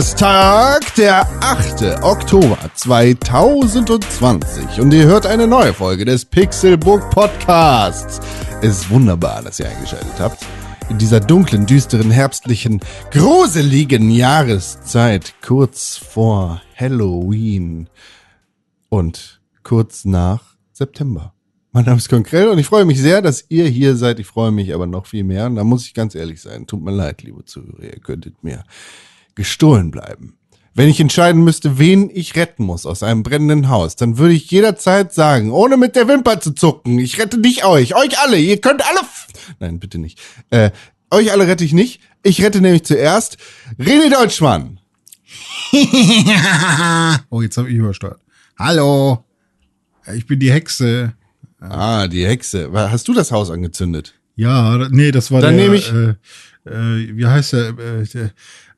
Donnerstag, der 8. Oktober 2020 und ihr hört eine neue Folge des Pixelbook Podcasts. Es ist wunderbar, dass ihr eingeschaltet habt. In dieser dunklen, düsteren, herbstlichen, gruseligen Jahreszeit, kurz vor Halloween und kurz nach September. Mein Name ist Konkrell und ich freue mich sehr, dass ihr hier seid. Ich freue mich aber noch viel mehr. Und da muss ich ganz ehrlich sein. Tut mir leid, liebe Zuhörer. Ihr könntet mir gestohlen bleiben. Wenn ich entscheiden müsste, wen ich retten muss aus einem brennenden Haus, dann würde ich jederzeit sagen, ohne mit der Wimper zu zucken, ich rette nicht euch, euch alle, ihr könnt alle, nein, bitte nicht, äh, euch alle rette ich nicht, ich rette nämlich zuerst René Deutschmann. oh, jetzt habe ich übersteuert. Hallo, ich bin die Hexe. Ah, die Hexe. Hast du das Haus angezündet? Ja, nee, das war Dann der, nehme ich- äh, äh, wie heißt der, äh, der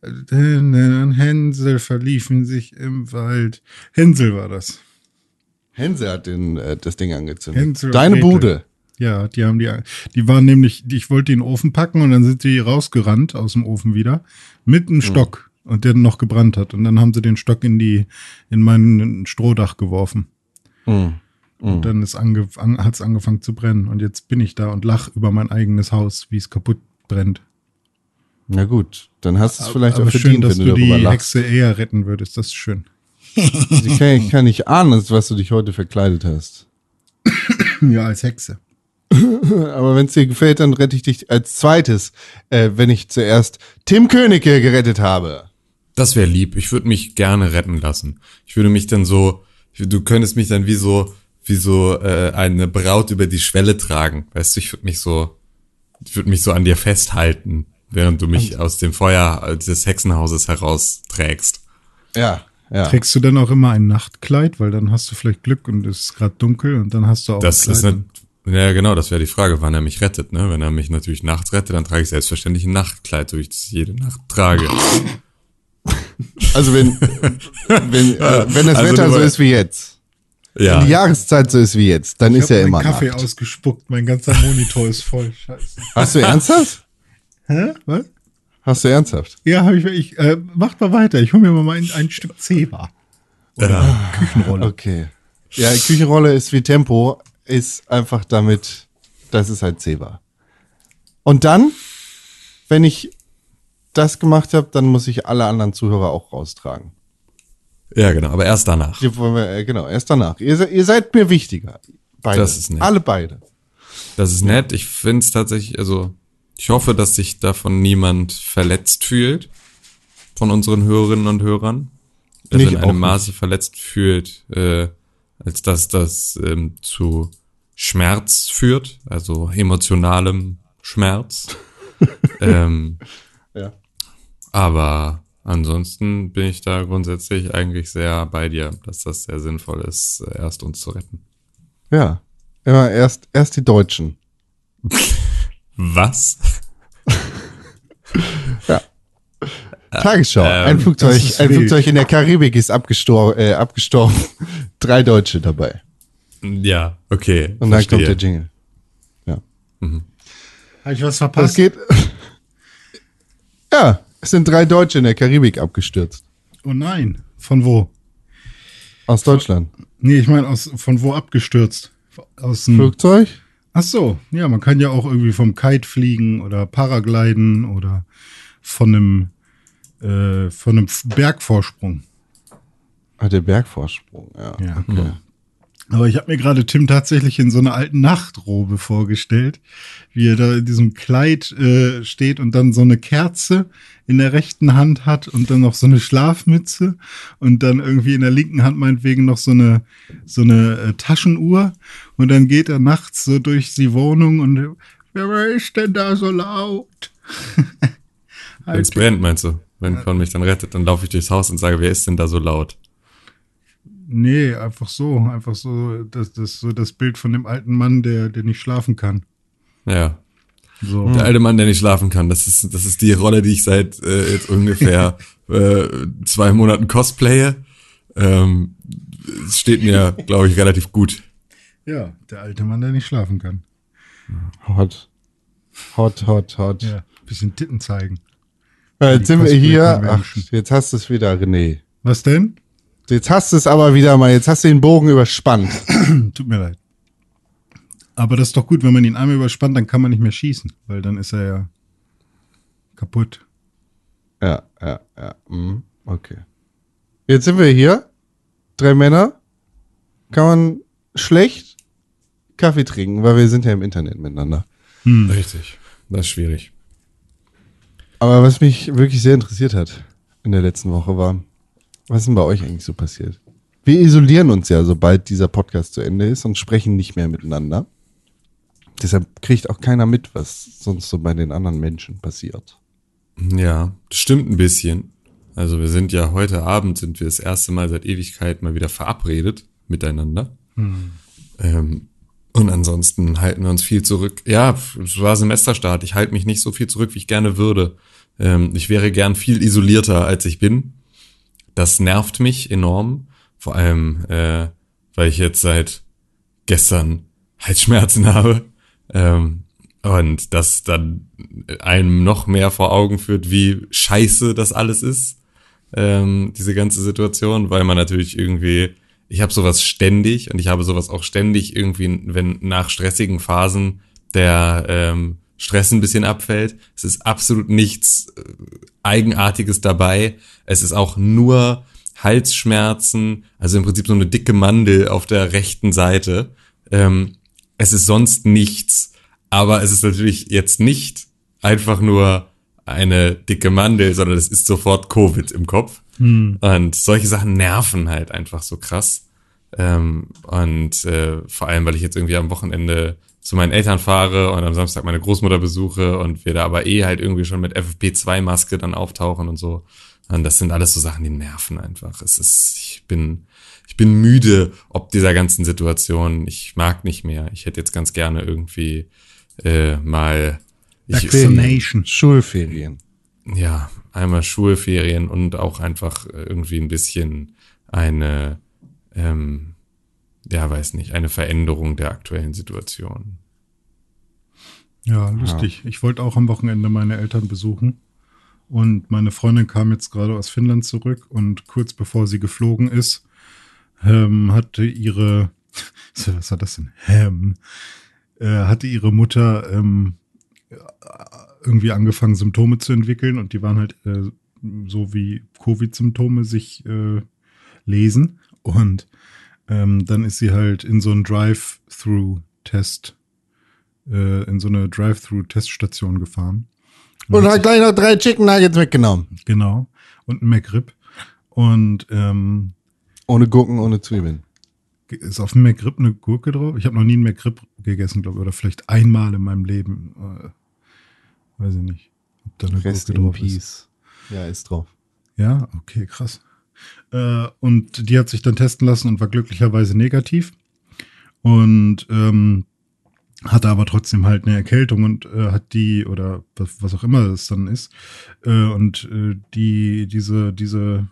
Hänsel verliefen sich im Wald. Hänsel war das. Hänsel hat den, äh, das Ding angezündet. Hänsel Deine. Bude. Ja, die haben die, die waren nämlich, die- ich wollte den Ofen packen und dann sind die rausgerannt aus dem Ofen wieder mit Hm. einem Stock und der noch gebrannt hat und dann haben sie den Stock in die, in mein Strohdach geworfen. Hm. Und dann ist ange, an, hat's angefangen zu brennen und jetzt bin ich da und lach über mein eigenes Haus, wie es kaputt brennt. Na gut, dann hast du es vielleicht Aber auch schön, verdient, dass wenn du du darüber die lachst. Hexe eher retten würdest. Das ist schön. Ich kann, ich kann nicht ahnen, was du dich heute verkleidet hast. Ja, als Hexe. Aber wenn es dir gefällt, dann rette ich dich als zweites, äh, wenn ich zuerst Tim Königke gerettet habe. Das wäre lieb. Ich würde mich gerne retten lassen. Ich würde mich dann so, du könntest mich dann wie so, wie so äh, eine Braut über die Schwelle tragen. Weißt du, ich würde mich so, ich würde mich so an dir festhalten, während du mich aus dem Feuer des Hexenhauses herausträgst. Ja, ja. Trägst du dann auch immer ein Nachtkleid, weil dann hast du vielleicht Glück und es ist gerade dunkel und dann hast du auch Das ein ist nicht, ja genau, das wäre die Frage, wann er mich rettet, ne? Wenn er mich natürlich nachts rettet, dann trage ich selbstverständlich ein Nachtkleid, so wie ich das jede Nacht trage. Also wenn, wenn, äh, wenn das Also Wetter so ist wie jetzt, Ja. wenn die Jahreszeit so ist wie jetzt, dann Ich ist ja hab immer meinen Kaffee Nacht. ausgespuckt, mein ganzer Monitor ist voll. Scheiße. Hast du ernsthaft? Hä? Was? Hast du ernsthaft? Ja, habe ich. ich äh, macht mal weiter. Ich hole mir mal ein, ein Stück Zebra. ja. Küchenrolle. Okay. Ja, Küchenrolle ist wie Tempo, ist einfach damit, das ist halt Zebra. Und dann, wenn ich das gemacht habe, dann muss ich alle anderen Zuhörer auch raustragen. ja, genau, aber erst danach. Wir, äh, genau, erst danach. Ihr, ihr seid mir wichtiger. Beide. Das ist nett. Alle beide. Das ist nett. Ich finde es tatsächlich, also ich hoffe, dass sich davon niemand verletzt fühlt von unseren Hörerinnen und Hörern. Also Nicht in einem nicht. Maße verletzt fühlt, äh, als dass das ähm, zu Schmerz führt, also emotionalem Schmerz. ähm, Ja. aber ansonsten bin ich da grundsätzlich eigentlich sehr bei dir, dass das sehr sinnvoll ist, erst uns zu retten. Ja. Immer erst, erst die Deutschen. Was? Tagesschau. ähm, ein Flugzeug, ein. Flugzeug in der Karibik ist abgestor äh, abgestorben. Drei Deutsche dabei. Ja, okay. Und dann verstehe. kommt der Jingle. Habe ich was verpasst? geht. Ja, es sind drei Deutsche in der Karibik abgestürzt. Oh nein. Von wo? Aus Deutschland. Nee, ich meine, aus von wo abgestürzt? Aus dem. Flugzeug? Ach so, ja, man kann ja auch irgendwie vom Kite fliegen oder Paragliden oder von einem, äh, von einem Bergvorsprung. Ah, der Bergvorsprung, ja. Ja. Okay. Aber ich habe mir gerade Tim tatsächlich in so einer alten Nachtrobe vorgestellt, wie er da in diesem Kleid äh, steht und dann so eine Kerze in der rechten Hand hat und dann noch so eine Schlafmütze und dann irgendwie in der linken Hand meinetwegen noch so eine so eine äh, Taschenuhr und dann geht er nachts so durch die Wohnung und wer ist denn da so laut? Wenn es brennt, meinst du? Wenn Con mich dann rettet, dann laufe ich durchs Haus und sage, wer ist denn da so laut? Nee, einfach so, einfach so, das, das so das Bild von dem alten Mann, der der nicht schlafen kann. Ja. So. Der alte Mann, der nicht schlafen kann. Das ist, das ist die Rolle, die ich seit äh, jetzt ungefähr äh, zwei Monaten cosplaye. Ähm, es steht mir, glaube ich, relativ gut. Ja, der alte Mann, der nicht schlafen kann. Hot. Hot, hot, hot. Ja, bisschen Titten zeigen. Jetzt sind wir hier. Ach, jetzt hast du es wieder, René. Was denn? Jetzt hast du es aber wieder mal. Jetzt hast du den Bogen überspannt. Tut mir leid. Aber das ist doch gut, wenn man ihn einmal überspannt, dann kann man nicht mehr schießen, weil dann ist er ja kaputt. Ja, ja, ja. mhm, Okay. Jetzt sind wir hier. Drei Männer. Kann man schlecht Kaffee trinken, weil wir sind ja im Internet miteinander. Richtig. Das ist schwierig. Aber was mich wirklich sehr interessiert hat in der letzten Woche war, was ist denn bei euch eigentlich so passiert? Wir isolieren uns ja, sobald dieser Podcast zu Ende ist und sprechen nicht mehr miteinander. Deshalb kriegt auch keiner mit, was sonst so bei den anderen Menschen passiert. Ja, das stimmt ein bisschen. Also wir sind ja heute Abend sind wir das erste Mal seit Ewigkeit mal wieder verabredet miteinander. Ähm, und ansonsten halten wir uns viel zurück. Ja, es war Semesterstart. Ich halte mich nicht so viel zurück, wie ich gerne würde. Ähm, ich wäre gern viel isolierter, als ich bin. Das nervt mich enorm. Vor allem, äh, weil ich jetzt seit gestern Halsschmerzen habe. Ähm, und das dann einem noch mehr vor Augen führt, wie scheiße das alles ist, ähm, diese ganze Situation, weil man natürlich irgendwie, ich habe sowas ständig und ich habe sowas auch ständig irgendwie, wenn nach stressigen Phasen der ähm, Stress ein bisschen abfällt. Es ist absolut nichts äh, Eigenartiges dabei. Es ist auch nur Halsschmerzen, also im Prinzip so eine dicke Mandel auf der rechten Seite. Ähm, es ist sonst nichts, aber es ist natürlich jetzt nicht einfach nur eine dicke Mandel, sondern es ist sofort Covid im Kopf. Und solche Sachen nerven halt einfach so krass. Ähm, und äh, vor allem, weil ich jetzt irgendwie am Wochenende zu meinen Eltern fahre und am Samstag meine Großmutter besuche und wir da aber eh halt irgendwie schon mit FFP2-Maske dann auftauchen und so. Und das sind alles so Sachen, die nerven einfach. Es ist, ich bin, ich bin müde ob dieser ganzen Situation. Ich mag nicht mehr. Ich hätte jetzt ganz gerne irgendwie äh, mal ich, Vaccination. Schulferien. ja, einmal Schulferien und auch einfach irgendwie ein bisschen eine, ähm, ja, weiß nicht, eine Veränderung der aktuellen Situation. Ja, lustig. Ich wollte auch am Wochenende meine Eltern besuchen. Und meine Freundin kam jetzt gerade aus Finnland zurück und kurz bevor sie geflogen ist, ähm, hatte ihre, was war das denn? Ähm, äh, hatte ihre Mutter ähm, irgendwie angefangen, Symptome zu entwickeln und die waren halt äh, so wie Covid-Symptome sich äh, lesen. Und ähm, dann ist sie halt in so einen Drive-Through-Test, äh, in so eine Drive-Through-Teststation gefahren. Und hat gleich noch drei Chicken Nuggets mitgenommen. Genau. Und ein McRib. Und ähm, Ohne Gurken, ohne Zwiebeln. ist auf dem McRib eine Gurke drauf? Ich habe noch nie einen McRib gegessen, glaube ich. Oder vielleicht einmal in meinem Leben. Äh, weiß ich nicht. Ob da eine Rest Gurke in drauf ist. Peace. Ja, ist drauf. Ja, okay, krass. Äh, und die hat sich dann testen lassen und war glücklicherweise negativ. Und ähm, hatte aber trotzdem halt eine Erkältung und äh, hat die, oder was, was auch immer es dann ist, äh, und äh, die, diese, diese,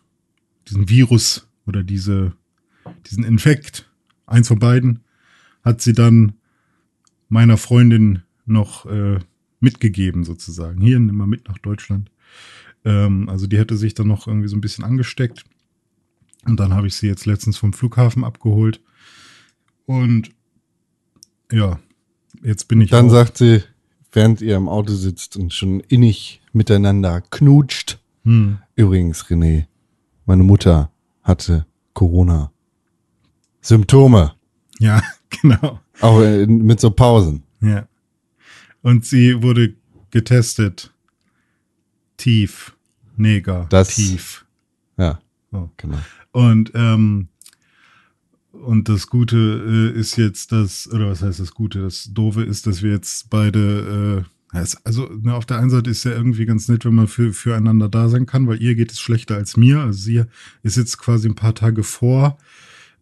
diesen Virus oder diese, diesen Infekt, eins von beiden, hat sie dann meiner Freundin noch äh, mitgegeben, sozusagen. Hier, nimm mal mit nach Deutschland. Ähm, also die hätte sich dann noch irgendwie so ein bisschen angesteckt. Und dann habe ich sie jetzt letztens vom Flughafen abgeholt. Und ja, jetzt bin ich Dann auch- sagt sie, während ihr im Auto sitzt und schon innig miteinander knutscht. Hm, Übrigens, René, meine Mutter hatte Corona. Symptome. ja, genau. Auch mit so Pausen. Ja. Und sie wurde getestet. Tief. Neger. Das- Tief. Ja, So. genau. Und, ähm, und das Gute äh, ist jetzt, dass, oder was heißt das Gute? Das Doofe ist, dass wir jetzt beide, äh, also ne, auf der einen Seite ist ja irgendwie ganz nett, wenn man für, füreinander da sein kann, weil ihr geht es schlechter als mir. Also sie ist jetzt quasi ein paar Tage vor,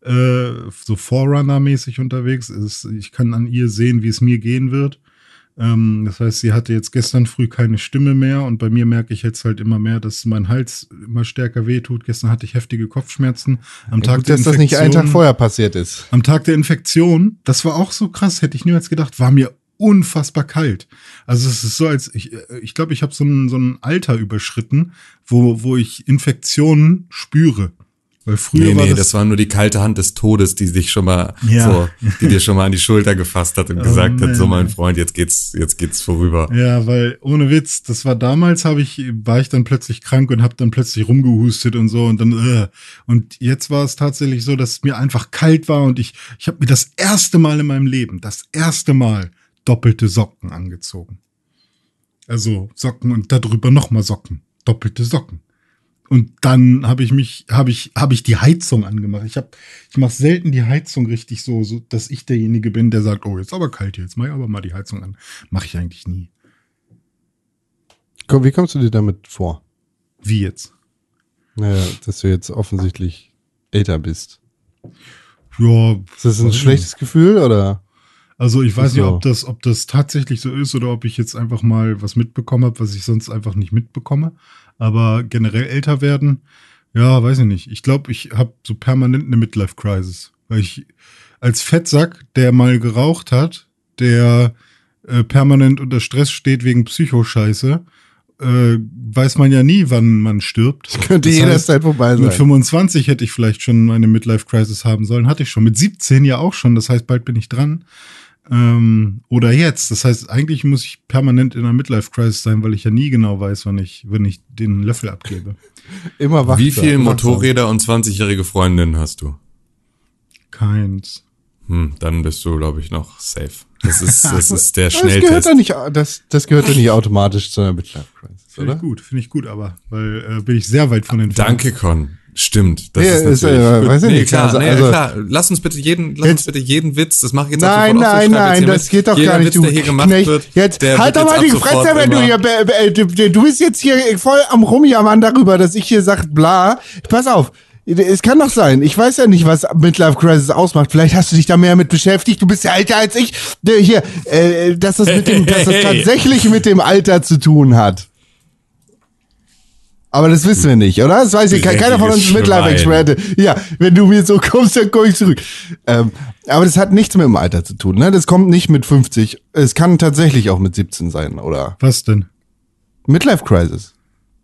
äh, so Forerunner-mäßig unterwegs. Es, ich kann an ihr sehen, wie es mir gehen wird. Ähm, das heißt, sie hatte jetzt gestern früh keine Stimme mehr und bei mir merke ich jetzt halt immer mehr, dass mein Hals immer stärker wehtut. Gestern hatte ich heftige Kopfschmerzen. Am Ja, Tag gut, der dass das nicht einen Tag Infektion- vorher passiert ist. Am Tag der Infektion, das war auch so krass, hätte ich niemals gedacht, war mir unfassbar kalt. Also es ist so, als ich, äh, ich glaube, ich habe so ein, so ein Alter überschritten, wo, wo ich Infektionen spüre. Weil früher Nee, war nee, das, das war nur die kalte Hand des Todes, die sich schon mal Ja. so, die dir schon mal an die Schulter gefasst hat und Oh, gesagt hat, so man. mein Freund, jetzt geht's, jetzt geht's vorüber. Ja, weil ohne Witz, das war damals, habe ich, war ich dann plötzlich krank und habe dann plötzlich rumgehustet und so und dann äh. und jetzt war es tatsächlich so, dass es mir einfach kalt war und ich, ich habe mir das erste Mal in meinem Leben, das erste Mal doppelte Socken angezogen. Also Socken und darüber nochmal Socken, doppelte Socken. Und dann habe ich mich, habe ich, habe ich die Heizung angemacht. Ich habe, ich mache selten die Heizung richtig so, so, dass ich derjenige bin, der sagt, oh jetzt aber kalt hier, jetzt mach ich aber mal die Heizung an. Mache ich eigentlich nie. Komm, wie kommst du dir damit vor? Wie jetzt? Naja, dass du jetzt offensichtlich älter bist. Ja, Ist das ein schlechtes Gefühl oder? Also ich weiß nicht, So. ob das, ob das tatsächlich so ist oder ob ich jetzt einfach mal was mitbekommen habe, was ich sonst einfach nicht mitbekomme. Aber generell älter werden, ja, weiß ich nicht. Ich glaube, ich habe so permanent eine Midlife-Crisis. Weil ich als Fettsack, der mal geraucht hat, der äh, permanent unter Stress steht wegen Psychoscheiße, äh, weiß man ja nie, wann man stirbt. Könnte Das heißt, jederzeit vorbei mit sein. 25 hätte ich vielleicht schon meine Midlife-Crisis haben sollen. Hatte ich schon. Mit 17 ja auch schon. Das heißt, bald bin ich dran. Ähm, oder jetzt. Das heißt, eigentlich muss ich permanent in einer Midlife-Crisis sein, weil ich ja nie genau weiß, wann ich, wenn ich den Löffel abgebe. Immer wach. Wie viele wachsam. Motorräder und 20-jährige Freundinnen hast du? Keins. Hm, dann bist du, glaube ich, noch safe. Das ist, das ist der Das gehört Schnelltest. doch nicht, das, das gehört doch nicht automatisch zu einer Midlife Crisis, Finde oder? ich gut, finde ich gut, aber, weil äh, bin ich sehr weit von entfernt. Danke, Con. Stimmt. Das Ja, ist ist, natürlich. äh, gut. weiß ich nee, nicht, klar, also- nee, also- klar. Lass uns bitte jeden, lass uns bitte jeden Witz. Das mache ich jetzt Nein, so. nein, nein, hier das mit. geht doch Jeder gar nicht, Witz, du der hier gemacht Knecht. wird, Jetzt der halt doch mal die Fresse, wenn du hier, äh, äh, du, du bist jetzt hier voll am Rumjammern darüber, dass ich hier sag, bla. Pass auf. Es kann doch sein. Ich weiß ja nicht, was Midlife Crisis ausmacht. Vielleicht hast du dich da mehr mit beschäftigt. Du bist ja älter als ich. Hier, äh, dass das mit dem, dass das tatsächlich mit dem Alter zu tun hat. Aber das wissen wir nicht, oder? Das weiß ich. ke- Keiner von uns ist Midlife-Experte. Ja, wenn du mir so kommst, dann komme ich zurück. Ähm, aber das hat nichts mit dem Alter zu tun. Ne? Das kommt nicht mit 50. Es kann tatsächlich auch mit 17 sein, oder? Was denn? Midlife Crisis.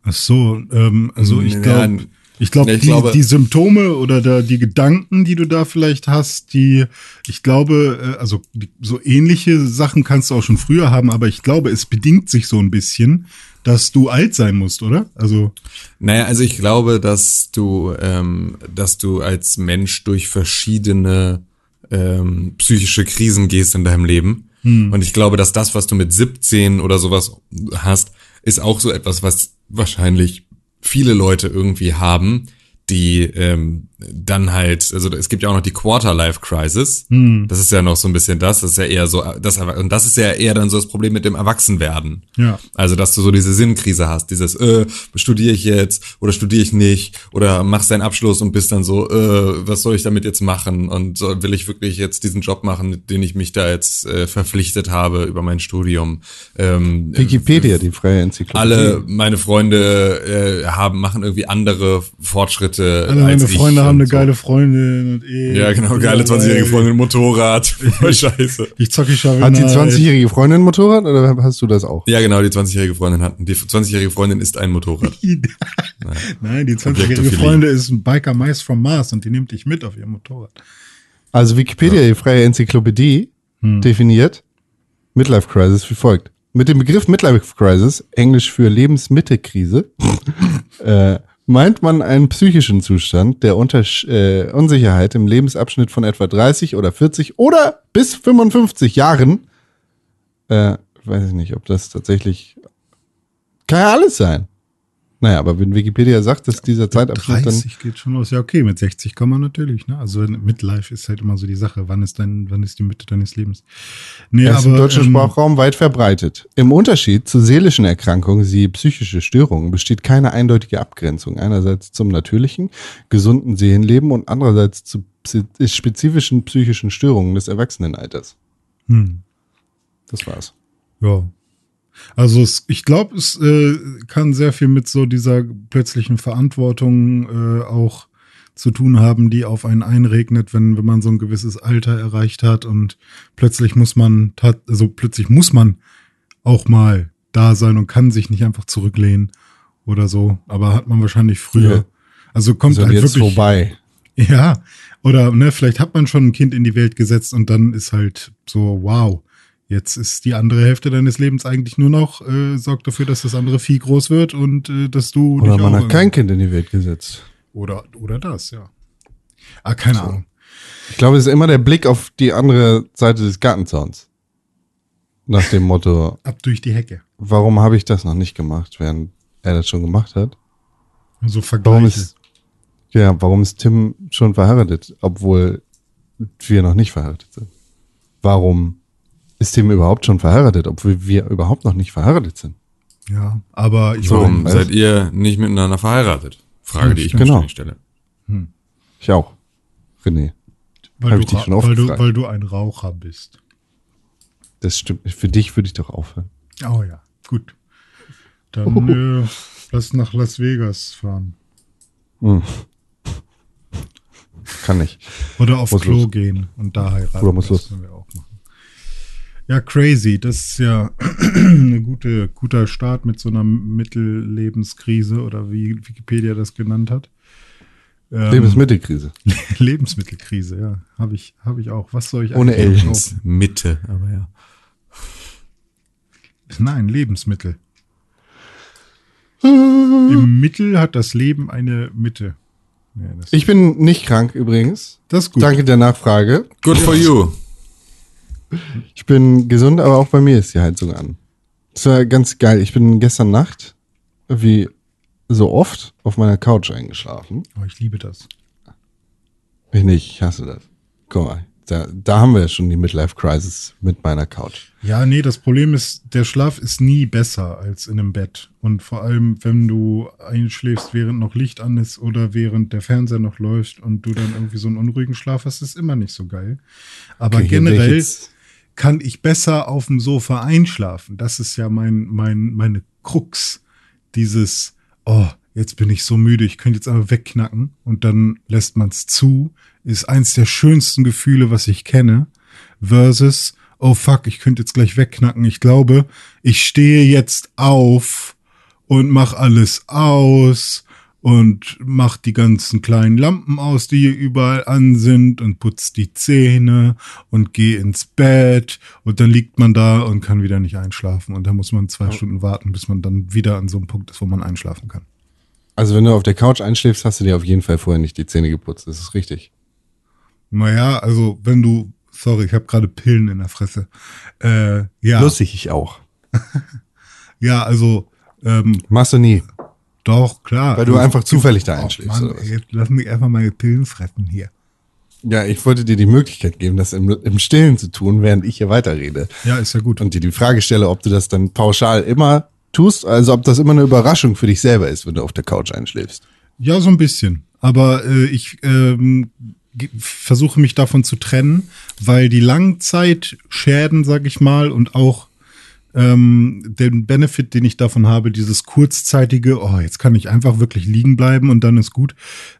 Ach so, ähm, also ich Ja, glaube, ich glaube, ich die, glaube- die Symptome oder da, die Gedanken, die du da vielleicht hast, die, ich glaube, äh, also so ähnliche Sachen kannst du auch schon früher haben, aber ich glaube, es bedingt sich so ein bisschen, dass du alt sein musst, oder? Also Naja, also ich glaube, dass du, ähm, dass du als Mensch durch verschiedene ähm, psychische Krisen gehst in deinem Leben. Und ich glaube, dass das, was du mit 17 oder sowas hast, ist auch so etwas, was wahrscheinlich viele Leute irgendwie haben, die ähm, dann halt, also es gibt ja auch noch die Quarter-Life-Crisis. Das ist ja noch so ein bisschen das, das ist ja eher so, das, und das ist ja eher dann so das Problem mit dem Erwachsenwerden. Ja. Also, dass du so diese Sinnkrise hast, dieses, äh, studiere ich jetzt oder studiere ich nicht oder machst deinen Abschluss und bist dann so, äh, was soll ich damit jetzt machen und so, will ich wirklich jetzt diesen Job machen, den ich mich da jetzt äh, verpflichtet habe über mein Studium. Ähm, Wikipedia, die freie Enzyklopädie. alle meine Freunde äh, haben machen irgendwie andere Fortschritte alle meine als ich Freunde haben und eine so. geile Freundin und eh. ja genau geile 20-jährige Freundin Motorrad voll scheiße Ich zocke schon Hat die 20-jährige Freundin ein Motorrad oder hast du das auch? ja genau die 20-jährige Freundin hat die 20-jährige Freundin ist ein Motorrad Nein, die 20-jährige Objektophilie. Freunde ist ein Biker Mice from Mars und die nimmt dich mit auf ihrem Motorrad. Also Wikipedia, die freie Enzyklopädie, definiert Midlife Crisis wie folgt. Mit dem Begriff Midlife Crisis, englisch für Lebensmittelkrise, äh, meint man einen psychischen Zustand der Unter äh, Unsicherheit im Lebensabschnitt von etwa 30 oder 40 oder bis 55 Jahren. Äh, weiß ich nicht, ob das tatsächlich kann ja alles sein. Naja, aber wenn Wikipedia sagt, dass dieser Zeitabschnitt dann 30 geht schon los. Ja, okay, mit 60 kann man natürlich, ne? Also Midlife ist halt immer so die Sache, wann ist dein, wann ist die Mitte deines Lebens? Nee, Er ist im deutschen ähm, Sprachraum weit verbreitet. Im Unterschied zu seelischen Erkrankungen, siehe psychische Störungen, besteht keine eindeutige Abgrenzung. Einerseits zum natürlichen, gesunden Seelenleben und andererseits zu spezifischen psychischen Störungen des Erwachsenenalters. Hm. Das war's. Ja. Also es, ich glaube, es äh, kann sehr viel mit so dieser plötzlichen Verantwortung äh, auch zu tun haben, die auf einen einregnet, wenn, wenn man so ein gewisses Alter erreicht hat und plötzlich muss man, tat- also plötzlich muss man auch mal da sein und kann sich nicht einfach zurücklehnen oder so. Aber hat man wahrscheinlich früher. Ja. Also kommt ja halt jetzt wirklich. vorbei. Ja, oder ne, vielleicht hat man schon ein Kind in die Welt gesetzt und dann ist halt so, wow, jetzt ist die andere Hälfte deines Lebens eigentlich nur noch, äh, sorgt dafür, dass das andere Vieh groß wird und äh, dass du Oder man hat kein Kind in die Welt gesetzt. oder oder das, ja. Ah, keine Ahnung. Ich glaube, es ist immer der Blick auf die andere Seite des Gartenzauns. Nach dem Motto, Ab durch die Hecke. warum habe ich das noch nicht gemacht, während er das schon gemacht hat? So Warum ist, ja, warum ist Tim schon verheiratet, obwohl wir noch nicht verheiratet sind? Warum ist Tim überhaupt schon verheiratet, obwohl wir überhaupt noch nicht verheiratet sind? ja, aber ich Warum weiß. seid ihr nicht miteinander verheiratet? Frage, die ich mir Genau. stelle. Ich auch. René, weil, du, ich dich schon weil, du, weil du ein Raucher bist. das stimmt. Für dich würde ich doch aufhören. Oh ja, gut. Dann äh, lass nach Las Vegas fahren. Kann nicht. Oder auf Muss Klo los. gehen und da heiraten. Oder muss das los. können wir auch machen. Ja, crazy. Das ist ja eine gute, guter Start mit so einer Mittellebensskrise oder wie Wikipedia das genannt hat. Ähm, Lebensmittelkrise. Lebensmittelkrise, ja. Habe ich, hab ich auch. Was soll ich Ohne L. kaufen? Mitte, aber ja. Nein, Lebensmittel. Im Mittel hat das Leben eine Mitte. Ja, Ich bin nicht krank übrigens. das ist gut. Danke der Nachfrage. Good for you. Ich bin gesund, aber auch bei mir ist die Heizung an. Das war ganz geil. Ich bin gestern Nacht, wie so oft, auf meiner Couch eingeschlafen. Oh, ich liebe das. Ich nicht, ich hasse das. Guck mal, da, da haben wir ja schon die Midlife-Crisis mit meiner Couch. Ja, nee, das Problem ist, der Schlaf ist nie besser als in einem Bett. Und vor allem, wenn du einschläfst, während noch Licht an ist oder während der Fernseher noch läuft und du dann irgendwie so einen unruhigen Schlaf hast, ist immer nicht so geil. Aber Okay, generell jetzt- kann ich besser auf dem Sofa einschlafen. Das ist ja mein, mein, meine Krux. Dieses, oh, jetzt bin ich so müde, ich könnte jetzt aber wegknacken und dann lässt man es zu, ist eins der schönsten Gefühle, was ich kenne, versus, oh fuck, ich könnte jetzt gleich wegknacken. Ich glaube, ich stehe jetzt auf und mach alles aus und mach die ganzen kleinen Lampen aus, die hier überall an sind und putz die Zähne und geh ins Bett und dann liegt man da und kann wieder nicht einschlafen und da muss man zwei Stunden warten, bis man dann wieder an so einem Punkt ist, wo man einschlafen kann. Also wenn du auf der Couch einschläfst, hast du dir auf jeden Fall vorher nicht die Zähne geputzt. Das ist richtig. Naja, also wenn du, sorry, ich habe gerade Pillen in der Fresse. Äh, ja, Lustig, ich auch. ja, also ähm, Machst du nie. Doch klar. Weil du einfach zufällig da oh, einschläfst, Mann, was? ey, jetzt lass mich einfach meine Pillen fressen hier. Ja, ich wollte dir die Möglichkeit geben, das im, im Stillen zu tun, während ich hier weiterrede. Ja, ist ja gut. Und dir die Frage stelle, ob du das dann pauschal immer tust, also ob das immer eine Überraschung für dich selber ist, wenn du auf der Couch einschläfst. Ja, so ein bisschen. Aber äh, ich ähm, versuche mich davon zu trennen, weil die Langzeitschäden, sag ich mal, und auch ähm, den Benefit, den ich davon habe, dieses kurzzeitige, oh, jetzt kann ich einfach wirklich liegen bleiben und dann ist gut.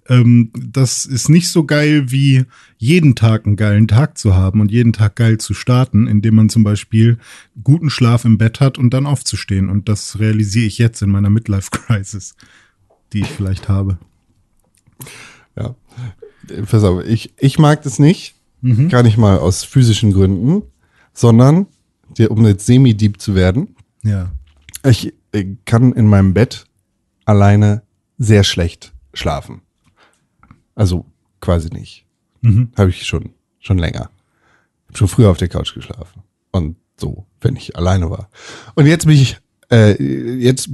Ähm, das ist nicht so geil wie jeden Tag einen geilen Tag zu haben und jeden Tag geil zu starten, indem man zum Beispiel guten Schlaf im Bett hat und dann aufzustehen. Und das realisiere ich jetzt in meiner Midlife-Crisis, die ich vielleicht habe. Ja. Pass auf, ich, ich mag das nicht, gar nicht mal aus physischen Gründen, sondern dir, um jetzt semi-deep zu werden, Ja. ich äh, kann in meinem Bett alleine sehr schlecht schlafen. Also quasi nicht. Habe ich schon, schon länger. Hab schon früher auf der Couch geschlafen. Und so, wenn ich alleine war. Und jetzt bin ich, äh, jetzt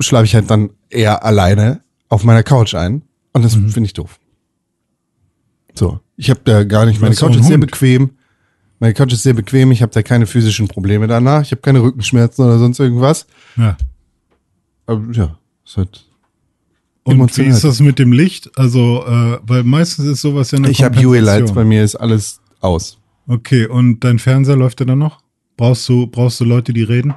schlafe ich halt dann eher alleine auf meiner Couch ein. Und das finde ich doof. So, ich habe da gar nicht, meine Couch ist sehr bequem. Meine Couch ist sehr bequem, ich habe da keine physischen Probleme danach. Ich habe keine Rückenschmerzen oder sonst irgendwas. Ja. Aber ja, ist halt. Und wie ist das mit dem Licht? Also, äh, weil meistens ist sowas ja eine Ich habe UE-Lights, bei mir ist alles aus. Okay, und dein Fernseher läuft der dann noch? Brauchst du, brauchst du Leute, die reden?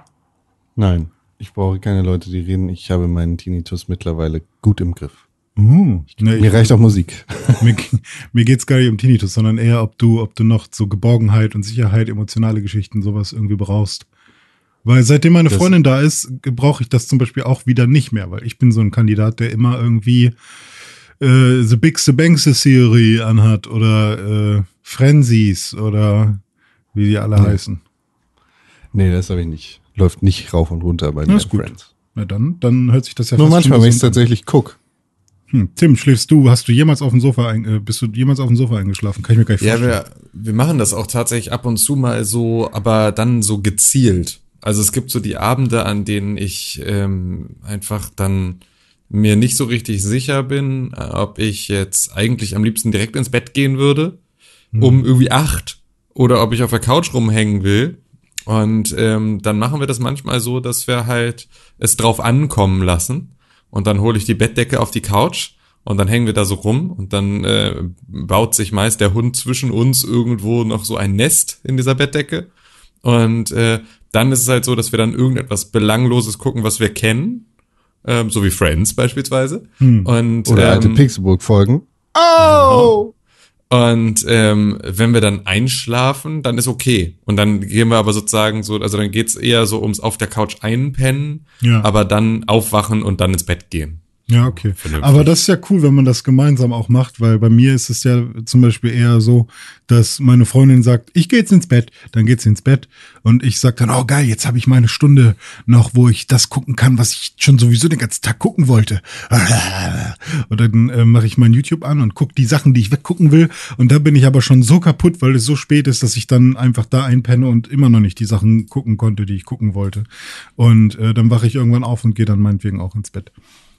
Nein, ich brauche keine Leute, die reden. Ich habe meinen Tinnitus mittlerweile gut im Griff. Uh, ne, Mir reicht auch Musik. mir, mir geht's gar nicht um Tinnitus, sondern eher, ob du, ob du noch so Geborgenheit und Sicherheit, emotionale Geschichten, sowas irgendwie brauchst. Weil seitdem meine Das- Freundin da ist, brauche ich das zum Beispiel auch wieder nicht mehr, weil ich bin so ein Kandidat, der immer irgendwie äh, The Big The Banks Theory anhat oder äh, Frenzies oder wie die alle Ja. heißen. Nee, das habe ich nicht. Läuft nicht rauf und runter bei gut. Friends. Na dann, dann hört sich das ja Nur manchmal, wenn ich es tatsächlich guck. Hm, Tim, schläfst du? Hast du jemals auf dem Sofa ein, äh, bist du jemals auf dem Sofa eingeschlafen? Kann ich mir gar nicht Ja, vorstellen. wir, wir machen das auch tatsächlich ab und zu mal so, aber dann so gezielt. Also es gibt so die Abende, an denen ich ähm, einfach dann mir nicht so richtig sicher bin, äh, ob ich jetzt eigentlich am liebsten direkt ins Bett gehen würde, um irgendwie acht, oder ob ich auf der Couch rumhängen will. Und ähm, dann machen wir das manchmal so, dass wir halt es drauf ankommen lassen. Und dann hole ich die Bettdecke auf die Couch und dann hängen wir da so rum und dann äh, baut sich meist der Hund zwischen uns irgendwo noch so ein Nest in dieser Bettdecke. Und äh, dann ist es halt so, dass wir dann irgendetwas Belangloses gucken, was wir kennen. Ähm, so wie Friends beispielsweise. Und, Oder alte ähm, Pixelburg-Folgen. Oh! Und ähm, wenn wir dann einschlafen, dann ist okay. Und dann gehen wir aber sozusagen so, also dann geht's eher so ums auf der Couch einpennen, Ja. aber dann aufwachen und dann ins Bett gehen. Ja, okay. Aber das ist ja cool, wenn man das gemeinsam auch macht, weil bei mir ist es ja zum Beispiel eher so, dass meine Freundin sagt, ich gehe jetzt ins Bett, dann geht sie ins Bett und ich sag dann, oh geil, jetzt habe ich meine Stunde noch, wo ich das gucken kann, was ich schon sowieso den ganzen Tag gucken wollte. Und dann äh, mache ich mein YouTube an und gucke die Sachen, die ich weggucken will. Und da bin ich aber schon so kaputt, weil es so spät ist, dass ich dann einfach da einpenne und immer noch nicht die Sachen gucken konnte, die ich gucken wollte. Und äh, dann wache ich irgendwann auf und gehe dann meinetwegen auch ins Bett.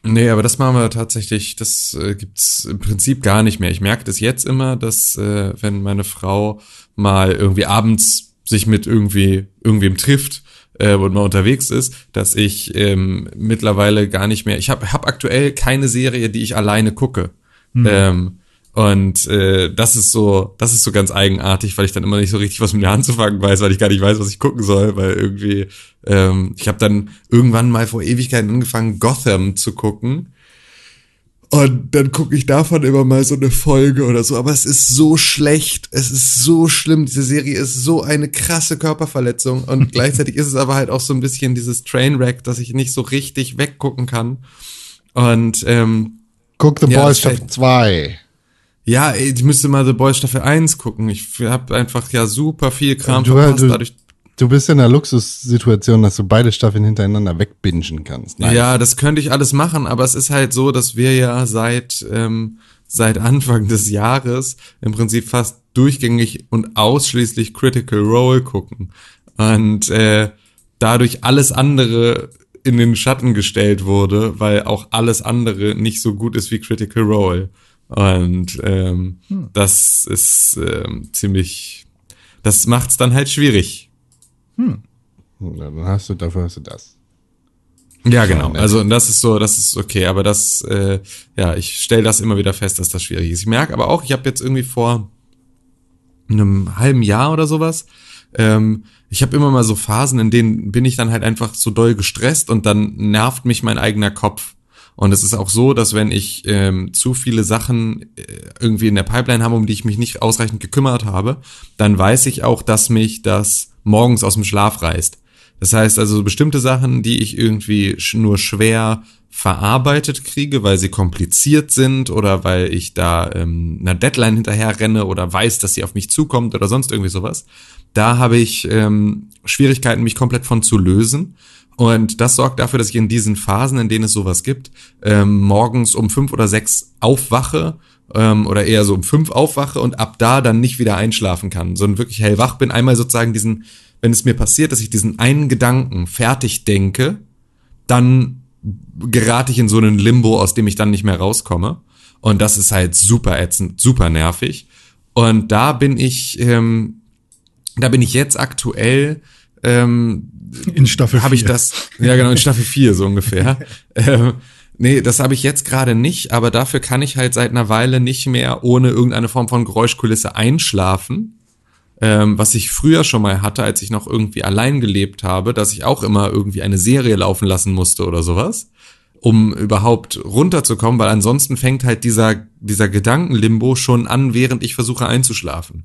Nee, aber das machen wir tatsächlich, das äh, gibt's im Prinzip gar nicht mehr. Ich merke das jetzt immer, dass äh, wenn meine Frau mal irgendwie abends sich mit irgendwie irgendwem trifft äh, und mal unterwegs ist, dass ich ähm, mittlerweile gar nicht mehr. Ich habe hab aktuell keine Serie, die ich alleine gucke. Ähm, und äh, das ist so, das ist so ganz eigenartig, weil ich dann immer nicht so richtig was mit mir anzufangen weiß, weil ich gar nicht weiß, was ich gucken soll, weil irgendwie ähm, ich habe dann irgendwann mal vor Ewigkeiten angefangen Gotham zu gucken. Und dann gucke ich davon immer mal so eine Folge oder so, aber es ist so schlecht, es ist so schlimm, diese Serie ist so eine krasse Körperverletzung. Und gleichzeitig ist es aber halt auch so ein bisschen dieses Trainwreck, dass ich nicht so richtig weggucken kann. Und ähm, Guck The Ja, Boys Staffel 2. ja, ey, ich müsste mal The Boys Staffel 1 gucken. Ich habe einfach ja super viel Kram Du- verpasst. du- dadurch, Du bist in einer Luxussituation, dass du beide Staffeln hintereinander wegbingen kannst. Nein. Ja, das könnte ich alles machen, aber es ist halt so, dass wir ja seit ähm, seit Anfang des Jahres im Prinzip fast durchgängig und ausschließlich Critical Role gucken und äh, dadurch alles andere in den Schatten gestellt wurde, weil auch alles andere nicht so gut ist wie Critical Role und ähm, das ist ähm, ziemlich, das macht's dann halt schwierig. Ja, dann hast du, dafür hast du das. Ja, genau. nett. Also und das ist so, das ist okay, aber das, äh, ja, ich stelle das immer wieder fest, dass das schwierig ist. Ich merke aber auch, ich habe jetzt irgendwie vor einem halben Jahr oder sowas, ähm, ich habe immer mal so Phasen, in denen bin ich dann halt einfach so doll gestresst und dann nervt mich mein eigener Kopf. Und es ist auch so, dass wenn ich ähm, zu viele Sachen äh, irgendwie in der Pipeline habe, um die ich mich nicht ausreichend gekümmert habe, dann weiß ich auch, dass mich das morgens aus dem Schlaf reißt. Das heißt also bestimmte Sachen, die ich irgendwie nur schwer verarbeitet kriege, weil sie kompliziert sind oder weil ich da ähm, einer Deadline hinterher renne oder weiß, dass sie auf mich zukommt oder sonst irgendwie sowas. Da habe ich ähm, Schwierigkeiten, mich komplett von zu lösen. Und das sorgt dafür, dass ich in diesen Phasen, in denen es sowas gibt, ähm, morgens um fünf oder sechs aufwache ähm, oder eher so um fünf aufwache und ab da dann nicht wieder einschlafen kann, sondern wirklich hellwach bin. Einmal sozusagen diesen, wenn es mir passiert, dass ich diesen einen Gedanken fertig denke, dann gerate ich in so einen Limbo, aus dem ich dann nicht mehr rauskomme. Und das ist halt super ätzend, super nervig. Und da bin ich, ähm, da bin ich jetzt aktuell, ähm, In Staffel habe ich das, ja genau, in Staffel 4 so ungefähr. ähm, nee, das habe ich jetzt gerade nicht, aber dafür kann ich halt seit einer Weile nicht mehr ohne irgendeine Form von Geräuschkulisse einschlafen. Ähm, was ich früher schon mal hatte, als ich noch irgendwie allein gelebt habe, dass ich auch immer irgendwie eine Serie laufen lassen musste oder sowas. um überhaupt runterzukommen, weil ansonsten fängt halt dieser, dieser Gedankenlimbo schon an, während ich versuche einzuschlafen.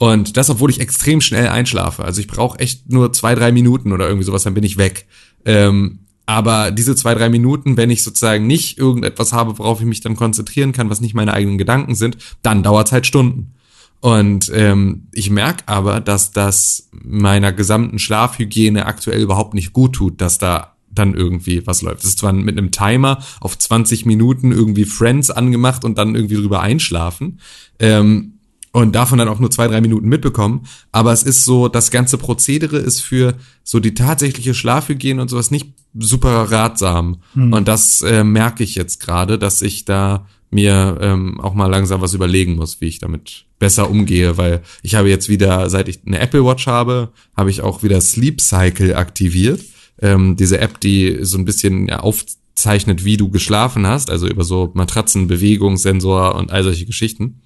Und das, obwohl ich extrem schnell einschlafe. Also ich brauche echt nur zwei, drei Minuten oder irgendwie sowas, dann bin ich weg. Ähm, aber diese zwei, drei Minuten, wenn ich sozusagen nicht irgendetwas habe, worauf ich mich dann konzentrieren kann, was nicht meine eigenen Gedanken sind, dann dauert halt Stunden. Und ähm, ich merke aber, dass das meiner gesamten Schlafhygiene aktuell überhaupt nicht gut tut, dass da dann irgendwie was läuft. Das ist zwar mit einem Timer auf 20 Minuten irgendwie Friends angemacht und dann irgendwie drüber einschlafen. Ähm, und davon dann auch nur zwei, drei Minuten mitbekommen. Aber es ist so, das ganze Prozedere ist für so die tatsächliche Schlafhygiene und sowas nicht super ratsam. Mhm. Und das äh, merke ich jetzt gerade, dass ich da mir ähm, auch mal langsam was überlegen muss, wie ich damit besser umgehe, weil ich habe jetzt wieder, seit ich eine Apple Watch habe, habe ich auch wieder Sleep Cycle aktiviert. Ähm, diese App, die so ein bisschen ja, aufzeichnet, wie du geschlafen hast, also über so Matratzen, Bewegungssensor und all solche Geschichten.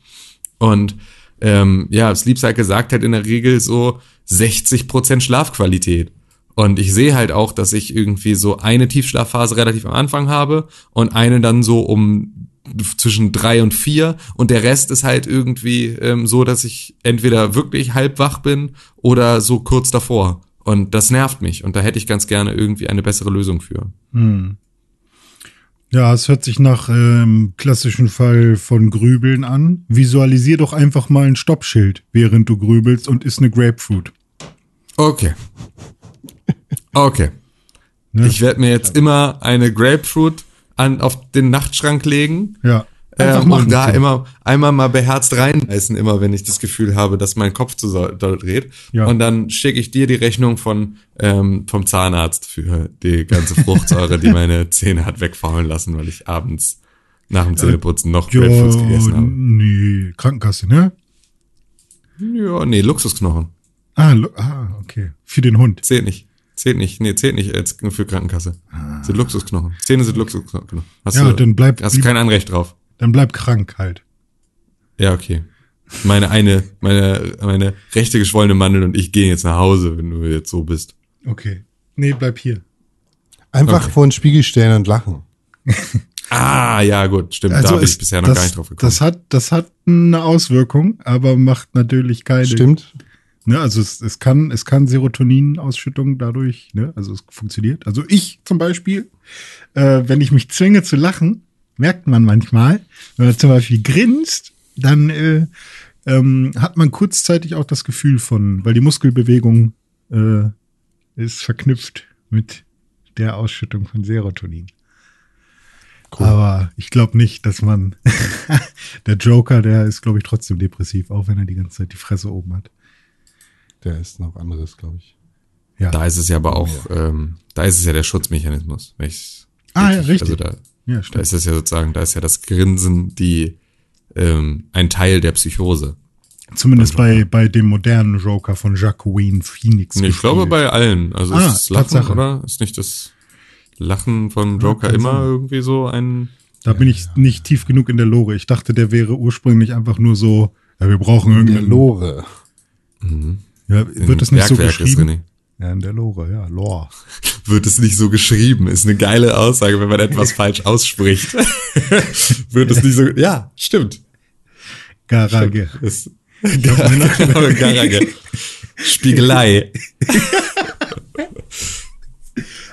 Und ähm, ja, Sleep Cycle sagt halt in der Regel so 60% Schlafqualität. Und ich sehe halt auch, dass ich irgendwie so eine Tiefschlafphase relativ am Anfang habe und eine dann so um zwischen drei und vier und der Rest ist halt irgendwie ähm, so, dass ich entweder wirklich halb wach bin oder so kurz davor. Und das nervt mich und da hätte ich ganz gerne irgendwie eine bessere Lösung für. Hm. Ja, es hört sich nach ähm, klassischen Fall von Grübeln an. Visualisier doch einfach mal ein Stoppschild, während du grübelst und isst eine Grapefruit. Okay. Okay. Ne? Ich werde mir jetzt immer eine Grapefruit an, auf den Nachtschrank legen. Ja. Ähm, und da immer einmal mal beherzt reinbeißen, immer wenn ich das Gefühl habe, dass mein Kopf zu so, dreht. Ja. Und dann schicke ich dir die Rechnung von ähm, vom Zahnarzt für die ganze Fruchtsäure, die meine Zähne hat wegfaulen lassen, weil ich abends nach dem Zähneputzen noch ja, Grapefruits gegessen habe. Nee, Krankenkasse, ne? Ja, nee, Luxusknochen. Ah, ah, okay. Für den Hund. Zählt nicht. Zählt nicht, nee, zählt nicht als für Krankenkasse. Ah. Sind Luxusknochen. Zähne sind Luxusknochen. Hast ja, du, dann bleib, hast du kein Anrecht drauf. Dann bleib krank halt. Ja, okay. Meine eine, meine, meine rechte geschwollene Mandel und ich gehen jetzt nach Hause, wenn du jetzt so bist. Okay. Nee, bleib hier. Einfach okay. vor den Spiegel stellen und lachen. ah, ja, gut, stimmt. Also da habe ich bisher noch das, gar nicht drauf gekommen. Das hat, das hat eine Auswirkung, aber macht natürlich keine. Stimmt. Ne, also es, es kann, es kann Serotoninausschüttung dadurch, ne, also es funktioniert. Also ich zum Beispiel, äh, wenn ich mich zwinge zu lachen, merkt man manchmal, wenn man zum Beispiel grinst, dann äh, ähm, hat man kurzzeitig auch das Gefühl von, weil die Muskelbewegung äh, ist verknüpft mit der Ausschüttung von Serotonin. Cool. Aber ich glaube nicht, dass man der Joker, der ist, glaube ich, trotzdem depressiv, auch wenn er die ganze Zeit die Fresse oben hat. Der ist noch anderes, glaube ich. Ja. Da ist es ja aber auch, ja. Ähm, da ist es ja der Schutzmechanismus. ah, ja, richtig. Also da, ja, da ist es ja sozusagen, da ist ja das Grinsen die ähm, ein Teil der Psychose. Zumindest bei, bei dem modernen Joker von Jacqueline Phoenix. Nee, ich glaube bei allen. Also ah, ist das Lachen, Tatsache. oder? Ist nicht das Lachen von Joker ja, immer sein. irgendwie so ein. Da bin ich nicht tief genug in der Lore. Ich dachte, der wäre ursprünglich einfach nur so, ja, wir brauchen irgendwie. Lore. Mhm. Ja, wird es nicht Bergwerk so geschrieben? Ja, in der Lore, ja, Lore. Wird es nicht so geschrieben? Ist eine geile Aussage, wenn man etwas falsch ausspricht. wird es nicht so, ja, stimmt. Garage. Ist, Garage. Spiegelei.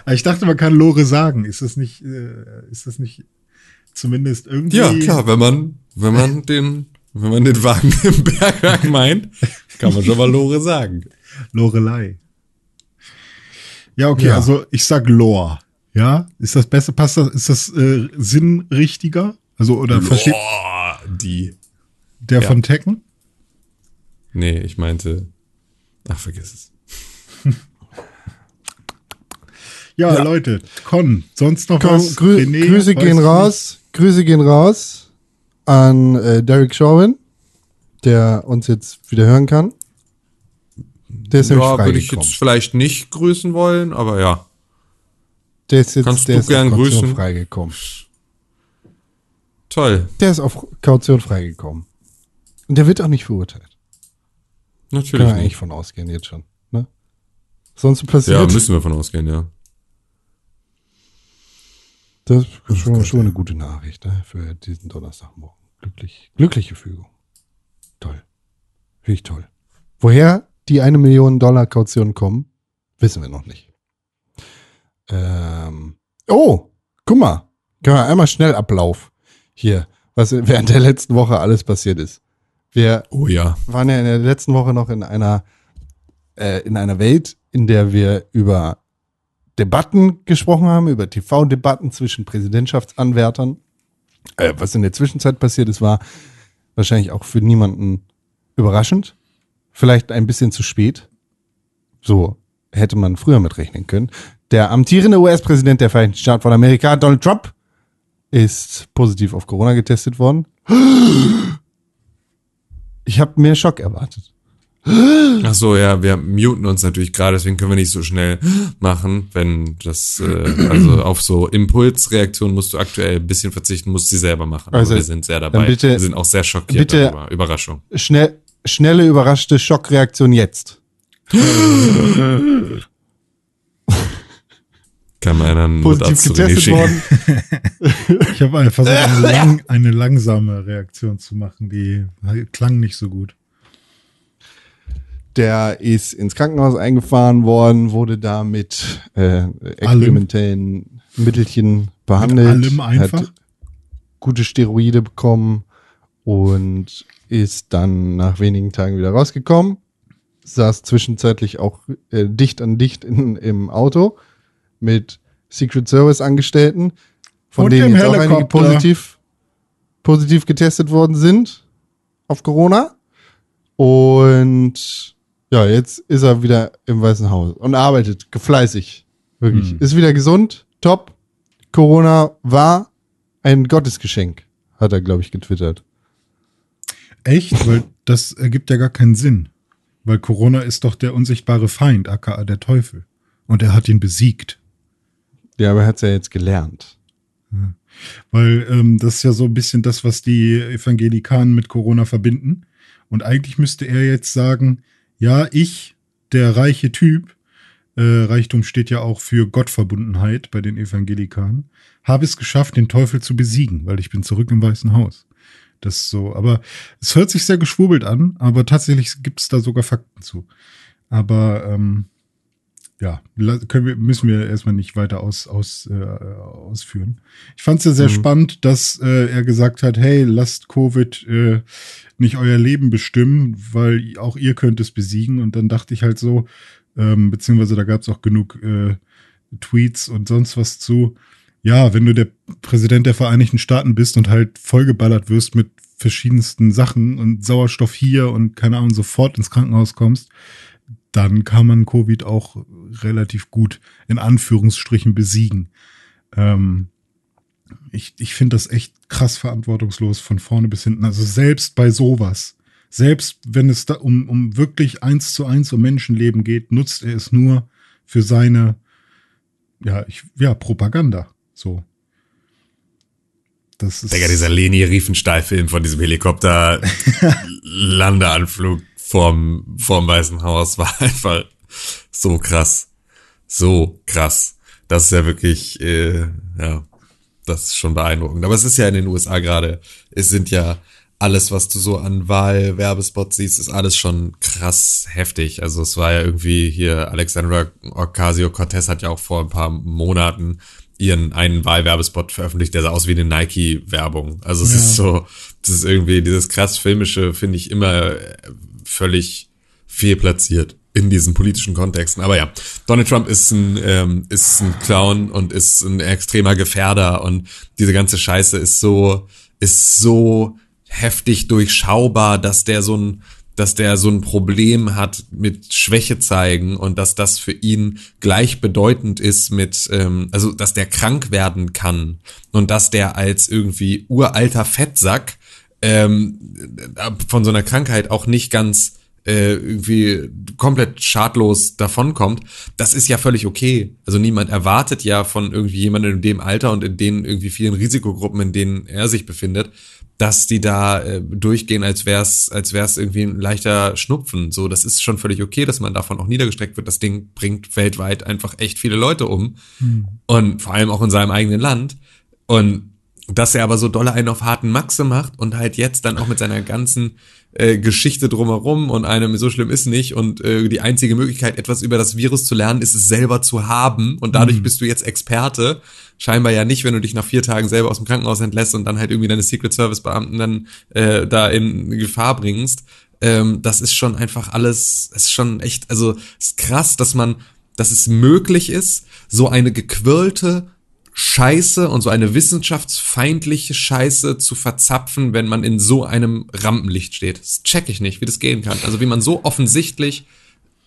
ich dachte, man kann Lore sagen. Ist das nicht, äh, ist das nicht zumindest irgendwie? Ja, klar, wenn man, wenn man den, wenn man den Wagen im Bergwerk meint, kann man schon mal Lore sagen. Lorelei. Ja, okay, ja. also ich sag Lore. Ja, ist das besser? Passt das? Ist das äh, sinnrichtiger? Also oder Lore, versteht die der ja. von Tekken? Nee, ich meinte. Ach, vergiss es. ja, ja, Leute, Con, sonst noch Con, was? Grü René, Grüße gehen raus. Grüße gehen raus an äh, Derek Chauvin der uns jetzt wieder hören kann. Der ist ja, würde ich jetzt vielleicht nicht grüßen wollen, aber ja. Der ist jetzt Kannst der du ist gern auf Kaution grüßen? freigekommen. Toll. Der ist auf Kaution freigekommen. Und der wird auch nicht verurteilt. Natürlich. Können wir eigentlich von ausgehen jetzt schon. Ne? Sonst passiert. Ja, müssen wir von ausgehen, ja. Das ist schon, schon eine gute Nachricht ne, für diesen Donnerstagmorgen. Glücklich, glückliche Fügung. Toll. Finde ich toll. Woher die eine Million Dollar Kaution kommen, wissen wir noch nicht. Ähm, oh, guck mal. Können wir einmal schnell Ablauf hier, was während der letzten Woche alles passiert ist. Wir Oh ja. waren ja in der letzten Woche noch in einer, äh, in einer Welt, in der wir über Debatten gesprochen haben, über TV-Debatten zwischen Präsidentschaftsanwärtern. Äh, was in der Zwischenzeit passiert ist, war wahrscheinlich auch für niemanden überraschend. Vielleicht ein bisschen zu spät. So hätte man früher mitrechnen können. Der amtierende US-Präsident der Vereinigten Staaten von Amerika, Donald Trump, ist positiv auf Corona getestet worden. Ich habe mehr Schock erwartet. Ach so, ja, wir muten uns natürlich gerade, deswegen können wir nicht so schnell machen, wenn das, äh, also auf so Impulsreaktionen musst du aktuell ein bisschen verzichten, musst sie selber machen. Also, Aber wir sind sehr dabei. bitte- wir sind auch sehr schockiert bitte- darüber. Überraschung. Schnell, schnelle, überraschte Schockreaktion jetzt. Kann man einen Positiv getestet worden. Ich habe einfach versucht, eine, lang, eine langsame Reaktion zu machen, die klang nicht so gut. Der ist ins Krankenhaus eingefahren worden, wurde da mit äh, experimentellen Mittelchen behandelt. allem einfach? Hat gute Steroide bekommen und ist dann nach wenigen Tagen wieder rausgekommen. Saß zwischenzeitlich auch äh, dicht an dicht in, im Auto mit Secret Service Angestellten, von Und denen jetzt auch einige positiv, positiv getestet worden sind auf Corona. Und ja, jetzt ist er wieder im Weißen Haus und arbeitet fleißig. Wirklich. Hm. Ist wieder gesund, top. Corona war ein Gottesgeschenk, hat er, glaube ich, getwittert. Echt? Weil das ergibt ja gar keinen Sinn. Weil Corona ist doch der unsichtbare Feind, aka der Teufel. Und er hat ihn besiegt. Ja, aber er hat es ja jetzt gelernt. Weil ähm, das ist ja so ein bisschen das, was die Evangelikanen mit Corona verbinden. Und eigentlich müsste er jetzt sagen, ja, ich, der reiche Typ, äh, Reichtum steht ja auch für Gottverbundenheit bei den Evangelikanen, habe es geschafft, den Teufel zu besiegen, weil ich bin zurück im Weißen Haus. Das so, aber es hört sich sehr geschwurbelt an, aber tatsächlich gibt es da sogar Fakten zu. Aber ähm, ja, können wir, müssen wir erstmal nicht weiter aus, aus, äh, ausführen. Ich fand es ja sehr Mhm. spannend, dass äh, er gesagt hat, hey, lasst Covid äh, nicht euer Leben bestimmen, weil auch ihr könnt es besiegen. Und dann dachte ich halt so, ähm, beziehungsweise da gab es auch genug äh, Tweets und sonst was zu. Ja, wenn du der Präsident der Vereinigten Staaten bist und halt vollgeballert wirst mit verschiedensten Sachen und Sauerstoff hier und keine Ahnung, sofort ins Krankenhaus kommst, dann kann man Covid auch relativ gut in Anführungsstrichen besiegen. Ähm, ich ich finde das echt krass verantwortungslos von vorne bis hinten. Also selbst bei sowas, selbst wenn es da um, um wirklich eins zu eins um Menschenleben geht, nutzt er es nur für seine, ja, ich, ja, Propaganda. So. Das ist. Digga, dieser Leni Riefenstahl-Film von diesem Helikopter-Landeanflug vorm, vorm Weißen Haus war einfach so krass. So krass. Das ist ja wirklich, äh, ja, das ist schon beeindruckend. Aber es ist ja in den USA gerade, es sind ja alles, was du so an Wahlwerbespots siehst, ist alles schon krass heftig. Also es war ja irgendwie hier, Alexandra Ocasio-Cortez hat ja auch vor ein paar Monaten ihren einen Wahlwerbespot veröffentlicht, der sah aus wie eine Nike-Werbung. Also es Ja. ist so, das ist irgendwie, dieses krass filmische finde ich immer äh, völlig fehlplatziert in diesen politischen Kontexten. Aber ja, Donald Trump ist ein, ähm, ist ein Clown und ist ein extremer Gefährder und diese ganze Scheiße ist so, ist so heftig durchschaubar, dass der so ein, dass der so ein Problem hat mit Schwäche zeigen und dass das für ihn gleichbedeutend ist mit, ähm, also dass der krank werden kann und dass der als irgendwie uralter Fettsack ähm, von so einer Krankheit auch nicht ganz äh, irgendwie komplett schadlos davonkommt, das ist ja völlig okay. Also niemand erwartet ja von irgendwie jemandem in dem Alter und in den irgendwie vielen Risikogruppen, in denen er sich befindet, dass die da äh, durchgehen, als wär's, als wär's irgendwie ein leichter Schnupfen. So, das ist schon völlig okay, dass man davon auch niedergestreckt wird. Das Ding bringt weltweit einfach echt viele Leute um. Hm. Und vor allem auch in seinem eigenen Land. Und dass er aber so dolle einen auf harten Maxe macht und halt jetzt dann auch mit seiner ganzen äh, Geschichte drumherum und einem so schlimm ist nicht und äh, die einzige Möglichkeit, etwas über das Virus zu lernen, ist es selber zu haben und dadurch mhm. bist du jetzt Experte. Scheinbar ja nicht, wenn du dich nach vier Tagen selber aus dem Krankenhaus entlässt und dann halt irgendwie deine Secret Service Beamten dann äh, da in Gefahr bringst. Ähm, das ist schon einfach alles, ist schon echt, also ist krass, dass man, dass es möglich ist, so eine gequirlte Scheiße und so eine wissenschaftsfeindliche Scheiße zu verzapfen, wenn man in so einem Rampenlicht steht. Das check ich nicht, wie das gehen kann. Also wie man so offensichtlich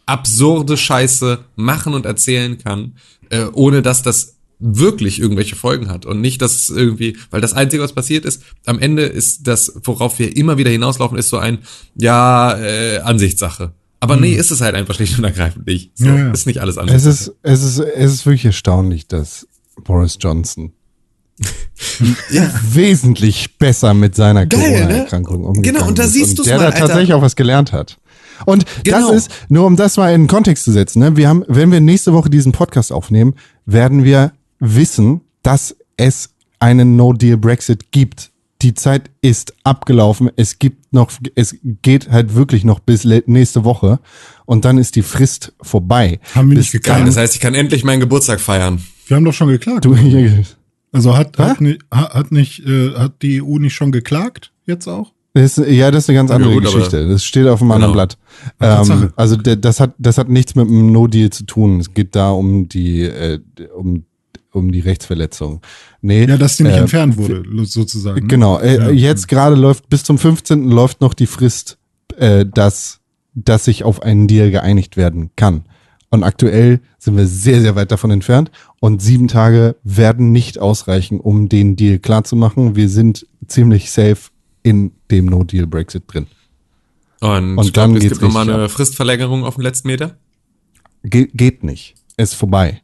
absurde Scheiße machen und erzählen kann, äh, ohne dass das wirklich irgendwelche Folgen hat und nicht, dass irgendwie, weil das Einzige, was passiert ist, am Ende ist das, worauf wir immer wieder hinauslaufen, ist so ein, ja, äh, Ansichtssache. Aber nee, hm. ist es halt einfach schlicht und ergreifend nicht. So, ja, ja. Ist nicht alles anders. Es ist, es ist, es ist wirklich erstaunlich, dass Boris Johnson ja. wesentlich besser mit seiner ne? Corona-Erkrankung ne? umgegangen Genau, und da siehst du es Der mal, da tatsächlich auch was gelernt hat. Und genau. das ist, nur um das mal in den Kontext zu setzen, ne? wir haben, wenn wir nächste Woche diesen Podcast aufnehmen, werden wir wissen, dass es einen No-Deal-Brexit gibt. Die Zeit ist abgelaufen. Es gibt noch, es geht halt wirklich noch bis nächste Woche und dann ist die Frist vorbei. Haben wir nicht geklagt. Das heißt, ich kann endlich meinen Geburtstag feiern. Wir haben doch schon geklagt. Du, also hat, hat, nicht, hat nicht, äh, hat die EU nicht schon geklagt jetzt auch? Das ist, ja, das ist eine ganz andere ja, gut, Geschichte. Das steht auf einem genau. anderen Blatt. Ähm, also das hat, das hat nichts mit einem No-Deal zu tun. Es geht da um die, äh, um, um die Rechtsverletzung. Nee, ja, dass die nicht äh, entfernt wurde, sozusagen. Ne? Genau. Äh, ja. Jetzt gerade läuft bis zum 15. läuft noch die Frist, äh, dass, dass sich auf einen Deal geeinigt werden kann. Und aktuell sind wir sehr, sehr weit davon entfernt. Und sieben Tage werden nicht ausreichen, um den Deal klarzumachen. Wir sind ziemlich safe in dem No-Deal-Brexit drin. Und, und dann glaub, es gibt nochmal eine Fristverlängerung auf den letzten Meter? Ge geht nicht. Ist vorbei.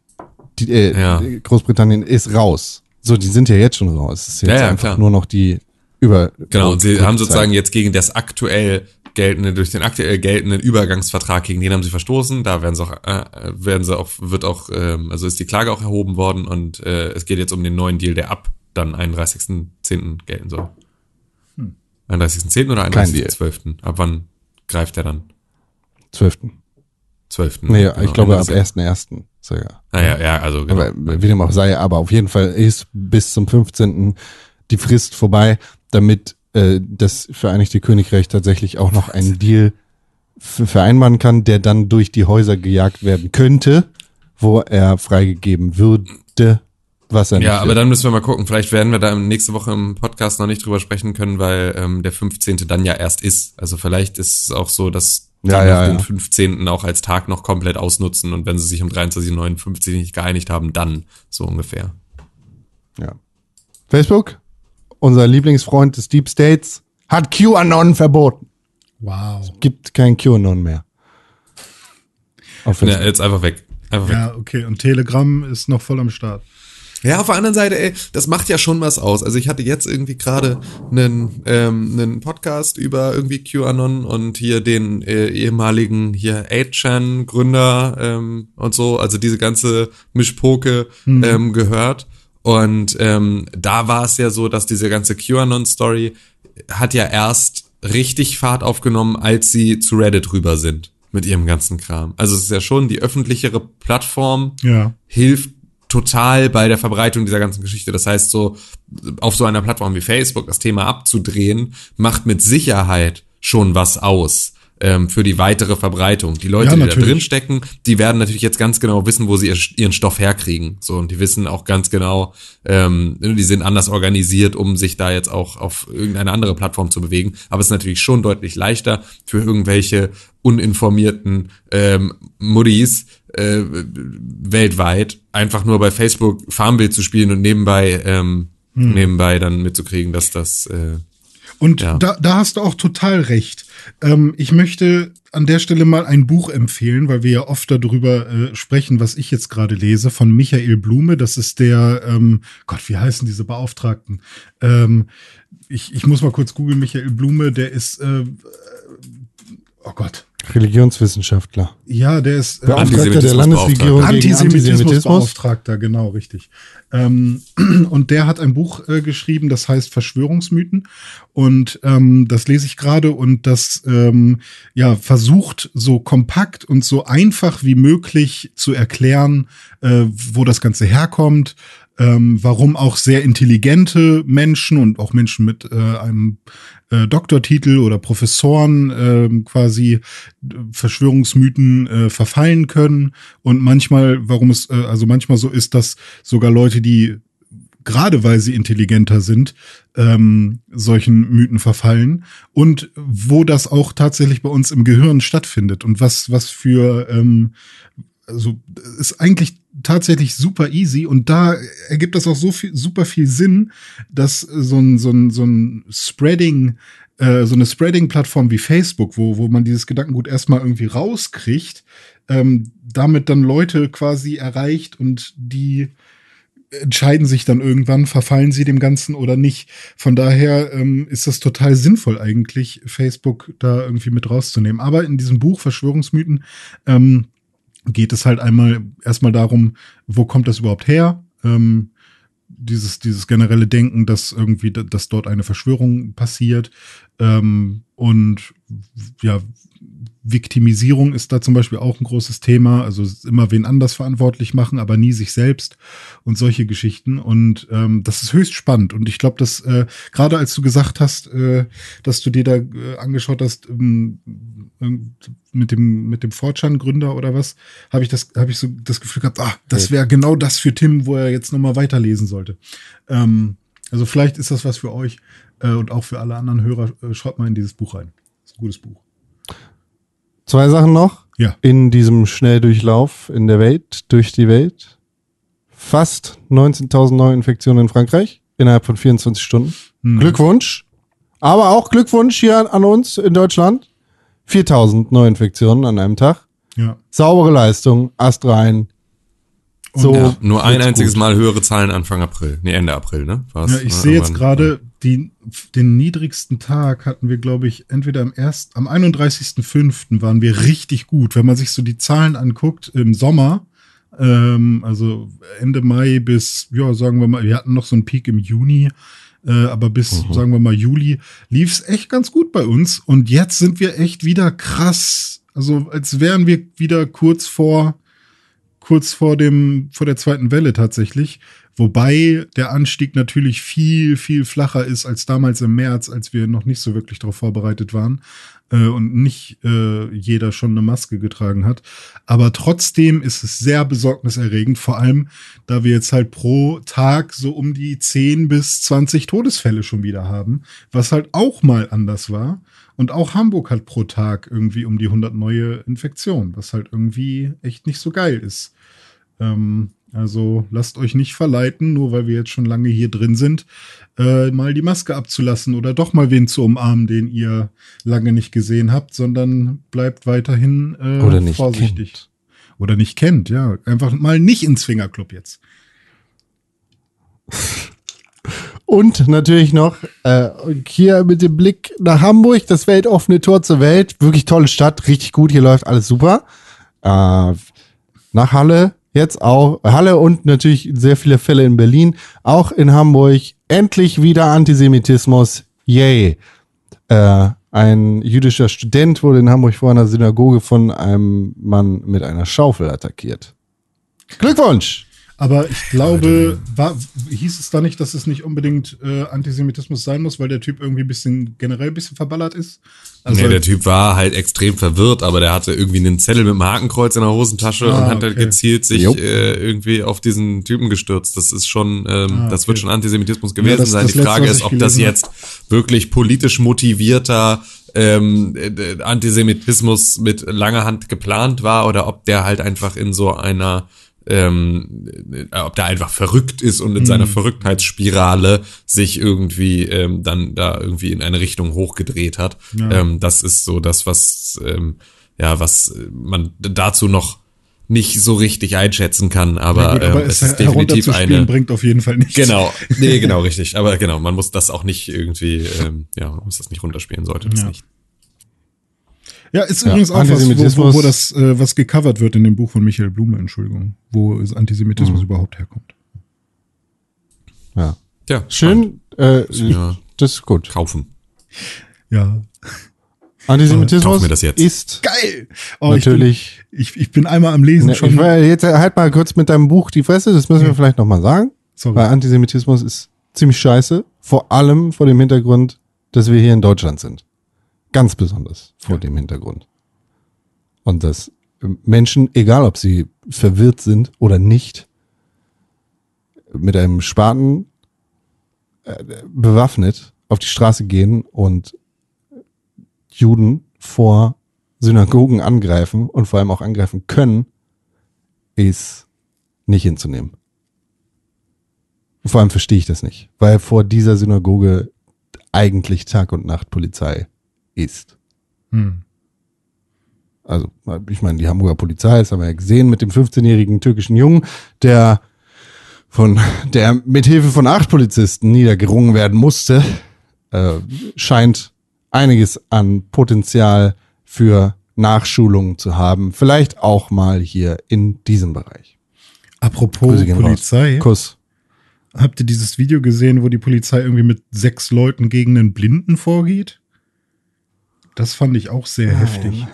Die, äh, ja. Großbritannien ist raus. So, die sind ja jetzt schon raus. Es ist jetzt ja, ja, einfach klar. nur noch die über. Genau, und sie haben sozusagen jetzt gegen das aktuell geltende, durch den aktuell geltenden Übergangsvertrag, gegen den haben sie verstoßen. Da werden sie auch, äh, werden sie auch, wird auch, ähm, also ist die Klage auch erhoben worden und äh, es geht jetzt um den neuen Deal, der ab dann 31.10. gelten soll. Hm. 31.10. oder 31.12.? Ab wann greift der dann? 12. 12. Nee, genau. ich glaube ab 1.1. sogar. Ah, ja, ja, also genau. Aber, wie dem auch sei, aber auf jeden Fall ist bis zum 15. die Frist vorbei, damit äh, das Vereinigte Königreich tatsächlich auch noch einen Deal vereinbaren kann, der dann durch die Häuser gejagt werden könnte, wo er freigegeben würde, was er Ja, aber dann müssen wir mal gucken. Vielleicht werden wir da nächste Woche im Podcast noch nicht drüber sprechen können, weil ähm, der 15. dann ja erst ist. Also vielleicht ist es auch so, dass ja, ja, den ja. 15. auch als Tag noch komplett ausnutzen und wenn sie sich um 23.59 nicht geeinigt haben, dann so ungefähr. Ja. Facebook? Unser Lieblingsfreund des Deep States, hat QAnon verboten. Wow. Es gibt kein QAnon mehr. ja, jetzt einfach weg. Einfach ja, weg. okay. Und Telegram ist noch voll am Start. Ja, auf der anderen Seite, ey, das macht ja schon was aus. Also ich hatte jetzt irgendwie gerade einen, ähm, einen Podcast über irgendwie QAnon und hier den äh, ehemaligen hier 8chan-Gründer ähm, und so, also diese ganze Mischpoke mhm. ähm, gehört. Und ähm, da war es ja so, dass diese ganze QAnon-Story hat ja erst richtig Fahrt aufgenommen, als sie zu Reddit rüber sind mit ihrem ganzen Kram. Also es ist ja schon die öffentlichere Plattform, ja. hilft total bei der Verbreitung dieser ganzen Geschichte. Das heißt, so auf so einer Plattform wie Facebook das Thema abzudrehen, macht mit Sicherheit schon was aus ähm, für die weitere Verbreitung. Die Leute, ja, die da drin stecken, die werden natürlich jetzt ganz genau wissen, wo sie ihren Stoff herkriegen. So und die wissen auch ganz genau, ähm, die sind anders organisiert, um sich da jetzt auch auf irgendeine andere Plattform zu bewegen. Aber es ist natürlich schon deutlich leichter für irgendwelche uninformierten ähm, Muddis äh, weltweit einfach nur bei Facebook Farmbild zu spielen und nebenbei ähm, hm. nebenbei dann mitzukriegen, dass das äh, Und Ja. da, da hast du auch total recht. Ähm, ich möchte an der Stelle mal ein Buch empfehlen, weil wir ja oft darüber äh, sprechen, was ich jetzt gerade lese, von Michael Blume. Das ist der, ähm, Gott, wie heißen diese Beauftragten? Ähm, ich, ich muss mal kurz googeln, Michael Blume, der ist, äh, äh, oh Gott. Religionswissenschaftler. Ja, der ist äh, Beauftragter der Landesregierung gegen Antisemitismus. Antisemitismusbeauftragter, genau, richtig. Ähm, und der hat ein Buch äh, geschrieben, das heißt Verschwörungsmythen. Und ähm, das lese ich gerade und das ähm, ja versucht so kompakt und so einfach wie möglich zu erklären, äh, wo das Ganze herkommt, ähm, warum auch sehr intelligente Menschen und auch Menschen mit äh, einem äh, Doktortitel oder Professoren ähm, quasi äh, Verschwörungsmythen äh, verfallen können. Und manchmal, warum es äh, also manchmal so ist, dass sogar Leute, die gerade weil sie intelligenter sind, ähm, solchen Mythen verfallen. Und wo das auch tatsächlich bei uns im Gehirn stattfindet und was was für ähm, also ist eigentlich tatsächlich super easy und da ergibt das auch so viel super viel Sinn, dass so ein so ein so ein Spreading äh, so eine Spreading-Plattform wie Facebook, wo wo man dieses Gedankengut erstmal irgendwie rauskriegt, ähm, damit dann Leute quasi erreicht und die entscheiden sich dann irgendwann, verfallen sie dem Ganzen oder nicht. Von daher ähm, ist das total sinnvoll eigentlich, Facebook da irgendwie mit rauszunehmen. Aber in diesem Buch Verschwörungsmythen ähm, geht es halt einmal erstmal darum, wo kommt das überhaupt her? Ähm, dieses, dieses generelle Denken, dass irgendwie, dass dort eine Verschwörung passiert. Ähm, und ja, Viktimisierung ist da zum Beispiel auch ein großes Thema. Also immer wen anders verantwortlich machen, aber nie sich selbst und solche Geschichten. Und ähm, das ist höchst spannend. Und ich glaube, dass äh, gerade als du gesagt hast, äh, dass du dir da äh, angeschaut hast ähm, mit dem mit dem Fortran Gründer oder was, habe ich das habe ich so das Gefühl gehabt, ah, das wäre genau das für Tim, wo er jetzt noch mal weiterlesen sollte. Ähm, also vielleicht ist das was für euch äh, und auch für alle anderen Hörer. Äh, schaut mal in dieses Buch rein. Das ist ein gutes Buch. Zwei Sachen noch. Ja. In diesem Schnelldurchlauf in der Welt, durch die Welt. Fast 19.000 Neuinfektionen in Frankreich innerhalb von 24 Stunden. Hm. Glückwunsch. Aber auch Glückwunsch hier an uns in Deutschland. 4.000 Neuinfektionen an einem Tag. Ja. Saubere Leistung, Ast rein. So. Ja, nur ein einziges gut. Mal höhere Zahlen Anfang April. Nee, Ende April, ne? War's, Ja, ich ne? sehe jetzt gerade, die, den niedrigsten Tag hatten wir, glaube ich, entweder am erst, am 31.05. waren wir richtig gut. Wenn man sich so die Zahlen anguckt, im Sommer, ähm, also Ende Mai bis, ja, sagen wir mal, wir hatten noch so einen Peak im Juni, äh, aber bis, Mhm. sagen wir mal, Juli lief es echt ganz gut bei uns. Und jetzt sind wir echt wieder krass, also als wären wir wieder kurz vor, kurz vor dem, vor der zweiten Welle tatsächlich. Wobei der Anstieg natürlich viel, viel flacher ist als damals im März, als wir noch nicht so wirklich darauf vorbereitet waren äh, und nicht äh, jeder schon eine Maske getragen hat. Aber trotzdem ist es sehr besorgniserregend, vor allem, da wir jetzt halt pro Tag so um die 10 bis 20 Todesfälle schon wieder haben, was halt auch mal anders war. Und auch Hamburg hat pro Tag irgendwie um die 100 neue Infektionen, was halt irgendwie echt nicht so geil ist. Ähm, also lasst euch nicht verleiten, nur weil wir jetzt schon lange hier drin sind, äh, mal die Maske abzulassen oder doch mal wen zu umarmen, den ihr lange nicht gesehen habt, sondern bleibt weiterhin äh, Oder nicht vorsichtig. kennt. Oder nicht kennt, ja. Einfach mal nicht ins Fingerclub jetzt. Und natürlich noch äh, hier mit dem Blick nach Hamburg, das weltoffene Tor zur Welt. Wirklich tolle Stadt, richtig gut, hier läuft alles super. Äh, nach Halle jetzt auch. Halle und natürlich sehr viele Fälle in Berlin. Auch in Hamburg. Endlich wieder Antisemitismus. Yay. Äh, ein jüdischer Student wurde in Hamburg vor einer Synagoge von einem Mann mit einer Schaufel attackiert. Glückwunsch! Aber ich glaube, war, hieß es da nicht, dass es nicht unbedingt äh, Antisemitismus sein muss, weil der Typ irgendwie ein bisschen generell ein bisschen verballert ist? Also nee, der Typ war halt extrem verwirrt, aber der hatte irgendwie einen Zettel mit einem Hakenkreuz in der Hosentasche Ah, und hat halt okay. gezielt sich äh, irgendwie auf diesen Typen gestürzt. Das ist schon, ähm, Ah, das okay. wird schon Antisemitismus gewesen das- sein. das Die letzte, Frage ist, ob das jetzt wirklich politisch motivierter ähm, äh, Antisemitismus mit langer Hand geplant war oder ob der halt einfach in so einer ähm, äh, ob der einfach verrückt ist und in seiner Verrücktheitsspirale sich irgendwie ähm, dann da irgendwie in eine Richtung hochgedreht hat. Ja. Ähm, das ist so das, was ähm, ja, was man dazu noch nicht so richtig einschätzen kann, aber, Ja, gut, aber ähm, es es ist definitiv eine. bringt auf jeden Fall nichts. Genau, nee, genau, richtig. Aber genau, man muss das auch nicht irgendwie, ähm, ja, man muss das nicht runterspielen, sollte das Ja. nicht. Ja, ist Ja, übrigens auch was, wo, Antisemitismus- wo, wo das, äh, was gecovert wird in dem Buch von Michael Blume, Entschuldigung, wo ist Antisemitismus Mhm. überhaupt herkommt. Ja. Ja, Schön, äh, Ja. das ist gut. kaufen. Ja. Antisemitismus Kauf mir das jetzt. ist Geil! Oh, natürlich. Ich bin, ich, ich bin einmal am Lesen Ne, schon. ich, jetzt halt mal kurz mit deinem Buch die Fresse, das müssen wir vielleicht nochmal sagen. Sorry. Weil Antisemitismus ist ziemlich scheiße, vor allem vor dem Hintergrund, dass wir hier in Deutschland sind. Ganz besonders vor dem Hintergrund. Und dass Menschen, egal ob sie verwirrt sind oder nicht, mit einem Spaten äh, bewaffnet auf die Straße gehen und Juden vor Synagogen angreifen und vor allem auch angreifen können, ist nicht hinzunehmen. Vor allem verstehe ich das nicht, weil vor dieser Synagoge eigentlich Tag und Nacht Polizei ist. Hm. Also, ich meine, die Hamburger Polizei, das haben wir ja gesehen mit dem 15-jährigen türkischen Jungen, der von, der mit Hilfe von acht Polizisten niedergerungen werden musste, äh, scheint einiges an Potenzial für Nachschulungen zu haben. Vielleicht auch mal hier in diesem Bereich. Apropos gehen raus. Polizei, Kuss. habt ihr dieses Video gesehen, wo die Polizei irgendwie mit sechs Leuten gegen einen Blinden vorgeht? Das fand ich auch sehr heftig.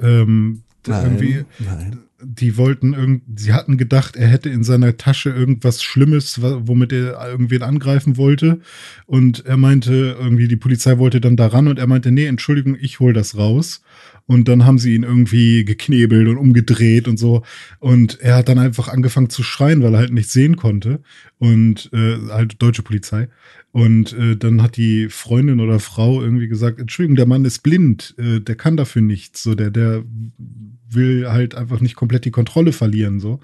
Ähm, irgendwie, nein. die wollten irgend, sie hatten gedacht, er hätte in seiner Tasche irgendwas Schlimmes, womit er irgendwen angreifen wollte. Und er meinte, irgendwie, die Polizei wollte dann daran und er meinte, nee, Entschuldigung, ich hol das raus. Und dann haben sie ihn irgendwie geknebelt und umgedreht und so. Und er hat dann einfach angefangen zu schreien, weil er halt nichts sehen konnte. Und äh, halt deutsche Polizei. Und äh, dann hat die Freundin oder Frau irgendwie gesagt, Entschuldigung, der Mann ist blind, äh, der kann dafür nichts. So, der, der will halt einfach nicht komplett die Kontrolle verlieren. So.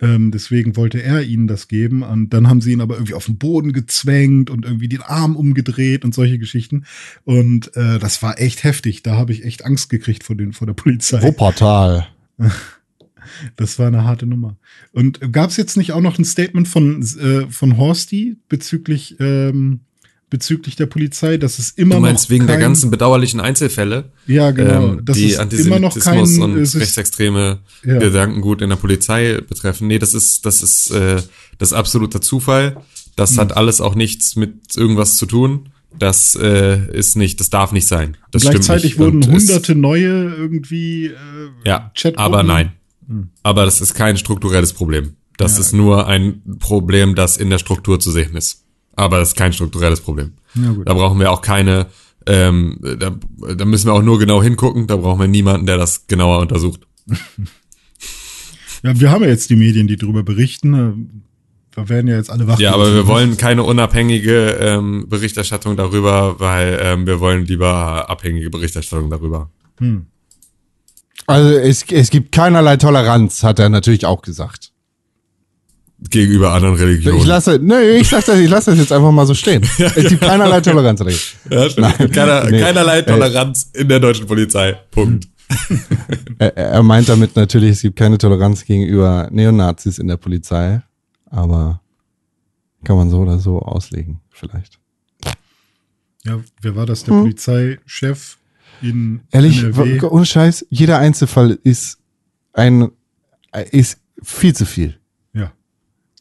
Ähm, deswegen wollte er ihnen das geben. Und dann haben sie ihn aber irgendwie auf den Boden gezwängt und irgendwie den Arm umgedreht und solche Geschichten. Und äh, das war echt heftig. Da habe ich echt Angst gekriegt vor, den, vor der Polizei. Wuppertal. Das war eine harte Nummer. Und gab es jetzt nicht auch noch ein Statement von, äh, von Horsty bezüglich, ähm, bezüglich der Polizei, dass es immer Du meinst noch wegen der kein- ganzen bedauerlichen Einzelfälle, ja genau, ähm, dass die noch kein Antisemitismus und rechtsextreme Ja. Gedankengut in der Polizei betreffen. Nee, das ist, das ist, äh, das ist absoluter Zufall. Das Hm. hat alles auch nichts mit irgendwas zu tun. Das äh, ist nicht, das darf nicht sein. Das Gleichzeitig stimmt nicht. wurden Und hunderte neue irgendwie äh, Ja, aber nein. Aber das ist kein strukturelles Problem. Das Ja. ist nur ein Problem, das in der Struktur zu sehen ist. Aber das ist kein strukturelles Problem. Da brauchen wir auch keine, ähm, da, da müssen wir auch nur genau hingucken. Da brauchen wir niemanden, der das genauer untersucht. Ja, wir haben ja jetzt die Medien, die darüber berichten. Da werden ja jetzt alle wach. Ja, aber wir wollen keine unabhängige ähm, Berichterstattung darüber, weil ähm, wir wollen lieber abhängige Berichterstattung darüber. Also es, es gibt keinerlei Toleranz, hat er natürlich auch gesagt. Gegenüber anderen Religionen. Ich lasse, nee, ich sag das, ich lasse das jetzt einfach mal so stehen. Es gibt keinerlei Toleranz. er ja, stimmt. Keiner, Nee. Keinerlei Toleranz in der deutschen Polizei. Punkt. Er, er meint damit natürlich, es gibt keine Toleranz gegenüber Neonazis in der Polizei, aber kann man so oder so auslegen, vielleicht. Ja, wer war das? Der Hm. Polizeichef in Ehrlich, NRW? ohne Scheiß, jeder Einzelfall ist ein, ist viel zu viel. Ja.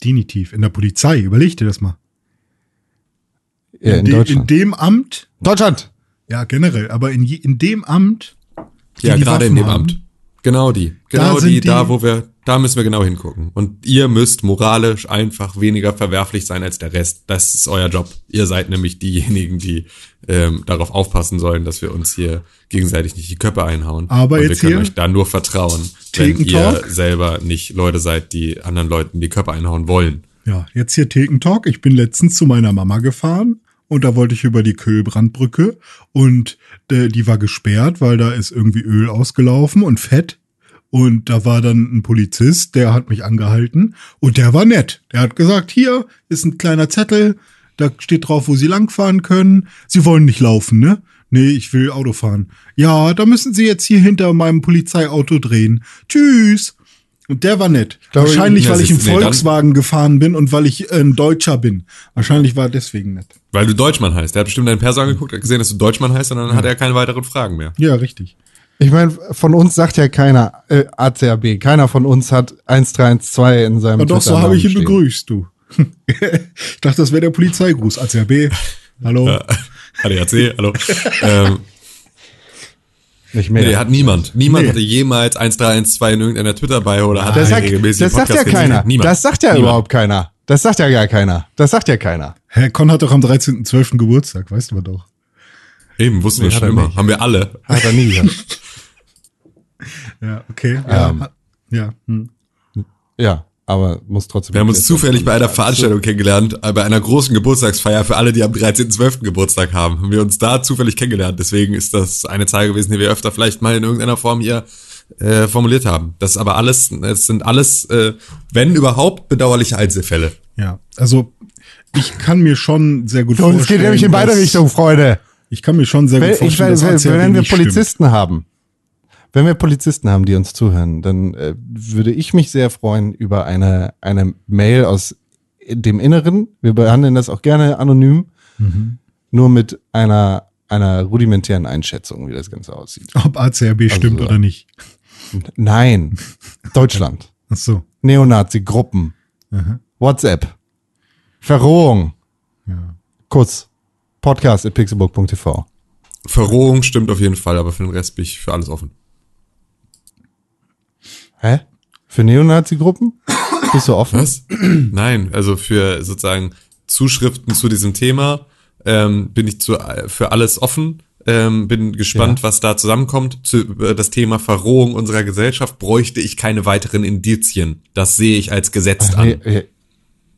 Definitiv. In der Polizei. Überleg dir das mal. Ja, in de, in Deutschland. dem Amt, Deutschland! ja generell, aber in, je, in dem Amt, die Ja, die gerade in dem haben, Amt. Genau die. Genau sind die, da die- wo wir, da müssen wir genau hingucken. Und ihr müsst moralisch einfach weniger verwerflich sein als der Rest. Das ist euer Job. Ihr seid nämlich diejenigen, die ähm, darauf aufpassen sollen, dass wir uns hier gegenseitig nicht die Köpfe einhauen. Aber Und wir jetzt können hier euch da nur vertrauen, wenn ihr selber nicht Leute seid, die anderen Leuten die Köpfe einhauen wollen. Ja, jetzt hier Thekentalk. Ich bin letztens zu meiner Mama gefahren und da wollte ich über die Kühlbrandbrücke und äh, die war gesperrt, weil da ist irgendwie Öl ausgelaufen und Fett. Und da war dann ein Polizist, der hat mich angehalten und der war nett. Der hat gesagt, hier ist ein kleiner Zettel, da steht drauf, wo Sie langfahren können. Sie wollen nicht laufen, ne? Nee, ich will Auto fahren. Ja, da müssen Sie jetzt hier hinter meinem Polizeiauto drehen. Tschüss. Und der war nett. glaube, Wahrscheinlich, ja, weil ich im nee, Volkswagen gefahren bin und weil ich äh, ein Deutscher bin. Wahrscheinlich war er deswegen nett. Weil du Deutschmann heißt. Der hat bestimmt deinen Perso angeguckt, hat gesehen, dass du Deutschmann heißt und dann hat er keine weiteren Fragen mehr. Ja, richtig. Ich meine, von uns sagt ja keiner äh, ACAB. Keiner von uns hat 1312 in seinem Aber doch, so habe ich ihn stehen. begrüßt, du. ich dachte, das wäre der Polizeigruß. ACAB. Hallo. ADAC, hallo. ähm, Nicht mehr. nee, hat niemand. Niemand Nee. hatte jemals 1312 in irgendeiner Twitter-Bio oder hat das sagt, regelmäßigen das sagt ja keiner. Niemand. Das sagt ja Niemand. überhaupt keiner. Das sagt ja gar keiner. Das sagt ja keiner. Herr Con hat doch am 13.12. Geburtstag, weißt du doch. Eben, wussten wir Nee, hat schon er immer. nicht. Haben wir alle. Hat er nie gesagt. Ja, okay. Ja. Ähm. ja. Hm. ja, aber muss trotzdem. Wir haben uns zufällig bei einer Veranstaltung kennengelernt, äh, bei einer großen Geburtstagsfeier für alle, die am 13.12. Geburtstag haben. Haben wir uns da zufällig kennengelernt. Deswegen ist das eine Zahl gewesen, die wir öfter vielleicht mal in irgendeiner Form hier äh, formuliert haben. Das ist aber alles, es sind alles, äh, wenn überhaupt, bedauerliche Einzelfälle. Ja. Also, ich kann mir schon sehr gut Und vorstellen. es geht nämlich in beide Richtungen, Freunde. Ich kann mir schon sehr gut Wenn, ich, vorstellen, wenn, dass ACAB wenn wir Polizisten haben, wenn wir Polizisten haben, die uns zuhören, dann äh, würde ich mich sehr freuen über eine, eine Mail aus dem Inneren. Wir behandeln das auch gerne anonym, Mhm. nur mit einer, einer rudimentären Einschätzung, wie das Ganze aussieht. stimmt. Ob stimmt Also- oder nicht. Nein, Deutschland, Ach so. Neonazi-Gruppen. WhatsApp, Verrohung, Ja. Kuss, Podcast at pixelburg.tv. Verrohung stimmt auf jeden Fall, aber für den Rest bin ich für alles offen. Hä? Für Neonazi-Gruppen? Bist du offen? Was? Nein, also für sozusagen Zuschriften zu diesem Thema ähm, bin ich zu, für alles offen. Ähm, bin gespannt, Ja. was da zusammenkommt. Zu, äh, das Thema Verrohung unserer Gesellschaft bräuchte ich keine weiteren Indizien. Das sehe ich als gesetzt Nee, an. äh,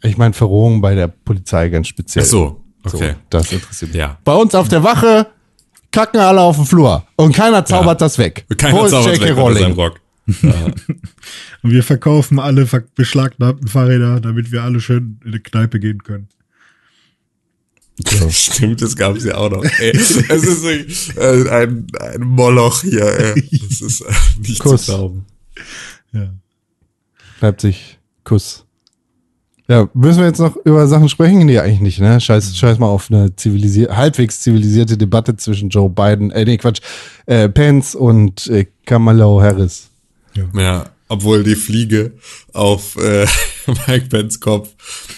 ich meine Verrohung bei der Polizei ganz speziell. Ach so, okay. So, das interessiert mich. Ja. Bei uns auf der Wache kacken alle auf den Flur und keiner zaubert das weg. Keiner Wo ist zaubert seinem Rowling? Rock. Und wir verkaufen alle ver- beschlagnahmten Fahrräder, damit wir alle schön in eine Kneipe gehen können. Stimmt, das gab es ja auch noch. Ey, es ist wirklich, äh, ein, ein Moloch hier. Ey. Das ist äh, nicht Kuss. zu glauben. Ja. Leipzig, Kuss. Ja, müssen wir jetzt noch über Sachen sprechen? Nee, eigentlich nicht, ne? Scheiß, scheiß mal auf eine zivilisier halbwegs zivilisierte Debatte zwischen Joe Biden, äh, nee, Quatsch, äh, Pence und äh, Kamala Harris. Ja, obwohl die Fliege auf äh, Mike Pence Kopf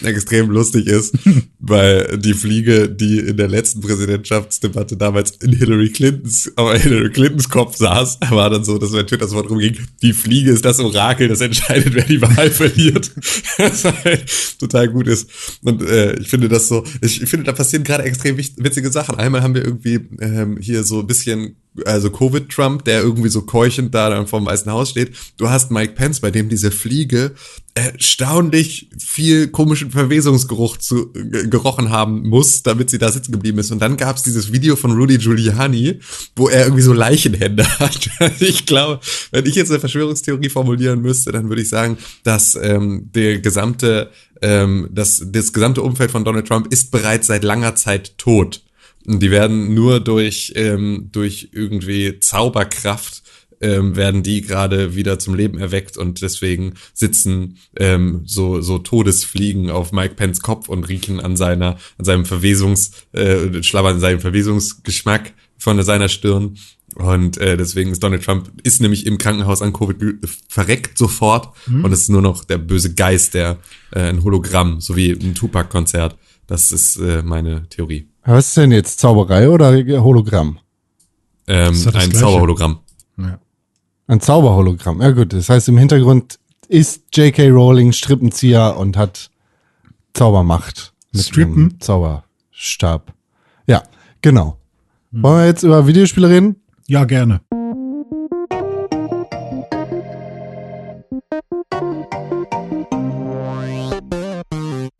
extrem lustig ist, weil die Fliege, die in der letzten Präsidentschaftsdebatte damals in Hillary Clintons, aber Hillary Clintons Kopf saß, war dann so, dass bei Twitter das Wort rumging, die Fliege ist das Orakel, das entscheidet, wer die Wahl verliert. das halt total gut ist. Und äh, ich finde das so, ich finde, da passieren gerade extrem witzige Sachen. Einmal haben wir irgendwie ähm, hier so ein bisschen also Covid-Trump, der irgendwie so keuchend da dann vorm Weißen Haus steht. Du hast Mike Pence, bei dem diese Fliege erstaunlich viel komischen Verwesungsgeruch zu, ge- gerochen haben muss, damit sie da sitzen geblieben ist. Und dann gab es dieses Video von Rudy Giuliani, wo er irgendwie so Leichenhände hat. ich glaube, wenn ich jetzt eine Verschwörungstheorie formulieren müsste, dann würde ich sagen, dass ähm, der gesamte, ähm, das, das gesamte Umfeld von Donald Trump ist bereits seit langer Zeit tot. Und die werden nur durch, ähm, durch irgendwie Zauberkraft ähm, werden die gerade wieder zum Leben erweckt und deswegen sitzen ähm, so so Todesfliegen auf Mike Pence Kopf und riechen an seiner an seinem Verwesungs äh, schlabbern seinem Verwesungsgeschmack von seiner Stirn und äh, deswegen ist Donald Trump ist nämlich im Krankenhaus an Covid verreckt sofort und es ist nur noch der böse Geist der äh, ein Hologramm so wie ein Tupac Konzert das ist äh, meine Theorie Was ist denn jetzt, Zauberei oder Hologramm? ähm, ein Gleiche. Zauberhologramm ja. Ein Zauberhologramm. Ja gut, das heißt im Hintergrund ist J.K. Rowling Strippenzieher und hat Zaubermacht. Mit Strippen? Zauberstab. Ja, genau. Wollen wir jetzt über Videospiele reden? Ja, gerne.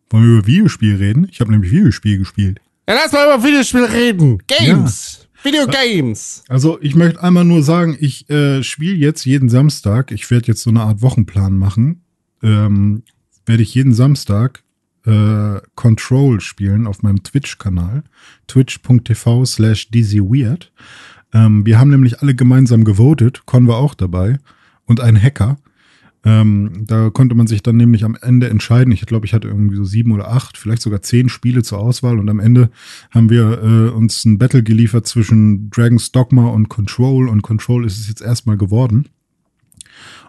Wollen wir über Videospiel reden? Ich habe nämlich Videospiel gespielt. Ja, lass mal über Videospiele reden. Games. Videogames. Also ich möchte einmal nur sagen, ich äh, spiele jetzt jeden Samstag, ich werde jetzt so eine Art Wochenplan machen, ähm, werde ich jeden Samstag äh, Control spielen auf meinem Twitch-Kanal, twitch.tv slash dizzyweird. Ähm, wir haben nämlich alle gemeinsam gewotet, Con war auch dabei und ein Hacker. Ähm, da konnte man sich dann nämlich am Ende entscheiden. Ich glaube, ich hatte irgendwie so sieben oder acht, vielleicht sogar zehn Spiele zur Auswahl. Und am Ende haben wir äh, uns ein Battle geliefert zwischen Dragon's Dogma und Control. Und Control ist es jetzt erstmal geworden.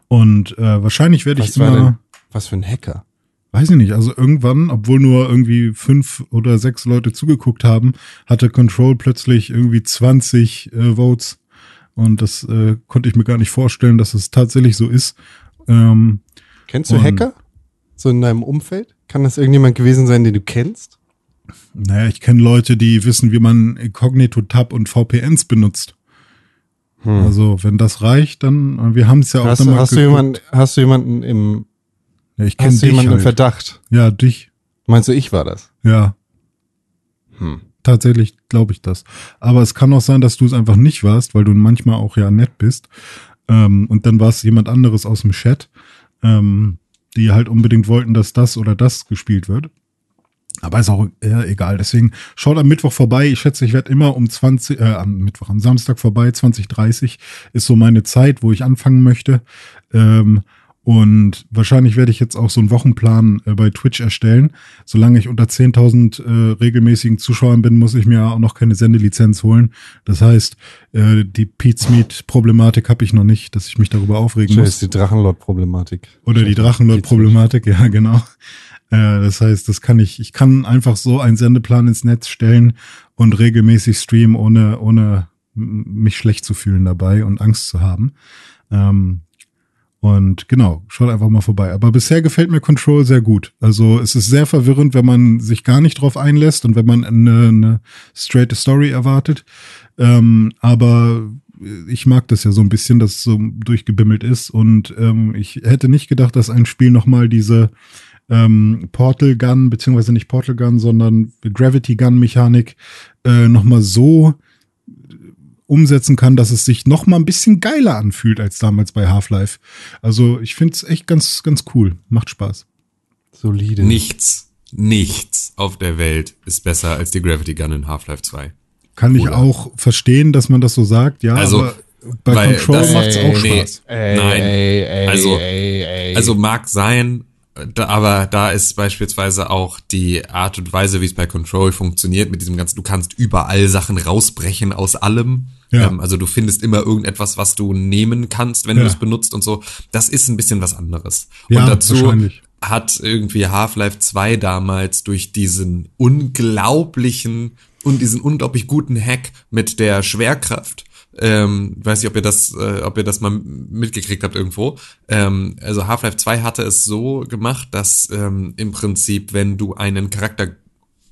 Und äh, wahrscheinlich werde ich immer, denn, was für ein Hacker? weiß ich nicht, also irgendwann, obwohl nur irgendwie fünf oder sechs Leute zugeguckt haben, hatte Control plötzlich irgendwie 20 äh, Votes. Und das äh, konnte ich mir gar nicht vorstellen, dass es tatsächlich so ist. Ähm, Kennst du Hacker? So in deinem Umfeld? Kann das irgendjemand gewesen sein, den du kennst? Naja, ich kenne Leute, die wissen, wie man Incognito Tab und VPNs benutzt. Also, wenn das reicht, dann, äh, wir haben es ja auch Hm. Hast, dann du- mal hast, du geguckt. jemanden, hast du jemanden im, ja, ich kenne hast du jemanden im halt. Verdacht? Ja, dich. Meinst du, ich war das? Ja, Hm. tatsächlich glaube ich das. Aber es kann auch sein, dass du es einfach nicht warst, weil du manchmal auch ja nett bist. Ähm, und dann war es jemand anderes aus dem Chat, ähm, die halt unbedingt wollten, dass das oder das gespielt wird. Aber ist auch eher egal. Deswegen schaut am Mittwoch vorbei. Ich schätze, ich werde immer um 20, äh, am Mittwoch, am Samstag vorbei, 2030 ist so meine Zeit, wo ich anfangen möchte. Ähm, und wahrscheinlich werde ich jetzt auch so einen Wochenplan äh, bei Twitch erstellen. Solange ich unter 10.000 äh, regelmäßigen Zuschauern bin, muss ich mir auch noch keine Sendelizenz holen. Das heißt, äh, die Pete's Meat Problematik habe ich noch nicht, dass ich mich darüber aufregen Das muss. ist die Drachenlord-Problematik. Oder die Drachenlord-Problematik, ja, genau. Äh, das heißt, das kann ich, ich kann einfach so einen Sendeplan ins Netz stellen und regelmäßig streamen, ohne, ohne mich schlecht zu fühlen dabei und Angst zu haben. Ähm, und genau, schaut einfach mal vorbei. Aber bisher gefällt mir Control sehr gut. Also es ist sehr verwirrend, wenn man sich gar nicht drauf einlässt und wenn man eine, eine straight Story erwartet. Ähm, aber ich mag das ja so ein bisschen, dass es so durchgebimmelt ist. Und ähm, ich hätte nicht gedacht, dass ein Spiel nochmal diese ähm, Portal Gun, beziehungsweise nicht Portal Gun, sondern Gravity Gun Mechanik äh, nochmal so umsetzen kann, dass es sich noch mal ein bisschen geiler anfühlt als damals bei Half-Life. Also ich finde es echt ganz, ganz cool. Macht Spaß. Solide. Nichts, nichts auf der Welt ist besser als die Gravity Gun in Half-Life 2. Kann ich Oder? auch verstehen, dass man das so sagt, ja. Also, aber bei weil Control das- macht's auch nee. Spaß. Ey, Nein. Ey, ey, Also- ey, ey. Also mag sein, da, aber da ist beispielsweise auch die Art und Weise, wie es bei Control funktioniert, mit diesem ganzen, du kannst überall Sachen rausbrechen aus allem. Ja. Ähm, also du findest immer irgendetwas, was du nehmen kannst, wenn Ja. du es benutzt und so. Das ist ein bisschen was anderes. Ja, und dazu hat irgendwie Half-Life 2 damals durch diesen unglaublichen und diesen unglaublich guten Hack mit der Schwerkraft ähm, weiß nicht, ob ihr das, äh, ob ihr das mal mitgekriegt habt irgendwo. Ähm, also Half-Life 2 hatte es so gemacht, dass ähm, im Prinzip, wenn du einen Charakter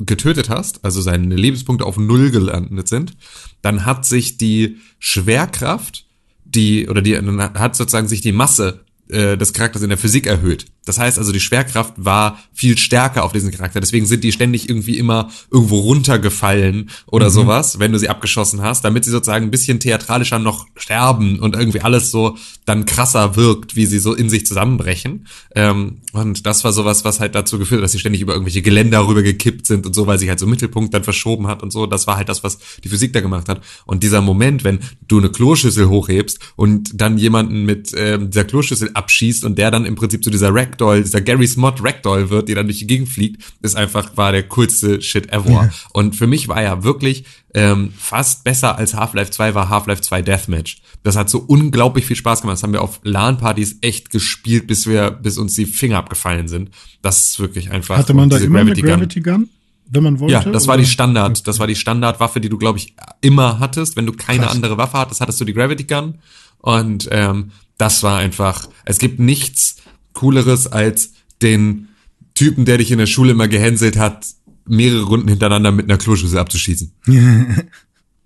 getötet hast, also seine Lebenspunkte auf Null gelandet sind, dann hat sich die Schwerkraft, die, oder die, dann hat sozusagen sich die Masse äh, des Charakters in der Physik erhöht. Das heißt also, die Schwerkraft war viel stärker auf diesen Charakter. Deswegen sind die ständig irgendwie immer irgendwo runtergefallen oder sowas, wenn du sie abgeschossen hast, damit sie sozusagen ein bisschen theatralischer noch sterben und irgendwie alles so dann krasser wirkt, wie sie so in sich zusammenbrechen. Ähm, und das war sowas, was halt dazu geführt hat, dass sie ständig über irgendwelche Geländer rüber gekippt sind und so, weil sich halt so Mittelpunkt dann verschoben hat und so. Das war halt das, was die Physik da gemacht hat. Und dieser Moment, wenn du eine Kloschüssel hochhebst und dann jemanden mit ähm, dieser Kloschüssel abschießt und der dann im Prinzip zu dieser Ragdoll, dieser Gary's Mod Ragdoll wird, die dann durch die Gegend fliegt, ist einfach, war der coolste Shit ever. Und für mich war ja wirklich ähm, fast besser als Half-Life 2 war Half-Life 2 Deathmatch. Das hat so unglaublich viel Spaß gemacht. Das haben wir auf LAN-Partys echt gespielt, bis wir, bis uns die Finger abgefallen sind. Das ist wirklich einfach. Hatte man da immer eine Gravity Gun. Gravity Gun, wenn man wollte? Ja, das war oder? die Standard, das war die Standardwaffe, die du, glaube ich, immer hattest. Wenn du keine Krass. andere Waffe hattest, hattest du die Gravity Gun. Und ähm, das war einfach, es gibt nichts Cooleres als den Typen, der dich in der Schule immer gehänselt hat, mehrere Runden hintereinander mit einer Kloschüssel abzuschießen.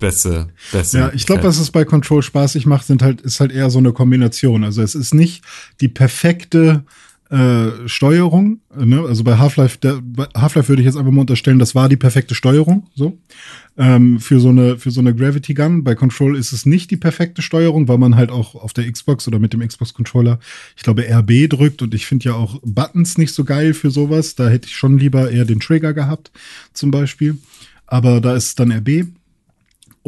Beste, beste. Ja, ich glaube, was es bei Control spaßig macht, sind halt, ist halt eher so eine Kombination. Also es ist nicht die perfekte äh, Steuerung. Ne? Also bei Half-Life, Half-Life würde ich jetzt einfach mal unterstellen, das war die perfekte Steuerung. So ähm, für so eine für so eine Gravity Gun. Bei Control ist es nicht die perfekte Steuerung, weil man halt auch auf der Xbox oder mit dem Xbox Controller, ich glaube RB drückt und ich finde ja auch Buttons nicht so geil für sowas. Da hätte ich schon lieber eher den Trigger gehabt, zum Beispiel. Aber da ist dann RB.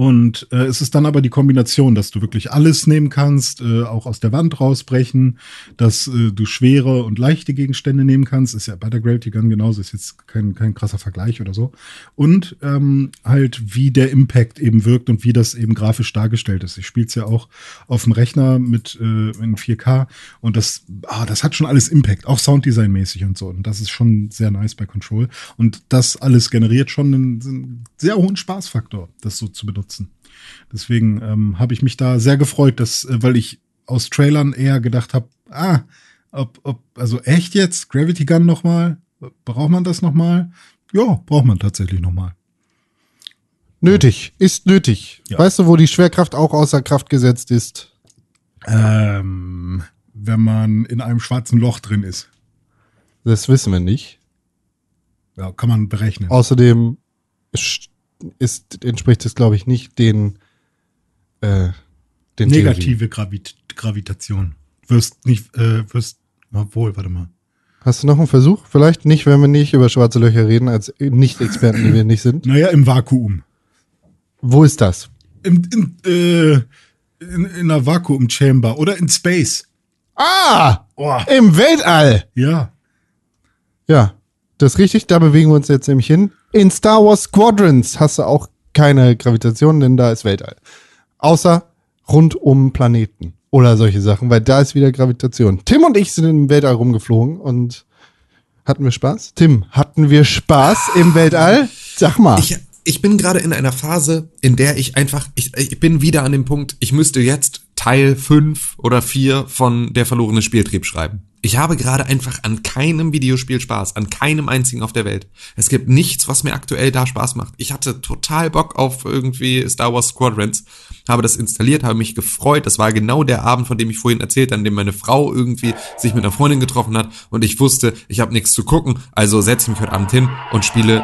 Und äh, es ist dann aber die Kombination, dass du wirklich alles nehmen kannst, äh, auch aus der Wand rausbrechen, dass äh, du schwere und leichte Gegenstände nehmen kannst. Ist ja bei der Gravity Gun genauso, ist jetzt kein, kein krasser Vergleich oder so. Und ähm, halt, wie der Impact eben wirkt und wie das eben grafisch dargestellt ist. Ich spiele es ja auch auf dem Rechner mit äh, in 4K und das, ah, das hat schon alles Impact, auch Sounddesign-mäßig und so. Und das ist schon sehr nice bei Control. Und das alles generiert schon einen, einen sehr hohen Spaßfaktor, das so zu benutzen. Deswegen ähm, habe ich mich da sehr gefreut, dass, äh, weil ich aus Trailern eher gedacht habe, ah, ob, ob, also echt jetzt Gravity Gun nochmal? Braucht man das nochmal? Ja, braucht man tatsächlich nochmal. Nötig, ist nötig. Ja. Weißt du, wo die Schwerkraft auch außer Kraft gesetzt ist? Ähm, wenn man in einem schwarzen Loch drin ist. Das wissen wir nicht. Ja, kann man berechnen. Außerdem ist, entspricht es, glaube ich, nicht den, äh, den. Negative Gravit Gravitation. Wirst nicht, äh, wirst, obwohl, warte mal. Hast du noch einen Versuch? Vielleicht nicht, wenn wir nicht über schwarze Löcher reden, als Nicht-Experten, die wir nicht sind. Naja, im Vakuum. Wo ist das? Im, im, äh, in, in einer Vakuum-Chamber oder in Space. Ah! Oh, Im Weltall! ja. Ja, das ist richtig, da bewegen wir uns jetzt nämlich hin. In Star Wars Squadrons hast du auch keine Gravitation, denn da ist Weltall. Außer rund um Planeten oder solche Sachen, weil da ist wieder Gravitation. Tim und ich sind im Weltall rumgeflogen und hatten wir Spaß? Tim, hatten wir Spaß im Weltall? Sag mal. Ich, ich bin gerade in einer Phase, in der ich einfach, ich, ich bin wieder an dem Punkt, ich müsste jetzt Teil 5 oder 4 von Der verlorene Spieltrieb schreiben. Ich habe gerade einfach an keinem Videospiel Spaß, an keinem einzigen auf der Welt. Es gibt nichts, was mir aktuell da Spaß macht. Ich hatte total Bock auf irgendwie Star Wars Squadrons, habe das installiert, habe mich gefreut. Das war genau der Abend, von dem ich vorhin erzählt, an dem meine Frau irgendwie sich mit einer Freundin getroffen hat und ich wusste, ich habe nichts zu gucken, also setze ich mich heute Abend hin und spiele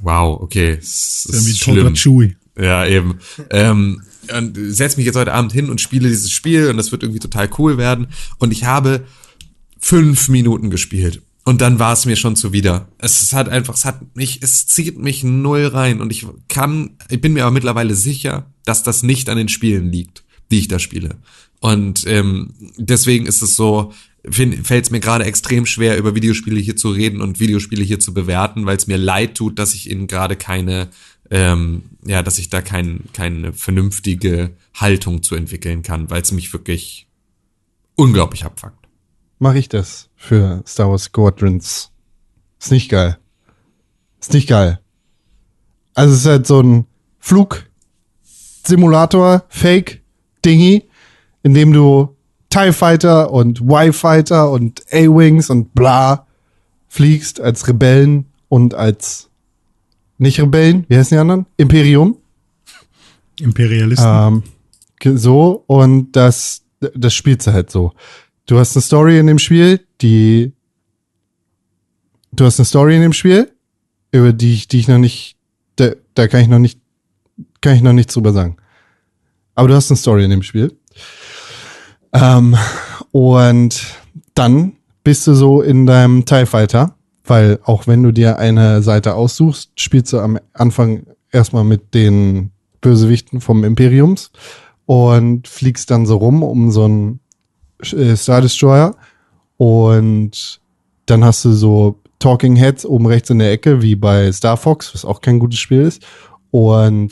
Wow, okay. Das Irgendwie ist toter schlimm. Chewie. Ja, eben. Ähm, und setz mich jetzt heute Abend hin und spiele dieses Spiel und das wird irgendwie total cool werden. Und ich habe fünf Minuten gespielt. Und dann war es mir schon zuwider. Es hat einfach, es hat mich, es zieht mich null rein. Und ich kann, ich bin mir aber mittlerweile sicher, dass das nicht an den Spielen liegt, die ich da spiele. Und ähm, deswegen ist es so, fällt es mir gerade extrem schwer, über Videospiele hier zu reden und Videospiele hier zu bewerten, weil es mir leid tut, dass ich ihnen gerade keine, ähm, ja, dass ich da kein, keine vernünftige Haltung zu entwickeln kann, weil es mich wirklich unglaublich abfuckt. Mache ich das für Star Wars Squadrons. Ist nicht geil. Ist nicht geil. Also es ist halt so ein Flugsimulator, Fake-Dingy, in dem du TIE Fighter und Y-Fighter und A-Wings und bla fliegst als Rebellen und als nicht Rebellen, wie heißen die anderen? Imperium. Imperialisten. Ähm, so, und das, das spielst du halt so. Du hast eine Story in dem Spiel, die. Du hast eine Story in dem Spiel, über die ich, die ich noch nicht. Da, da kann ich noch nicht. Kann ich noch nichts drüber sagen. Aber du hast eine Story in dem Spiel. Ähm, und dann bist du so in deinem TIE Fighter, weil auch wenn du dir eine Seite aussuchst, spielst du am Anfang erstmal mit den Bösewichten vom Imperiums und fliegst dann so rum um so einen äh, Star Destroyer und dann hast du so Talking Heads oben rechts in der Ecke, wie bei Star Fox, was auch kein gutes Spiel ist. Und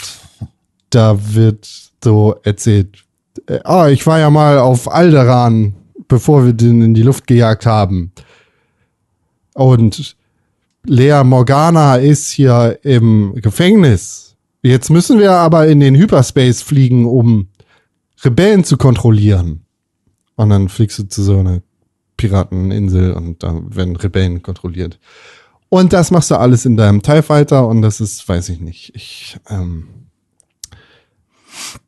da wird so erzählt, äh, ah, ich war ja mal auf Alderan, bevor wir den in die Luft gejagt haben. Und Lea Morgana ist hier im Gefängnis. Jetzt müssen wir aber in den Hyperspace fliegen, um Rebellen zu kontrollieren. Und dann fliegst du zu so einer Pirateninsel und da werden Rebellen kontrolliert. Und das machst du alles in deinem TIE Fighter und das ist, weiß ich nicht, ich, ähm,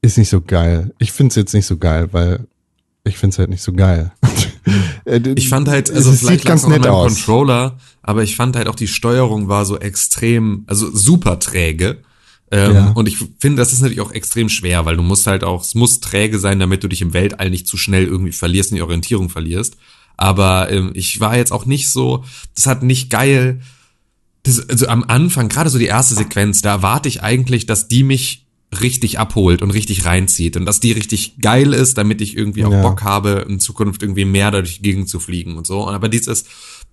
ist nicht so geil. Ich find's jetzt nicht so geil, weil ich find's halt nicht so geil. Äh, Ich fand halt, also es vielleicht sieht ganz nett aus. Controller, aber ich fand halt auch die Steuerung war so extrem, also super träge. Ähm, Ja. Und ich finde, das ist natürlich auch extrem schwer, weil du musst halt auch, es muss träge sein, damit du dich im Weltall nicht zu schnell irgendwie verlierst und die Orientierung verlierst. Aber ähm, ich war jetzt auch nicht so, das hat nicht geil, das, also am Anfang, gerade so die erste Sequenz, da erwarte ich eigentlich, dass die mich richtig abholt und richtig reinzieht und dass die richtig geil ist, damit ich irgendwie auch Ja. Bock habe, in Zukunft irgendwie mehr durch die Gegend zu fliegen und so. Und aber dieses,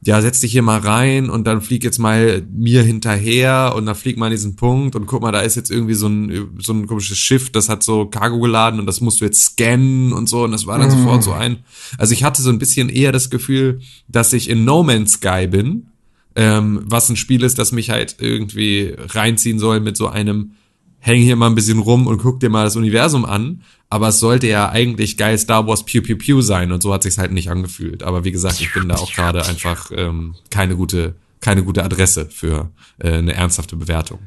ja, setz dich hier mal rein und dann flieg jetzt mal mir hinterher und dann flieg mal an diesen Punkt und guck mal, da ist jetzt irgendwie so ein, so ein komisches Schiff, das hat so Cargo geladen und das musst du jetzt scannen und so und das war dann sofort so ein. Also ich hatte so ein bisschen eher das Gefühl, dass ich in No Man's Sky bin, ähm, was ein Spiel ist, das mich halt irgendwie reinziehen soll mit so einem häng hier mal ein bisschen rum und guck dir mal das Universum an, aber es sollte ja eigentlich geil Star Wars Pew Pew Pew sein und so hat sich's halt nicht angefühlt. Aber wie gesagt, ich bin da auch gerade einfach ähm, keine gute keine gute Adresse für äh, eine ernsthafte Bewertung.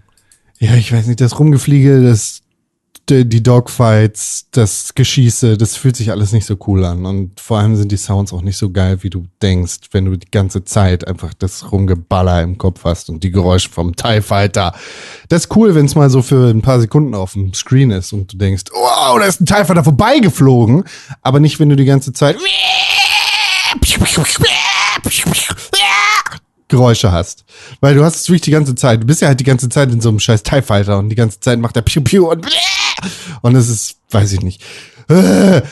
Ja, ich weiß nicht, das Rumgefliege, das, die Dogfights, das Geschieße, das fühlt sich alles nicht so cool an. Und vor allem sind die Sounds auch nicht so geil, wie du denkst, wenn du die ganze Zeit einfach das Rumgeballer im Kopf hast und die Geräusche vom TIE Fighter. Das ist cool, wenn es mal so für ein paar Sekunden auf dem Screen ist und du denkst, wow, da ist ein TIE Fighter vorbeigeflogen. Aber nicht, wenn du die ganze Zeit Geräusche hast. Weil du hast es wirklich die ganze Zeit. Du bist ja halt die ganze Zeit in so einem scheiß TIE Fighter und die ganze Zeit macht er Piu Piu und und es ist, weiß ich nicht. Äh,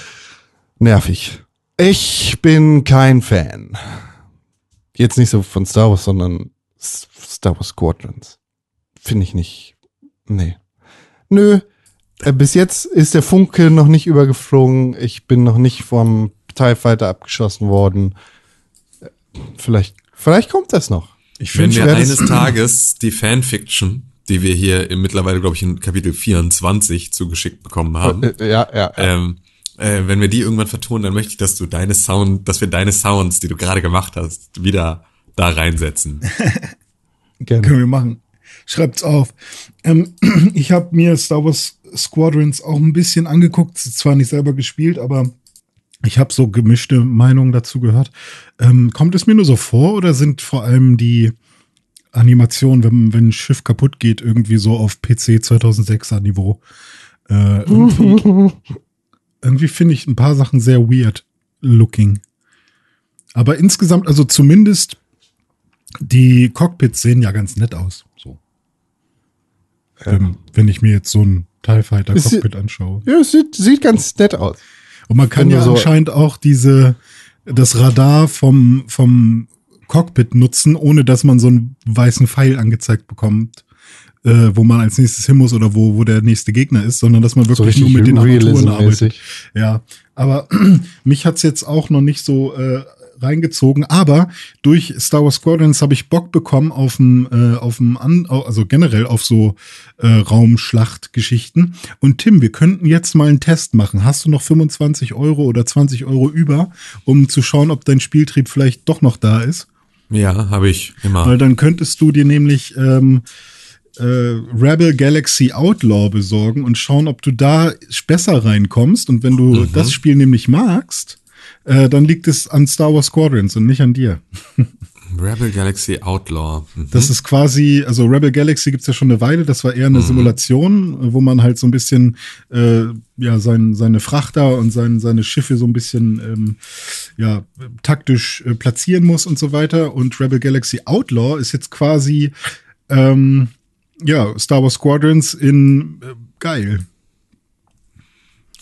nervig. Ich bin kein Fan. Jetzt nicht so von Star Wars, sondern Star Wars Squadrons. Finde ich nicht. Nee. Nö. Äh, Bis jetzt ist der Funke noch nicht übergeflogen. Ich bin noch nicht vom TIE Fighter abgeschossen worden. Äh, Vielleicht, vielleicht kommt das noch. Ich finde, eines Tages die Fanfiction, die wir hier im, mittlerweile, glaube ich, in Kapitel 24 zugeschickt bekommen haben, Äh, Ja, ja. ja. ähm, äh, wenn wir die irgendwann vertonen, dann möchte ich, dass du deine Sound, dass wir deine Sounds, die du gerade gemacht hast, wieder da reinsetzen. Gerne. Können wir machen. Schreibt's auf. Ähm, ich habe mir Star Wars Squadrons auch ein bisschen angeguckt, zwar nicht selber gespielt, aber ich habe so gemischte Meinungen dazu gehört. Ähm, kommt es mir nur so vor oder sind vor allem die Animationen, wenn, wenn ein Schiff kaputt geht, irgendwie so auf PC 2006er Niveau? Äh, irgendwie irgendwie finde ich ein paar Sachen sehr weird looking. Aber insgesamt, also zumindest die Cockpits sehen ja ganz nett aus. So. Ähm, wenn ich mir jetzt so ein TIE Fighter Cockpit anschaue. Ja, es sieht, sieht ganz nett aus. Und man kann wenn ja so- anscheinend auch diese, das Radar vom, vom Cockpit nutzen, ohne dass man so einen weißen Pfeil angezeigt bekommt, äh, wo man als nächstes hin muss oder wo, wo der nächste Gegner ist, sondern dass man So wirklich richtig nur mit den Armaturen arbeitet. Ja, aber mich hat's jetzt auch noch nicht so äh, reingezogen. Aber durch Star Wars Squadrons habe ich Bock bekommen auf dem, äh, auf dem An also generell auf so äh, Raumschlachtgeschichten. Und Tim, wir könnten jetzt mal einen Test machen. Hast du noch 25 Euro oder 20 Euro über, um zu schauen, ob dein Spieltrieb vielleicht doch noch da ist? Ja, habe ich immer. Weil dann könntest du dir nämlich ähm, äh, Rebel Galaxy Outlaw besorgen und schauen, ob du da besser reinkommst. Und wenn du Mhm. das Spiel nämlich magst, äh, dann liegt es an Star Wars Squadrons und nicht an dir. Rebel Galaxy Outlaw. Mhm. Das ist quasi, also Rebel Galaxy gibt's ja schon eine Weile, das war eher eine Simulation, wo man halt so ein bisschen äh, ja sein, seine Frachter und sein, seine Schiffe so ein bisschen ähm, ja, taktisch äh, platzieren muss und so weiter. Und Rebel Galaxy Outlaw ist jetzt quasi ähm, ja, Star Wars Squadrons in äh, geil.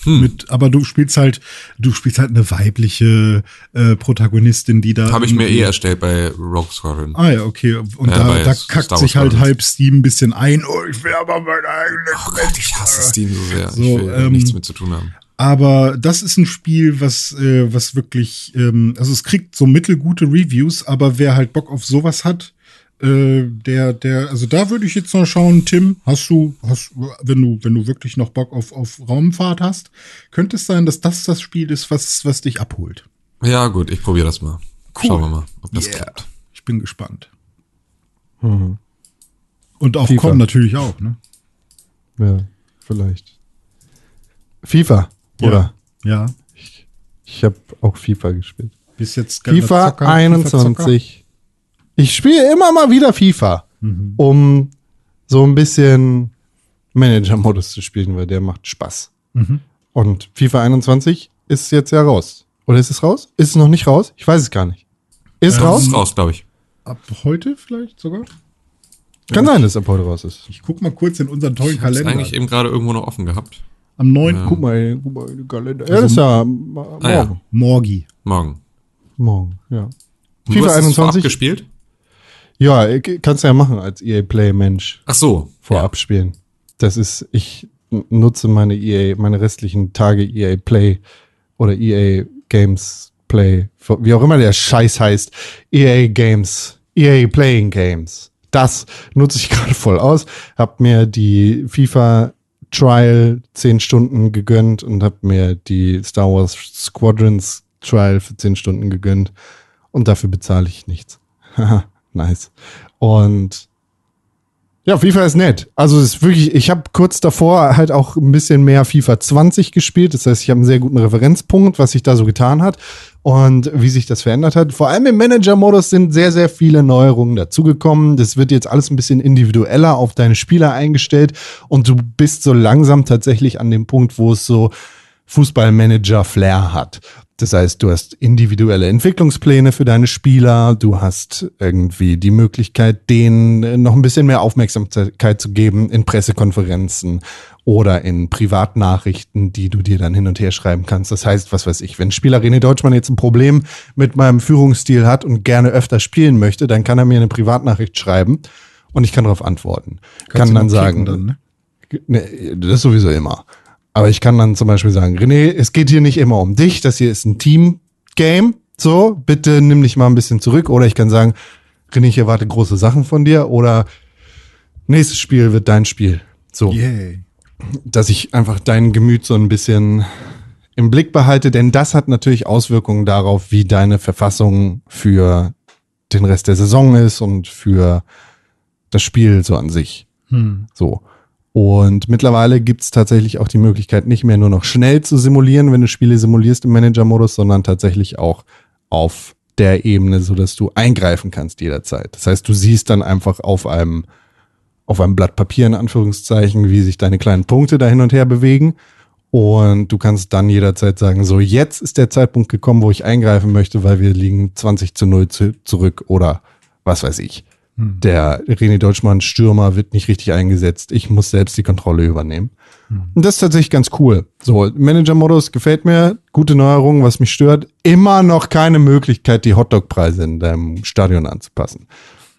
Hm. Mit, aber du spielst halt, du spielst halt eine weibliche äh, Protagonistin, die da. Habe ich mir eh erstellt bei Rogue Squadron. Ah ja, okay. Und Ja, da, da kackt sich halt halb Steam ein bisschen ein. Oh, ich will aber mein eigenes Oh Gott, ich hasse Steam so sehr. So, ich will ähm, nichts mit zu tun haben. Aber das ist ein Spiel, was, äh, was wirklich, ähm, also es kriegt so mittelgute Reviews, aber wer halt Bock auf sowas hat, äh, der, der, also da würde ich jetzt noch schauen, Tim, hast du, hast, wenn du, wenn du wirklich noch Bock auf, auf Raumfahrt hast, könnte es sein, dass das das Spiel ist, was, was dich abholt. Ja, gut, ich probiere das mal. Cool. Schauen wir mal, ob das Yeah. klappt. Ich bin gespannt. Mhm. Und auf FIFA. Com natürlich auch, ne? Ja, vielleicht. FIFA, oder? Ja. Ich habe auch FIFA gespielt. Bist jetzt FIFA Zocker, 21. Ich spiele immer mal wieder FIFA, Mhm. um so ein bisschen Manager-Modus zu spielen, weil der macht Spaß. Mhm. Und FIFA 21 ist jetzt ja raus. Oder ist es raus? Ist es noch nicht raus? Ich weiß es gar nicht. Ist Ähm, raus? ist raus, glaube ich. Ab heute vielleicht sogar? Kann sein, dass es ab heute raus ist. Ich guck mal kurz in unseren tollen Ich habe Kalender. eigentlich eben gerade irgendwo noch offen gehabt. Am 9. Ja. Guck mal, guck mal in den Kalender. Ja, das ist ja morgen. Ah, ja. Morgi. Morgen. Morgen, ja. Du FIFA hast es vorab 21? gespielt? Ja, äh, kannst du ja machen als EA Play Mensch. Ach so. vorab spielen. Das ist, ich nutze meine EA, meine restlichen Tage EA Play oder EA Games Play, wie auch immer der Scheiß heißt, EA Games, EA Playing Games. Das nutze ich gerade voll aus. Hab mir die FIFA Trial 10 Stunden gegönnt und hab mir die Star Wars Squadrons Trial für 10 Stunden gegönnt. Und dafür bezahle ich nichts. Nice. Und ja, FIFA ist nett. Also es ist wirklich, ich habe kurz davor halt auch ein bisschen mehr FIFA 20 gespielt. Das heißt, ich habe einen sehr guten Referenzpunkt, was sich da so getan hat und wie sich das verändert hat. Vor allem im Manager-Modus sind sehr, sehr viele Neuerungen dazugekommen. Das wird jetzt alles ein bisschen individueller auf deine Spieler eingestellt und du bist so langsam tatsächlich an dem Punkt, wo es so Fußballmanager-Flair hat. Das heißt, du hast individuelle Entwicklungspläne für deine Spieler, du hast irgendwie die Möglichkeit, denen noch ein bisschen mehr Aufmerksamkeit zu geben in Pressekonferenzen oder in Privatnachrichten, die du dir dann hin und her schreiben kannst. Das heißt, was weiß ich, wenn Spieler René Deutschmann jetzt ein Problem mit meinem Führungsstil hat und gerne öfter spielen möchte, dann kann er mir eine Privatnachricht schreiben und ich kann darauf antworten. kann du dann sagen, Dann, ne? Ne, das sowieso immer. Aber ich kann dann zum Beispiel sagen, René, es geht hier nicht immer um dich, das hier ist ein Team-Game. So, bitte nimm dich mal ein bisschen zurück. Oder ich kann sagen, René, ich erwarte große Sachen von dir. Oder nächstes Spiel wird dein Spiel. So, Yay. dass ich einfach dein Gemüt so ein bisschen im Blick behalte, denn das hat natürlich Auswirkungen darauf, wie deine Verfassung für den Rest der Saison ist und für das Spiel so an sich. Hm. So. Und mittlerweile gibt es tatsächlich auch die Möglichkeit, nicht mehr nur noch schnell zu simulieren, wenn du Spiele simulierst im Manager-Modus, sondern tatsächlich auch auf der Ebene, sodass du eingreifen kannst jederzeit. Das heißt, du siehst dann einfach auf einem, auf einem Blatt Papier in Anführungszeichen, wie sich deine kleinen Punkte da hin und her bewegen. Und du kannst dann jederzeit sagen, so jetzt ist der Zeitpunkt gekommen, wo ich eingreifen möchte, weil wir liegen 20 zu 0 zu, zurück oder was weiß ich. Der René Deutschmann Stürmer wird nicht richtig eingesetzt. Ich muss selbst die Kontrolle übernehmen. Und das ist tatsächlich ganz cool. So, Manager-Modus gefällt mir. Gute Neuerung, was mich stört. Immer noch keine Möglichkeit, die Hotdog-Preise in deinem Stadion anzupassen.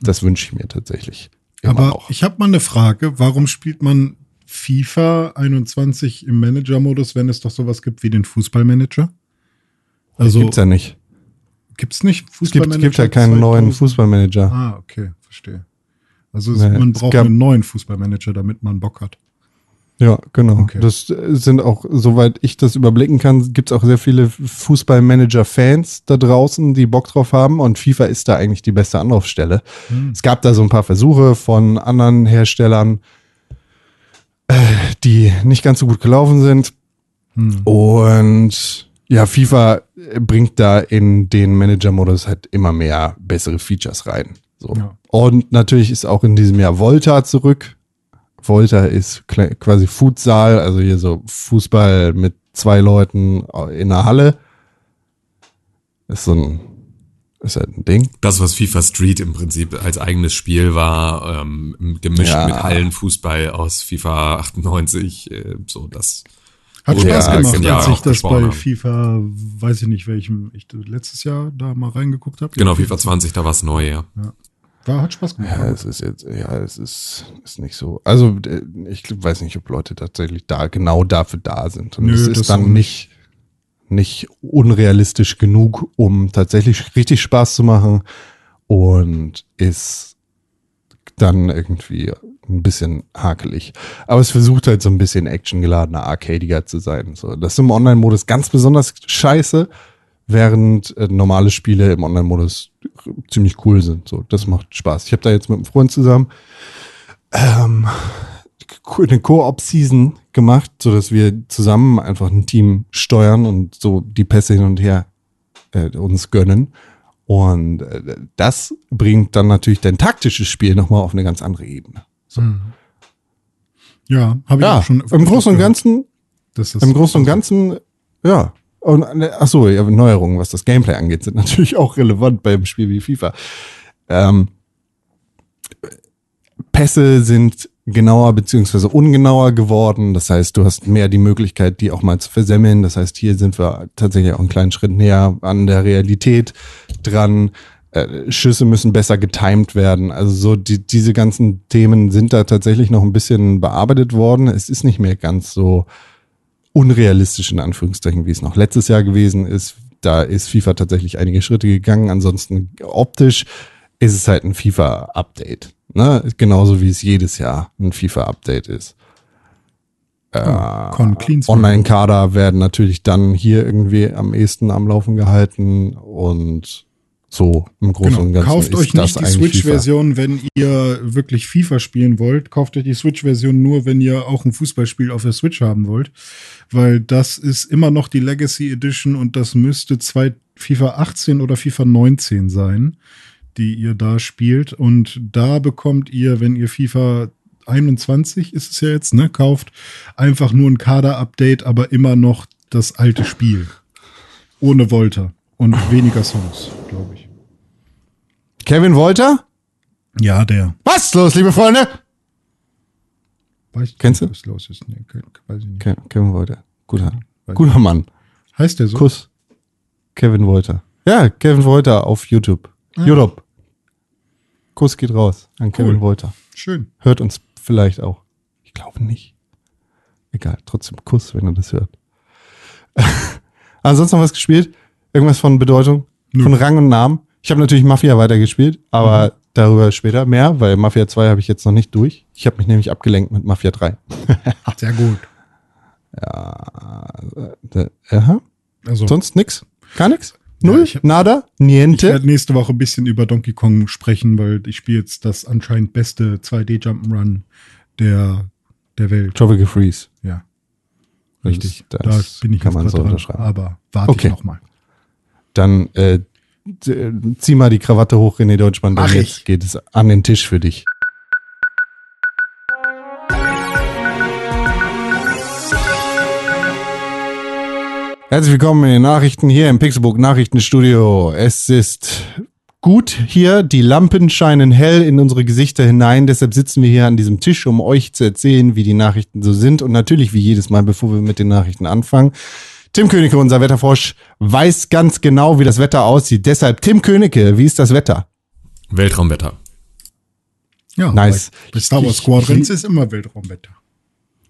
Das wünsche ich mir tatsächlich. Aber noch. ich habe mal eine Frage. Warum spielt man FIFA 21 im Manager-Modus, wenn es doch sowas gibt wie den Fußballmanager? Also Gibt's ja nicht. gibt's nicht Es gibt, gibt ja keinen neuen 2000? Fußballmanager. Ah, okay, verstehe. Also es, Nee, man es braucht einen neuen Fußballmanager, damit man Bock hat. Ja, genau. Okay. Das äh, sind auch, soweit ich das überblicken kann, gibt's auch sehr viele Fußballmanager-Fans da draußen, die Bock drauf haben und FIFA ist da eigentlich die beste Anlaufstelle. Hm. Es gab da so ein paar Versuche von anderen Herstellern, äh, die nicht ganz so gut gelaufen sind. Hm. Und ja, FIFA bringt da in den Manager-Modus halt immer mehr bessere Features rein. So. Ja. Und natürlich ist auch in diesem Jahr Volta zurück. Volta ist quasi Futsal, also hier so Fußball mit zwei Leuten in einer Halle. Ist so ein, ist halt ein Ding. Das, was FIFA Street im Prinzip als eigenes Spiel war, ähm, gemischt Ja. mit Hallenfußball aus FIFA 98, äh, so das. Hat Spaß ja gemacht, als ich das bei haben. FIFA, weiß ich nicht welchem, ich letztes Jahr da mal reingeguckt habe. Genau, FIFA 20, da war es neu, ja. War, hat Spaß gemacht. Ja, es ist jetzt, ja, es ist, ist nicht so. Also, äh, ich weiß nicht, ob Leute tatsächlich da genau dafür da sind. Und Nö, es ist dann nicht, nicht unrealistisch genug, um tatsächlich richtig Spaß zu machen und ist dann irgendwie ein bisschen hakelig. Aber es versucht halt so ein bisschen actiongeladener, arcadiger zu sein. So, das ist im Online-Modus ganz besonders scheiße, während äh, normale Spiele im Online-Modus ziemlich cool sind. So, das macht Spaß. Ich habe da jetzt mit einem Freund zusammen ähm, eine Koop-Season gemacht, so dass wir zusammen einfach ein Team steuern und so die Pässe hin und her äh, uns gönnen. Und äh, das bringt dann natürlich dein taktisches Spiel nochmal auf eine ganz andere Ebene. So. Ja, habe ich Ja, auch schon. im Großen und Ganzen, das im Großen und Ganzen, ja. Und äh, ach so, ja, Neuerungen, was das Gameplay angeht, sind natürlich auch relevant beim Spiel wie FIFA. Ähm, Pässe sind genauer beziehungsweise ungenauer geworden. Das heißt, du hast mehr die Möglichkeit, die auch mal zu versemmeln. Das heißt, hier sind wir tatsächlich auch einen kleinen Schritt näher an der Realität dran. Äh, Schüsse müssen besser getimed werden. Also so die, diese ganzen Themen sind da tatsächlich noch ein bisschen bearbeitet worden. Es ist nicht mehr ganz so unrealistisch in Anführungszeichen, wie es noch letztes Jahr gewesen ist. Da ist FIFA tatsächlich einige Schritte gegangen. Ansonsten optisch ist es halt ein FIFA-Update. Ne? Genauso wie es jedes Jahr ein FIFA-Update ist. Sweep. Online-Kader werden natürlich dann hier irgendwie am ehesten am Laufen gehalten und so im Großen und Genau. Ganzen Kauft euch nicht die. Switch-Version, wenn ihr wirklich FIFA spielen wollt. Kauft euch die Switch-Version nur, wenn ihr auch ein Fußballspiel auf der Switch haben wollt. Weil das ist immer noch die Legacy Edition und das müsste zwei, FIFA 18 oder FIFA 19 sein, die ihr da spielt. Und da bekommt ihr, wenn ihr FIFA 21 ist es ja jetzt, ne, kauft, einfach nur ein Kader-Update, aber immer noch das alte Spiel. Ohne Volta und weniger Songs, glaube ich. Kevin Wolter? Ja, der. Was ist los, liebe Freunde? Weiß Kennst du? Was los ist. Nee, weiß ich nicht. Ke Kevin Wolter. Guter, Weiß guter Mann. Heißt der so? Kuss. Kevin Wolter. Ja, Kevin Wolter auf YouTube. Ah. YouTube. Kuss geht raus an Kevin Cool. Wolter. Schön. Hört uns vielleicht auch. Ich glaube nicht. Egal, trotzdem Kuss, wenn er das hört. Ansonsten noch was gespielt? Irgendwas von Bedeutung? Nö. Von Rang und Namen? Ich habe natürlich Mafia weitergespielt, aber Mhm. darüber später mehr, weil Mafia 2 habe ich jetzt noch nicht durch. Ich habe mich nämlich abgelenkt mit Mafia 3. Sehr gut. Äh, aha. Also, Sonst nix? Gar nix? Ja, Null? ich hab- Nada? ich Niente? werde nächste Woche ein bisschen über Donkey Kong sprechen, weil ich spiele jetzt das anscheinend beste 2D-Jump'n'Run der, der Welt. Tropical Freeze. Ja, richtig. das da bin ich kann man so dran, unterschreiben. Aber warte Okay. ich noch mal. Dann äh, zieh mal die Krawatte hoch, René Deutschmann, denn Mach jetzt ich. geht es an den Tisch für dich. Herzlich willkommen in den Nachrichten hier im Pixelbook Nachrichtenstudio. Es ist gut hier, die Lampen scheinen hell in unsere Gesichter hinein, deshalb sitzen wir hier an diesem Tisch, um euch zu erzählen, wie die Nachrichten so sind und natürlich wie jedes Mal, bevor wir mit den Nachrichten anfangen. Tim Königke, unser Wetterfrosch, weiß ganz genau, wie das Wetter aussieht. Deshalb, Tim Königke, wie ist das Wetter? Weltraumwetter. Ja, Nice. Bei, Star Wars Squadrons ist immer Weltraumwetter.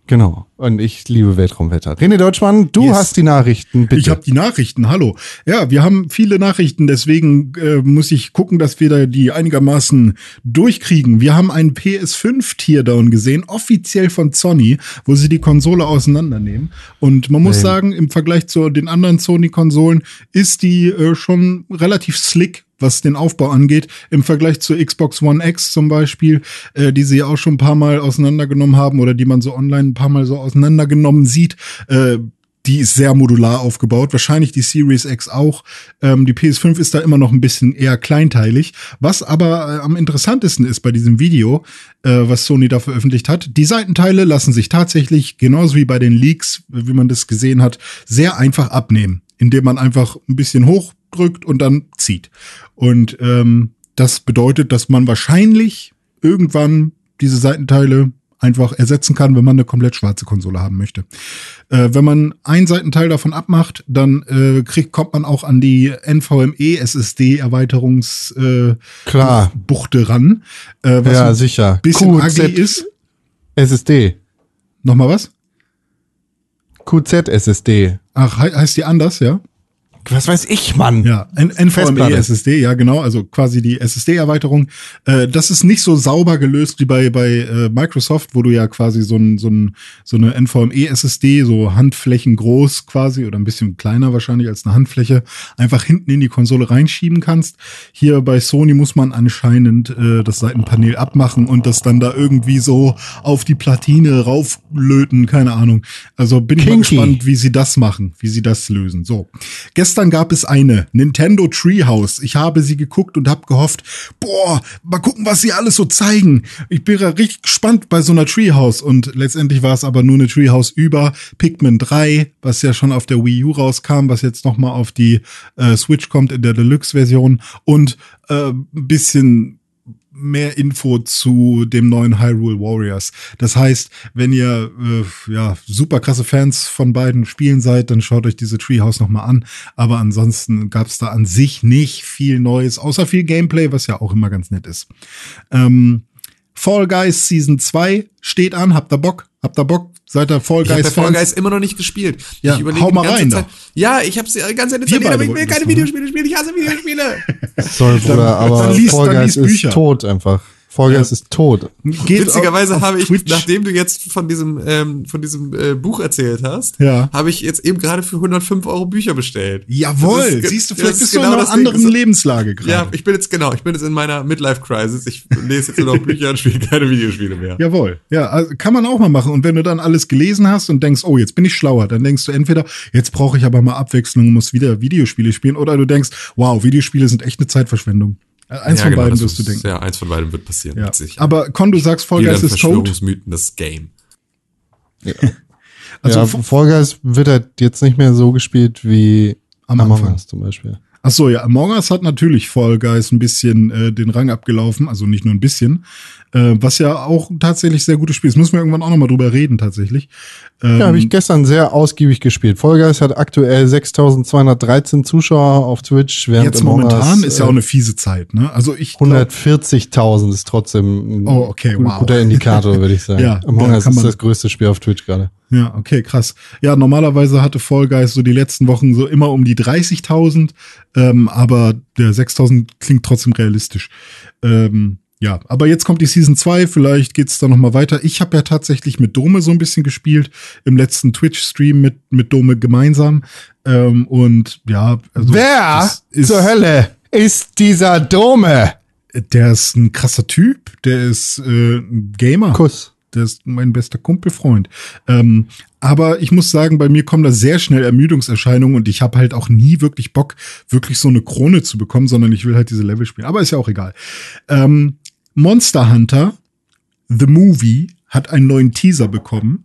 Genau. Und ich liebe Weltraumwetter. René Deutschmann, du Yes. hast die Nachrichten, bitte. Ich habe die Nachrichten, hallo. Ja, wir haben viele Nachrichten, deswegen äh, muss ich gucken, dass wir da die einigermaßen durchkriegen. Wir haben einen PS5 Teardown gesehen, offiziell von Sony, wo sie die Konsole auseinandernehmen. Und man muss Ähm. sagen, im Vergleich zu den anderen Sony-Konsolen ist die äh, schon relativ slick was den Aufbau angeht, im Vergleich zur Xbox One X zum Beispiel, äh, die sie ja auch schon ein paar Mal auseinandergenommen haben oder die man so online ein paar Mal so auseinandergenommen sieht. Äh, die ist sehr modular aufgebaut, wahrscheinlich die Series X auch. Ähm, die PS5 ist da immer noch ein bisschen eher kleinteilig. Was aber äh, am interessantesten ist bei diesem Video, äh, was Sony da veröffentlicht hat, die Seitenteile lassen sich tatsächlich, genauso wie bei den Leaks, wie man das gesehen hat, sehr einfach abnehmen, indem man einfach ein bisschen hochdrückt und dann zieht. Und ähm, das bedeutet, dass man wahrscheinlich irgendwann diese Seitenteile einfach ersetzen kann, wenn man eine komplett schwarze Konsole haben möchte. Äh, wenn man ein Seitenteil davon abmacht, dann äh, kriegt, kommt man auch an die NVMe SSD Erweiterungs äh, Klar. Buchte ran. Äh, was Ja, sicher. bisschen QZ ugly ist. SSD. Nochmal was? QZ SSD. Ach, he heißt die anders, ja? Was weiß ich, Mann? Ja, N NVMe Festplatte. SSD, ja genau, also quasi die SSD-Erweiterung. Äh, das ist nicht so sauber gelöst wie bei bei äh, Microsoft, wo du ja quasi so ein so ein so eine NVMe SSD so Handflächen groß quasi oder ein bisschen kleiner wahrscheinlich als eine Handfläche einfach hinten in die Konsole reinschieben kannst. Hier bei Sony muss man anscheinend äh, das Seitenpanel abmachen und das dann da irgendwie so auf die Platine rauflöten, keine Ahnung. Also bin ich mal Kinky. gespannt, wie sie das machen, wie sie das lösen. So. Gestern gestern gab es eine Nintendo Treehouse. Ich habe sie geguckt und habe gehofft, boah, mal gucken, was sie alles so zeigen. Ich bin ja richtig gespannt bei so einer Treehouse. Und letztendlich war es aber nur eine Treehouse über Pikmin 3, was ja schon auf der Wii U rauskam, was jetzt noch mal auf die äh, Switch kommt in der Deluxe-Version und äh, ein bisschen mehr Info zu dem neuen Hyrule Warriors. Das heißt, wenn ihr äh, ja super krasse Fans von beiden Spielen seid, dann schaut euch diese Treehouse noch an. Aber ansonsten gab es da an sich nicht viel Neues, außer viel Gameplay, was ja auch immer ganz nett ist. Ähm, Fall Guys Season 2 steht an. Habt ihr Bock? Habt ihr Bock? Seid ihr Fall Ich habe Guys Fall Fans? Guys immer noch nicht gespielt. Ja, ich überlege hau mal rein Zeit. Ja, ich habe es die ganze Zeit beide aber ich will keine ne? Videospiele spielen. Ich hasse Videospiele. Sorry, Bruder, aber dann liest- Fall Guys ist tot einfach. Fall Guys ist tot. Geht Witzigerweise auf- auf habe ich, Twitch. nachdem du jetzt von diesem ähm, von diesem äh, Buch erzählt hast, Ja. habe ich jetzt eben gerade für 105 Euro Bücher bestellt. Jawohl, ist siehst du, vielleicht ist bist du genau in einer das Ding. anderen So- Lebenslage gerade. Ja, ich bin jetzt genau, ich bin jetzt in meiner Midlife Crisis. Ich lese jetzt nur noch Bücher und spiele keine Videospiele mehr. Jawohl. Ja, also kann man auch mal machen. Und wenn du dann alles gelesen hast und denkst, oh, jetzt bin ich schlauer, dann denkst du entweder, jetzt brauche ich aber mal Abwechslung und muss wieder Videospiele spielen, oder du denkst, wow, Videospiele sind echt eine Zeitverschwendung. Äh, Eins Ja, von genau, beiden wirst du denken. Ja, eins von beiden wird passieren. Ja. Aber Con, du sagst, Fall Guys ist tot. Verschwörungsmythen, das Game. Also ja, Fall Guys wird halt jetzt nicht mehr so gespielt wie Am Among Anfang. Us zum Beispiel. Ach so, ja, Among Us hat natürlich Fall Guys ein bisschen äh, den Rang abgelaufen, also nicht nur ein bisschen, äh, was ja auch tatsächlich sehr gutes Spiel ist. Müssen wir irgendwann auch noch mal drüber reden, tatsächlich. Ähm, Ja, habe ich gestern sehr ausgiebig gespielt. Guys hat aktuell 6213 Zuschauer auf Twitch, während jetzt momentan ist ja äh, auch eine fiese Zeit, ne? Also ich glaub, 140.000 ist trotzdem ein Oh, okay, wow. guter Indikator, würde ich sagen. Ja, Among Us ist das größte Spiel auf Twitch gerade. Ja, okay, krass. Ja, normalerweise hatte Fall Guys so die letzten Wochen so immer um die 30.000, ähm, aber der 6.000 klingt trotzdem realistisch. Ähm, ja, aber jetzt kommt die Season 2, vielleicht geht's da noch mal weiter. Ich habe ja tatsächlich mit Dome so ein bisschen gespielt, im letzten Twitch-Stream mit, mit Dome gemeinsam. Ähm, und ja, also Wer ist, zur Hölle ist dieser Dome? der ist ein krasser Typ, der ist äh, ein Gamer. Kuss. Der ist mein bester Kumpelfreund. Ähm, aber ich muss sagen, bei mir kommen da sehr schnell Ermüdungserscheinungen und ich habe halt auch nie wirklich Bock, wirklich so eine Krone zu bekommen, sondern ich will halt diese Level spielen. Aber ist ja auch egal. Ähm, Monster Hunter, The Movie, hat einen neuen Teaser bekommen.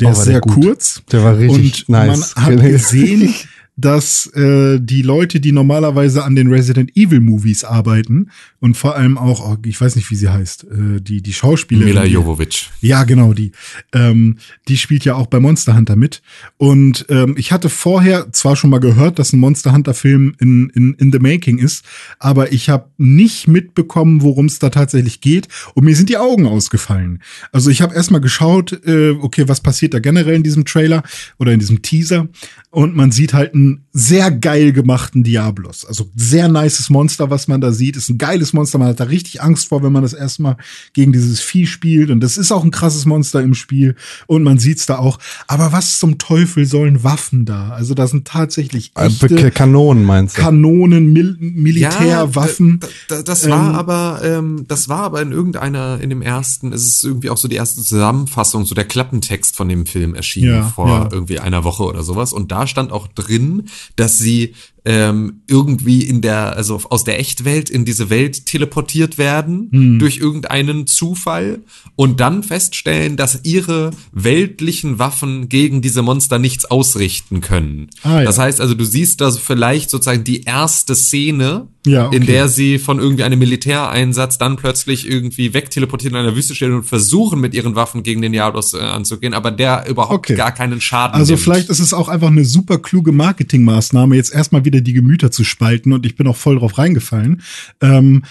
Der Oh, ist war der sehr gut. kurz. Der war richtig und nice. man hat gesehen, dass äh, die Leute, die normalerweise an den Resident Evil Movies arbeiten und vor allem auch, oh, ich weiß nicht, wie sie heißt, äh, die die Schauspielerin, Mila Jovovich. ja, genau, die. Ähm, die spielt ja auch bei Monster Hunter mit. Und ähm, ich hatte vorher zwar schon mal gehört, dass ein Monster Hunter-Film in, in, in the making ist, aber ich habe nicht mitbekommen, worum es da tatsächlich geht. Und mir sind die Augen ausgefallen. Also ich habe erstmal geschaut, äh, okay, was passiert da generell in diesem Trailer oder in diesem Teaser. Und man sieht halt einen sehr geil gemachten Diablos. Also sehr nices Monster, was man da sieht. Ist ein geiles Monster. Man hat da richtig Angst vor, wenn man das erstmal gegen dieses Vieh spielt. Und das ist auch ein krasses Monster im Spiel. Und man sieht's da auch. Aber was zum Teufel sollen Waffen da? Also da sind tatsächlich Äh, echte Kanonen meinst du? Kanonen, Mil Militärwaffen. Ja, da, da, das war Ähm, aber, ähm, das war aber in irgendeiner, in dem ersten, es ist irgendwie auch so die erste Zusammenfassung, so der Klappentext von dem Film erschienen Ja, vor ja. irgendwie einer Woche oder sowas. Und da stand auch drin, dass sie ähm, irgendwie in der, also aus der Echtwelt in diese Welt teleportiert werden Hm. durch irgendeinen Zufall und dann feststellen, dass ihre weltlichen Waffen gegen diese Monster nichts ausrichten können. Ah, ja. Das heißt also, du siehst da vielleicht sozusagen die erste Szene, Ja, okay. in der sie von irgendwie einem Militäreinsatz dann plötzlich irgendwie wegteleportiert in einer Wüste stehen und versuchen mit ihren Waffen gegen den Diablos äh, anzugehen, aber der überhaupt Okay. gar keinen Schaden Also nimmt. vielleicht ist es auch einfach eine super kluge Marketingmaßnahme, jetzt erstmal wieder die Gemüter zu spalten und ich bin auch voll drauf reingefallen. Ähm,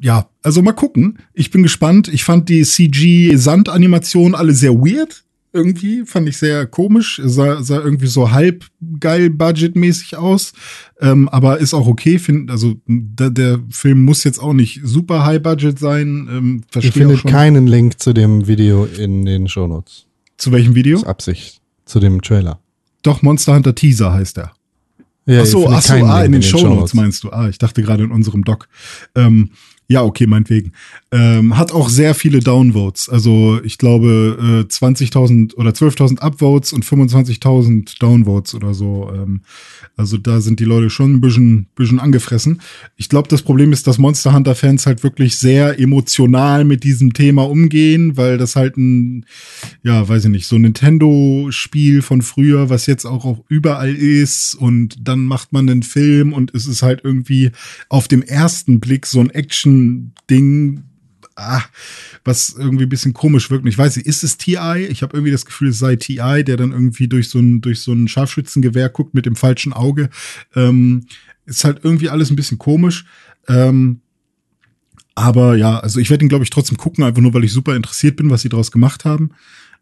ja, also mal gucken. Ich bin gespannt. Ich fand die CG-Sand-Animationen alle sehr weird. Irgendwie fand ich sehr komisch, sah, sah irgendwie so halb geil budgetmäßig aus, ähm, aber ist auch okay. Find, also der, der Film muss jetzt auch nicht super high budget sein. Ähm, Ihr findet keinen Link zu dem Video in den Shownotes. Zu welchem Video? Absicht. Zu dem Trailer. Doch Monster Hunter Teaser heißt er. Ja, Ach so, ach so, ah, Link in den Shownotes meinst du. Ah, ich dachte gerade in unserem Doc. Ähm, Ja, okay, meinetwegen. Ähm, hat auch sehr viele Downvotes. Also ich glaube äh, 20.000 oder 12.000 Upvotes und 25.000 Downvotes oder so. Ähm, also da sind die Leute schon ein bisschen, bisschen angefressen. Ich glaube, das Problem ist, dass Monster Hunter-Fans halt wirklich sehr emotional mit diesem Thema umgehen, weil das halt ein, ja, weiß ich nicht, so ein Nintendo-Spiel von früher, was jetzt auch, auch überall ist und dann macht man einen Film und es ist halt irgendwie auf dem ersten Blick so ein Action-Ding, ah, was irgendwie ein bisschen komisch wirkt. Ich weiß nicht, ist es TI? Ich habe irgendwie das Gefühl, es sei TI, der dann irgendwie durch so ein, durch so ein Scharfschützengewehr guckt mit dem falschen Auge. Ähm, ist halt irgendwie alles ein bisschen komisch. Ähm, aber ja, also ich werde ihn, glaube ich, trotzdem gucken, einfach nur, weil ich super interessiert bin, was sie daraus gemacht haben.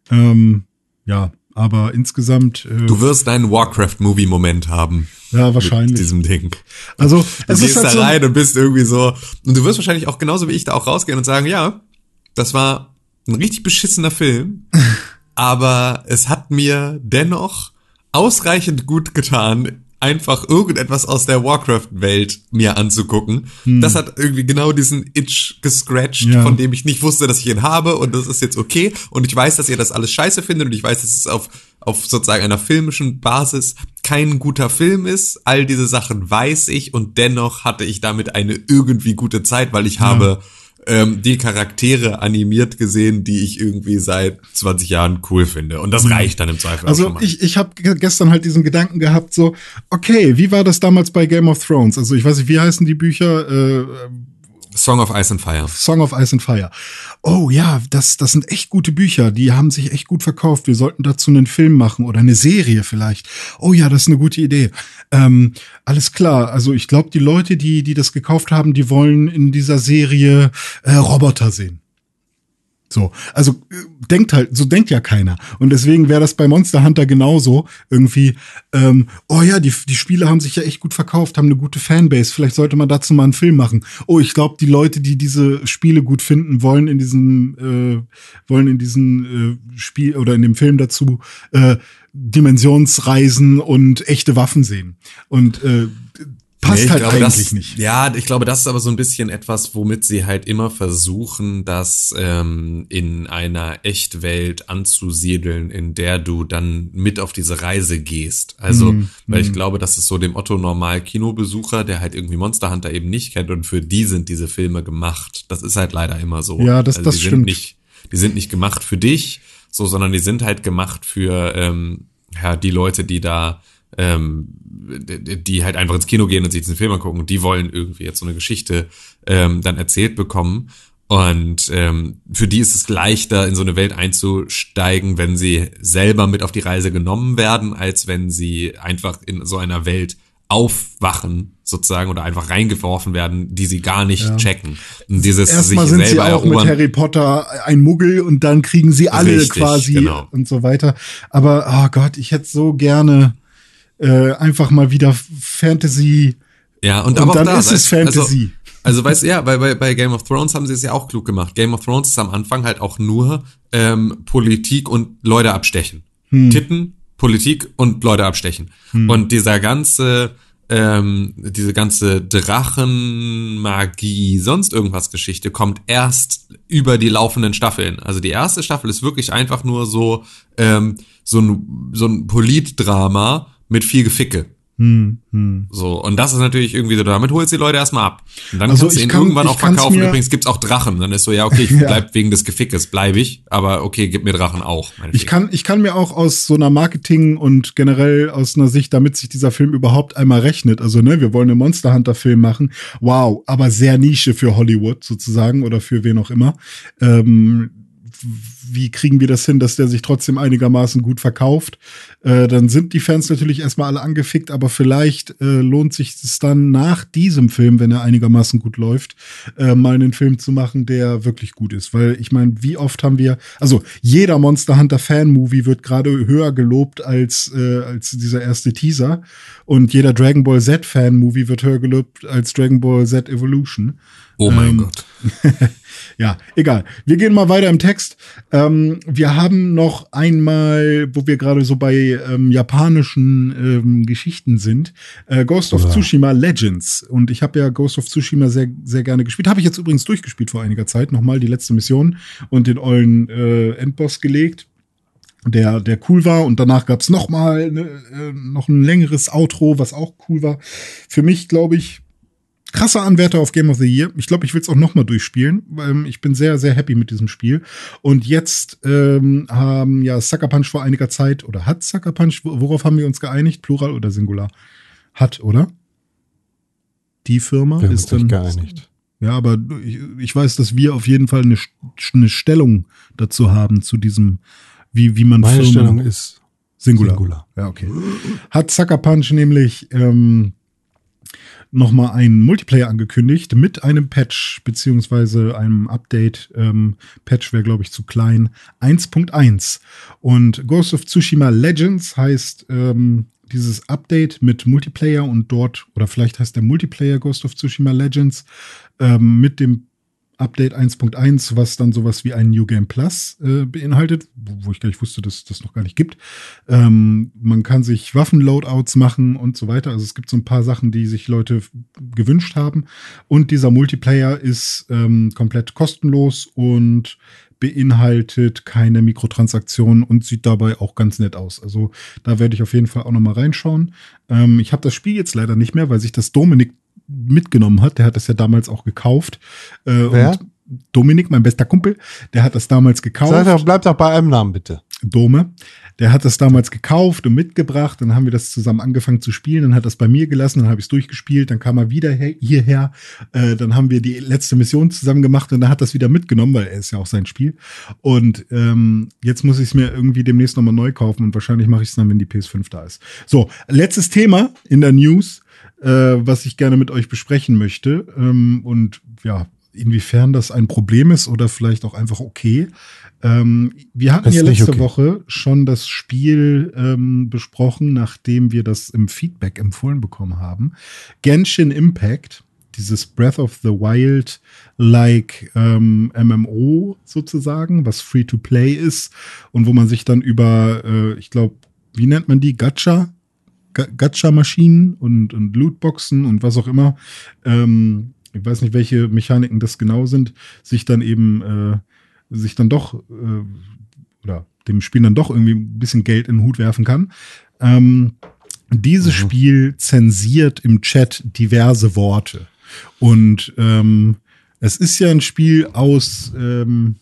Ähm, ja, aber insgesamt. Äh, du wirst deinen Warcraft-Movie-Moment haben. Ja, wahrscheinlich. Mit diesem Ding. Also, du gehst halt da so rein und bist irgendwie so. Und du wirst wahrscheinlich auch genauso wie ich da auch rausgehen und sagen, ja, das war ein richtig beschissener Film, aber es hat mir dennoch ausreichend gut getan, einfach irgendetwas aus der Warcraft-Welt mir anzugucken. Hm. Das hat irgendwie genau diesen Itch gescratcht, ja. von dem ich nicht wusste, dass ich ihn habe und das ist jetzt okay. Und ich weiß, dass ihr das alles scheiße findet und ich weiß, dass es auf, auf sozusagen einer filmischen Basis kein guter Film ist. All diese Sachen weiß ich und dennoch hatte ich damit eine irgendwie gute Zeit, weil ich ja. habe ähm, die Charaktere animiert gesehen, die ich irgendwie seit 20 Jahren cool finde. Und das mhm. reicht dann im Zweifel. Also auch schon mal. ich, ich habe gestern halt diesen Gedanken gehabt, so, okay, wie war das damals bei Game of Thrones? Also ich weiß nicht, wie heißen die Bücher? Äh, Song of Ice and Fire. Song of Ice and Fire. Oh ja, das, das sind echt gute Bücher. Die haben sich echt gut verkauft. Wir sollten dazu einen Film machen oder eine Serie vielleicht. Oh ja, das ist eine gute Idee. Ähm, alles klar. Also ich glaube, die Leute, die, die das gekauft haben, die wollen in dieser Serie äh, Roboter sehen. So, also äh, denkt halt, so denkt ja keiner. Und deswegen wäre das bei Monster Hunter genauso irgendwie, ähm, oh ja, die, die Spiele haben sich ja echt gut verkauft, haben eine gute Fanbase, vielleicht sollte man dazu mal einen Film machen. Oh, ich glaube, die Leute, die diese Spiele gut finden, wollen in diesem, äh, wollen in diesem äh, Spiel oder in dem Film dazu äh, Dimensionsreisen und echte Waffen sehen. Und äh, passt nee, halt glaube, eigentlich das, nicht. Ja, ich glaube, das ist aber so ein bisschen etwas, womit sie halt immer versuchen, das ähm, in einer Echtwelt anzusiedeln, in der du dann mit auf diese Reise gehst. Also, mm, weil mm. ich mhm. glaube, das ist so dem Otto normal Kinobesucher, der halt irgendwie Monster Hunter eben nicht kennt und für die sind diese Filme gemacht. Das ist halt leider immer so. Ja, das, also das die stimmt. Nicht, die sind nicht gemacht für dich, so, sondern die sind halt gemacht für ähm, ja, die Leute, die da ähm, die halt einfach ins Kino gehen und sich diesen Film angucken und die wollen irgendwie jetzt so eine Geschichte ähm, dann erzählt bekommen. Und ähm, für die ist es leichter, in so eine Welt einzusteigen, wenn sie selber mit auf die Reise genommen werden, als wenn sie einfach in so einer Welt aufwachen sozusagen oder einfach reingeworfen werden, die sie gar nicht ja. checken. Und dieses Erstmal sich sind selber sie auch erobern. mit Harry Potter ein Muggel und dann kriegen sie alle Richtig, quasi genau. und so weiter. Aber oh Gott, ich hätte so gerne äh, einfach mal wieder Fantasy. Ja, und, und aber dann da, ist es Fantasy. Also, also weißt du, ja, bei, bei, bei Game of Thrones haben sie es ja auch klug gemacht. Game of Thrones ist am Anfang halt auch nur ähm, Politik und Leute abstechen. Hm. Titten, Politik und Leute abstechen. Hm. Und dieser ganze, ähm, diese ganze Drachenmagie, sonst irgendwas Geschichte kommt erst über die laufenden Staffeln. Also die erste Staffel ist wirklich einfach nur so, ähm, so ein, so ein Politdrama, mit viel Geficke. Hm, hm. So, und das ist natürlich irgendwie so, damit holst du die Leute erstmal ab. Und dann also kannst du ihn kann, irgendwann auch verkaufen. Übrigens gibt's auch Drachen. Dann ist so, ja, okay, ich ja. bleib wegen des Gefickes, bleibe ich, aber okay, gib mir Drachen auch. Ich kann, ich kann mir auch aus so einer Marketing und generell aus einer Sicht, damit sich dieser Film überhaupt einmal rechnet, also ne, wir wollen einen Monster Hunter Film machen, wow, aber sehr Nische für Hollywood sozusagen oder für wen auch immer. Ähm, wie kriegen wir das hin, dass der sich trotzdem einigermaßen gut verkauft? Äh, dann sind die Fans natürlich erstmal alle angefickt, aber vielleicht äh, lohnt sich es dann nach diesem Film, wenn er einigermaßen gut läuft, äh, mal einen Film zu machen, der wirklich gut ist. Weil ich meine, wie oft haben wir, also jeder Monster Hunter Fan-Movie wird gerade höher gelobt als, äh, als dieser erste Teaser. Und jeder Dragon Ball Z Fan-Movie wird höher gelobt als Dragon Ball Z Evolution. Oh mein Ähm, Gott. Ja, egal. Wir gehen mal weiter im Text. Ähm, wir haben noch einmal, wo wir gerade so bei ähm, japanischen ähm, Geschichten sind, äh, Ghost of Ja. Tsushima Legends. Und ich habe ja Ghost of Tsushima sehr, sehr gerne gespielt. Habe ich jetzt übrigens durchgespielt vor einiger Zeit. Nochmal die letzte Mission und den ollen äh, Endboss gelegt. Der, der cool war und danach gab's noch mal ne, äh, noch ein längeres Outro, was auch cool war. Für mich, glaube ich, krasser Anwärter auf Game of the Year. Ich glaube, ich will es auch noch mal durchspielen. weil ich bin sehr, sehr happy mit diesem Spiel. Und jetzt ähm, haben ja Sucker Punch vor einiger Zeit, oder hat Sucker Punch, wo- worauf haben wir uns geeinigt? Plural oder Singular? Hat, oder? Die Firma Wir ist dann. geeinigt. Ja, aber ich, ich weiß, dass wir auf jeden Fall eine, eine Stellung dazu haben, zu diesem, wie, wie man Meine Firmen- Stellung ist Singular. Singular. Ja, okay. Hat Sucker Punch nämlich ähm, nochmal einen Multiplayer angekündigt mit einem Patch beziehungsweise einem Update. Ähm, Patch wäre, glaube ich, zu klein. 1.1. Und Ghost of Tsushima Legends heißt ähm, dieses Update mit Multiplayer und dort, oder vielleicht heißt der Multiplayer Ghost of Tsushima Legends ähm, mit dem Update 1.1, was dann sowas wie ein New Game Plus äh, beinhaltet, wo, ich gar nicht wusste, dass es das noch gar nicht gibt. Ähm, man kann sich Waffenloadouts machen und so weiter. Also es gibt so ein paar Sachen, die sich Leute gewünscht haben. Und dieser Multiplayer ist ähm, komplett kostenlos und beinhaltet keine Mikrotransaktionen und sieht dabei auch ganz nett aus. Also da werde ich auf jeden Fall auch noch mal reinschauen. Ähm, ich habe das Spiel jetzt leider nicht mehr, weil sich das Dominik mitgenommen hat. Der hat das ja damals auch gekauft. Äh, Wer? Und Dominik, mein bester Kumpel, der hat das damals gekauft. Sag doch, bleib doch bei einem Namen, bitte. Dome. Der hat das damals gekauft und mitgebracht. Dann haben wir das zusammen angefangen zu spielen. Dann hat das bei mir gelassen. Dann habe ich es durchgespielt. Dann kam er wieder her, hierher. Äh, dann haben wir die letzte Mission zusammen gemacht und dann hat das wieder mitgenommen, weil er ist ja auch sein Spiel. Und ähm, jetzt muss ich es mir irgendwie demnächst nochmal neu kaufen und wahrscheinlich mache ich es dann, wenn die PS5 da ist. So, letztes Thema in der News, äh, was ich gerne mit euch besprechen möchte. Ähm, und ja, inwiefern das ein Problem ist oder vielleicht auch einfach okay. Ähm, wir hatten ja letzte okay. Woche schon das Spiel ähm, besprochen, nachdem wir das im Feedback empfohlen bekommen haben. Genshin Impact, dieses Breath of the Wild like ähm, MMO sozusagen, was free to play ist und wo man sich dann über, äh, ich glaube, wie nennt man die? Gacha? Ga- Gacha-Maschinen und, und Lootboxen und was auch immer. Ähm, ich weiß nicht, welche Mechaniken das genau sind, sich dann eben, äh, sich dann doch, äh, oder dem Spiel dann doch irgendwie ein bisschen Geld in den Hut werfen kann. Ähm, dieses Spiel zensiert im Chat diverse Worte. Und ähm, es ist ja ein Spiel aus, ähm,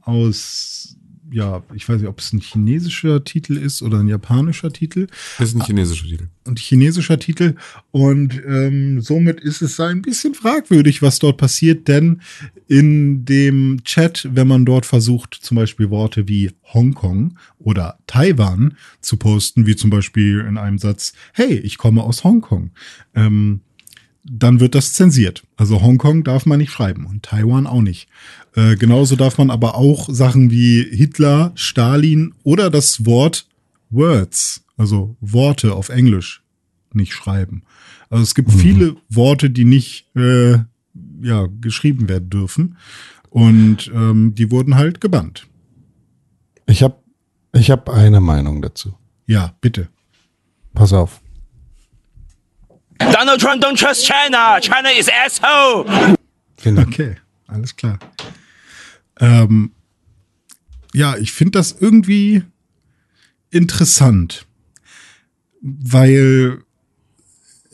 aus, ja, ich weiß nicht, ob es ein chinesischer Titel ist oder ein japanischer Titel Das ist ein chinesischer Titel. und chinesischer Titel. Und ähm, somit ist es ein bisschen fragwürdig, was dort passiert, denn in dem Chat, wenn man dort versucht, zum Beispiel Worte wie Hongkong oder Taiwan zu posten, wie zum Beispiel in einem Satz, hey, ich komme aus Hongkong, ähm, dann wird das zensiert. Also Hongkong darf man nicht schreiben und Taiwan auch nicht. Äh, genauso darf man aber auch Sachen wie Hitler, Stalin oder das Wort Words, also Worte auf Englisch, nicht schreiben. Also es gibt viele Worte, die nicht äh, ja, geschrieben werden dürfen. Und ähm, die wurden halt gebannt. Ich habe ich hab eine Meinung dazu. Ja, bitte. Pass auf. Donald Trump don't trust China. China is asshole. Vielen Dank. Okay, alles klar. Ähm, ja, ich finde das irgendwie interessant, weil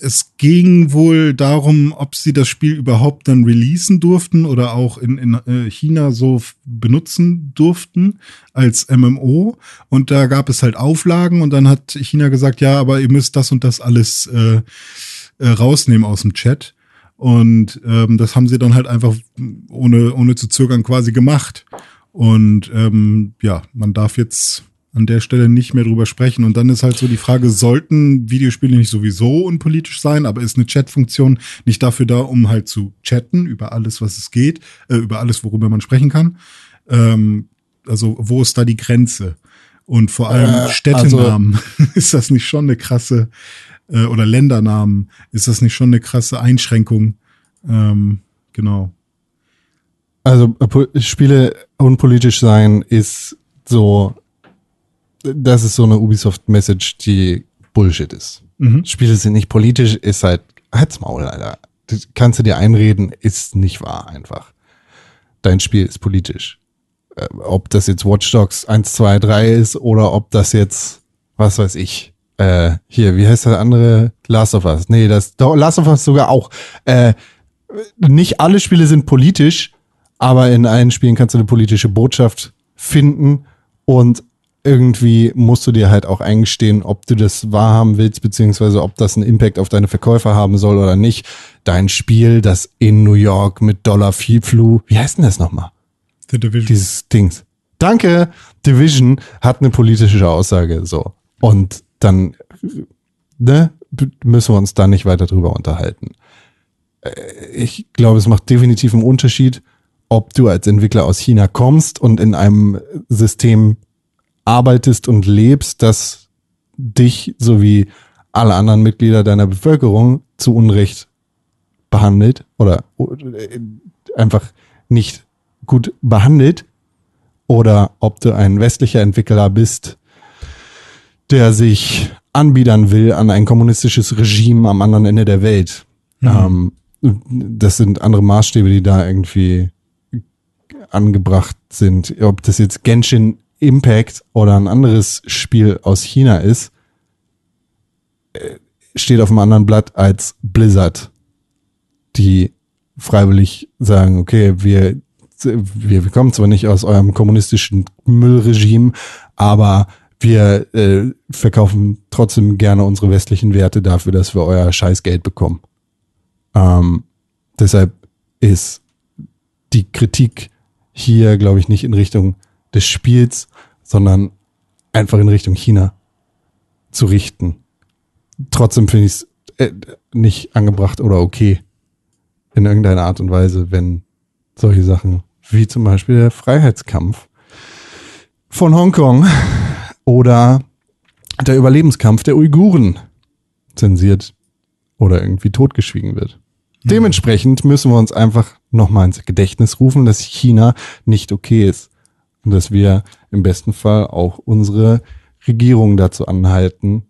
es ging wohl darum, ob sie das Spiel überhaupt dann releasen durften oder auch in, in äh, China so benutzen durften als MMO. Und da gab es halt Auflagen und dann hat China gesagt, ja, aber ihr müsst das und das alles äh, äh, rausnehmen aus dem Chat. Und ähm, das haben sie dann halt einfach ohne, ohne zu zögern quasi gemacht. Und ähm, ja, man darf jetzt an der Stelle nicht mehr drüber sprechen. Und dann ist halt so die Frage, sollten Videospiele nicht sowieso unpolitisch sein, aber ist eine Chat-Funktion nicht dafür da, um halt zu chatten über alles, was es geht, äh, über alles, worüber man sprechen kann? Ähm, also wo ist da die Grenze? Und vor allem Äh, Städtenamen, ist das nicht schon eine krasse, äh, oder Ländernamen, ist das nicht schon eine krasse Einschränkung? Ähm, Genau. Also Spiele unpolitisch sein ist so, das ist so eine Ubisoft-Message, die Bullshit ist. Mhm. Spiele sind nicht politisch, ist halt, halt's Maul, Alter. Das kannst du dir einreden, ist nicht wahr einfach. Dein Spiel ist politisch. Äh, Ob das jetzt Watch Dogs 1, 2, 3 ist oder ob das jetzt, was weiß ich, äh, hier, wie heißt der andere? Last of Us. Nee, das, doch, Last of Us sogar auch. Äh, nicht alle Spiele sind politisch, aber in allen Spielen kannst du eine politische Botschaft finden und irgendwie musst du dir halt auch eingestehen, ob du das wahrhaben willst, beziehungsweise ob das einen Impact auf deine Verkäufer haben soll oder nicht. Dein Spiel, das in New York mit Dollar Flu, wie heißt denn das nochmal? The Division. Dieses Dings. Danke, Division hat eine politische Aussage, so. Und dann, ne, müssen wir uns da nicht weiter drüber unterhalten. Äh, Ich glaube, es macht definitiv einen Unterschied, ob du als Entwickler aus China kommst und in einem System arbeitest und lebst, das dich sowie alle anderen Mitglieder deiner Bevölkerung zu Unrecht behandelt oder äh, einfach nicht gut behandelt oder ob du ein westlicher Entwickler bist, der sich anbiedern will an ein kommunistisches Regime am anderen Ende der Welt. Ähm, das sind andere Maßstäbe, die da irgendwie angebracht sind. Ob das jetzt Genshin Impact oder ein anderes Spiel aus China ist, äh, steht auf einem anderen Blatt als Blizzard, die freiwillig sagen, okay, wir, wir, wir kommen zwar nicht aus eurem kommunistischen Müllregime, aber wir äh, verkaufen trotzdem gerne unsere westlichen Werte dafür, dass wir euer Scheißgeld bekommen. Ähm, deshalb ist die Kritik hier, glaube ich, nicht in Richtung des Spiels, sondern einfach in Richtung China zu richten. Trotzdem finde ich es äh, nicht angebracht oder okay in irgendeiner Art und Weise, wenn solche Sachen wie zum Beispiel der Freiheitskampf von Hongkong oder der Überlebenskampf der Uiguren zensiert oder irgendwie totgeschwiegen wird. Dementsprechend müssen wir uns einfach nochmal ins Gedächtnis rufen, dass China nicht okay ist. Und dass wir im besten Fall auch unsere Regierung dazu anhalten,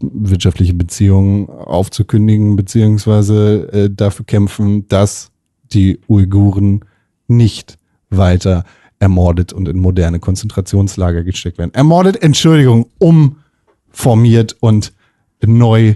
wirtschaftliche Beziehungen aufzukündigen, beziehungsweise äh, dafür kämpfen, dass die Uiguren nicht weiter ermordet und in moderne Konzentrationslager gesteckt werden. Ermordet, Entschuldigung, umformiert und neu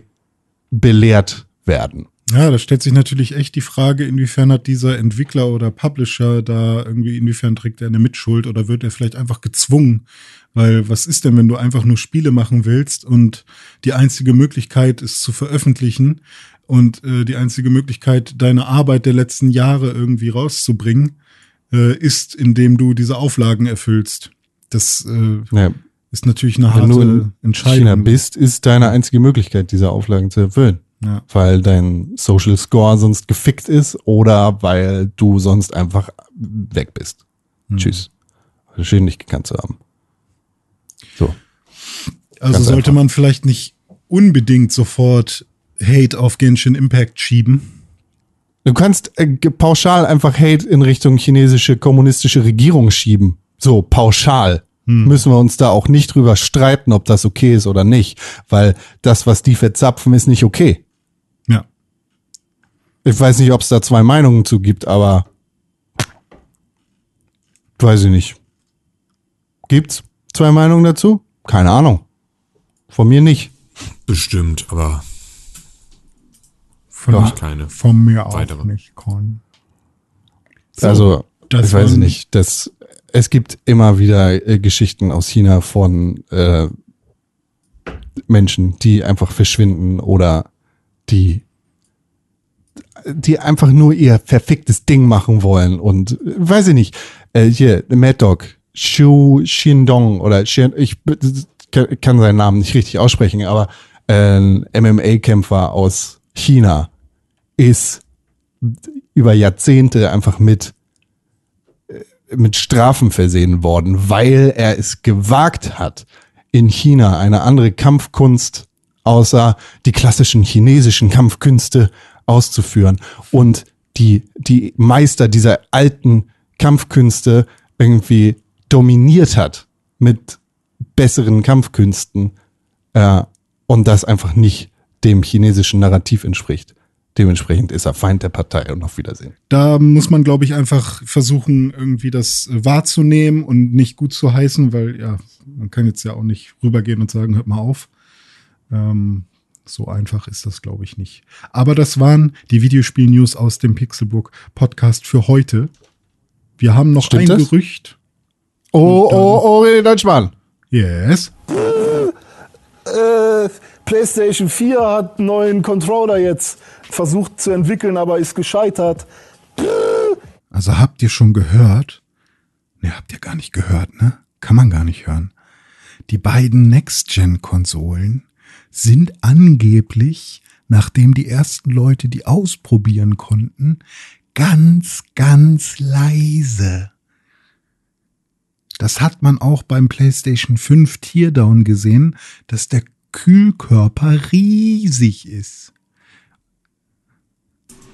belehrt werden. Ja, da stellt sich natürlich echt die Frage, inwiefern hat dieser Entwickler oder Publisher da irgendwie, inwiefern trägt er eine Mitschuld oder wird er vielleicht einfach gezwungen? Weil was ist denn, wenn du einfach nur Spiele machen willst und die einzige Möglichkeit ist zu veröffentlichen und äh, die einzige Möglichkeit, deine Arbeit der letzten Jahre irgendwie rauszubringen, äh, ist, indem du diese Auflagen erfüllst. Das äh, Ja, ist natürlich eine wenn harte du in Entscheidung. China bist, ist deine einzige Möglichkeit, diese Auflagen zu erfüllen. Ja. Weil dein Social Score sonst gefickt ist oder weil du sonst einfach weg bist. Hm. Tschüss. Schön, dich gekannt zu haben. So. Also Ganz sollte einfach. man vielleicht nicht unbedingt sofort Hate auf Genshin Impact schieben. Du kannst äh, pauschal einfach Hate in Richtung chinesische kommunistische Regierung schieben. So, pauschal. Müssen wir uns da auch nicht drüber streiten, ob das okay ist oder nicht. Weil das, was die verzapfen, ist nicht okay. Ja. Ich weiß nicht, ob es da zwei Meinungen zu gibt, aber weiß ich nicht. Gibt's zwei Meinungen dazu? Keine Ahnung. Von mir nicht. Bestimmt, aber Von, Ja. keine. von mir auch Weitere. nicht, Con. also, das ich weiß nicht. Das, es gibt immer wieder äh, Geschichten aus China von äh, Menschen, die einfach verschwinden oder die die einfach nur ihr verficktes Ding machen wollen und äh, weiß ich nicht, äh, hier, Mad Dog, Xu Xindong oder Xin, ich kann seinen Namen nicht richtig aussprechen, aber äh, ein MMA-Kämpfer aus China ist über Jahrzehnte einfach mit äh, mit Strafen versehen worden, weil er es gewagt hat, in China eine andere Kampfkunst außer die klassischen chinesischen Kampfkünste auszuführen und die, die Meister dieser alten Kampfkünste irgendwie dominiert hat mit besseren Kampfkünsten äh, und das einfach nicht dem chinesischen Narrativ entspricht. Dementsprechend ist er Feind der Partei und auf Wiedersehen. Da muss man, glaube ich, einfach versuchen, irgendwie das äh, wahrzunehmen und nicht gut zu heißen, weil ja, man kann jetzt ja auch nicht rübergehen und sagen, hört mal auf. Ähm, so einfach ist das, glaube ich, nicht. Aber das waren die Videospiel-News aus dem Pixelbook Podcast für heute. Wir haben noch Stimmt ein das? Gerücht. Oh, oh, oh, René Deutschmann. Yes. äh, PlayStation 4 hat einen neuen Controller jetzt versucht zu entwickeln, aber ist gescheitert. Also habt ihr schon gehört? Ne, habt ihr gar nicht gehört, ne? Kann man gar nicht hören. Die beiden Next-Gen-Konsolen sind angeblich, nachdem die ersten Leute die ausprobieren konnten, ganz, ganz leise. Das hat man auch beim PlayStation 5 Teardown gesehen, dass der Kühlkörper riesig ist.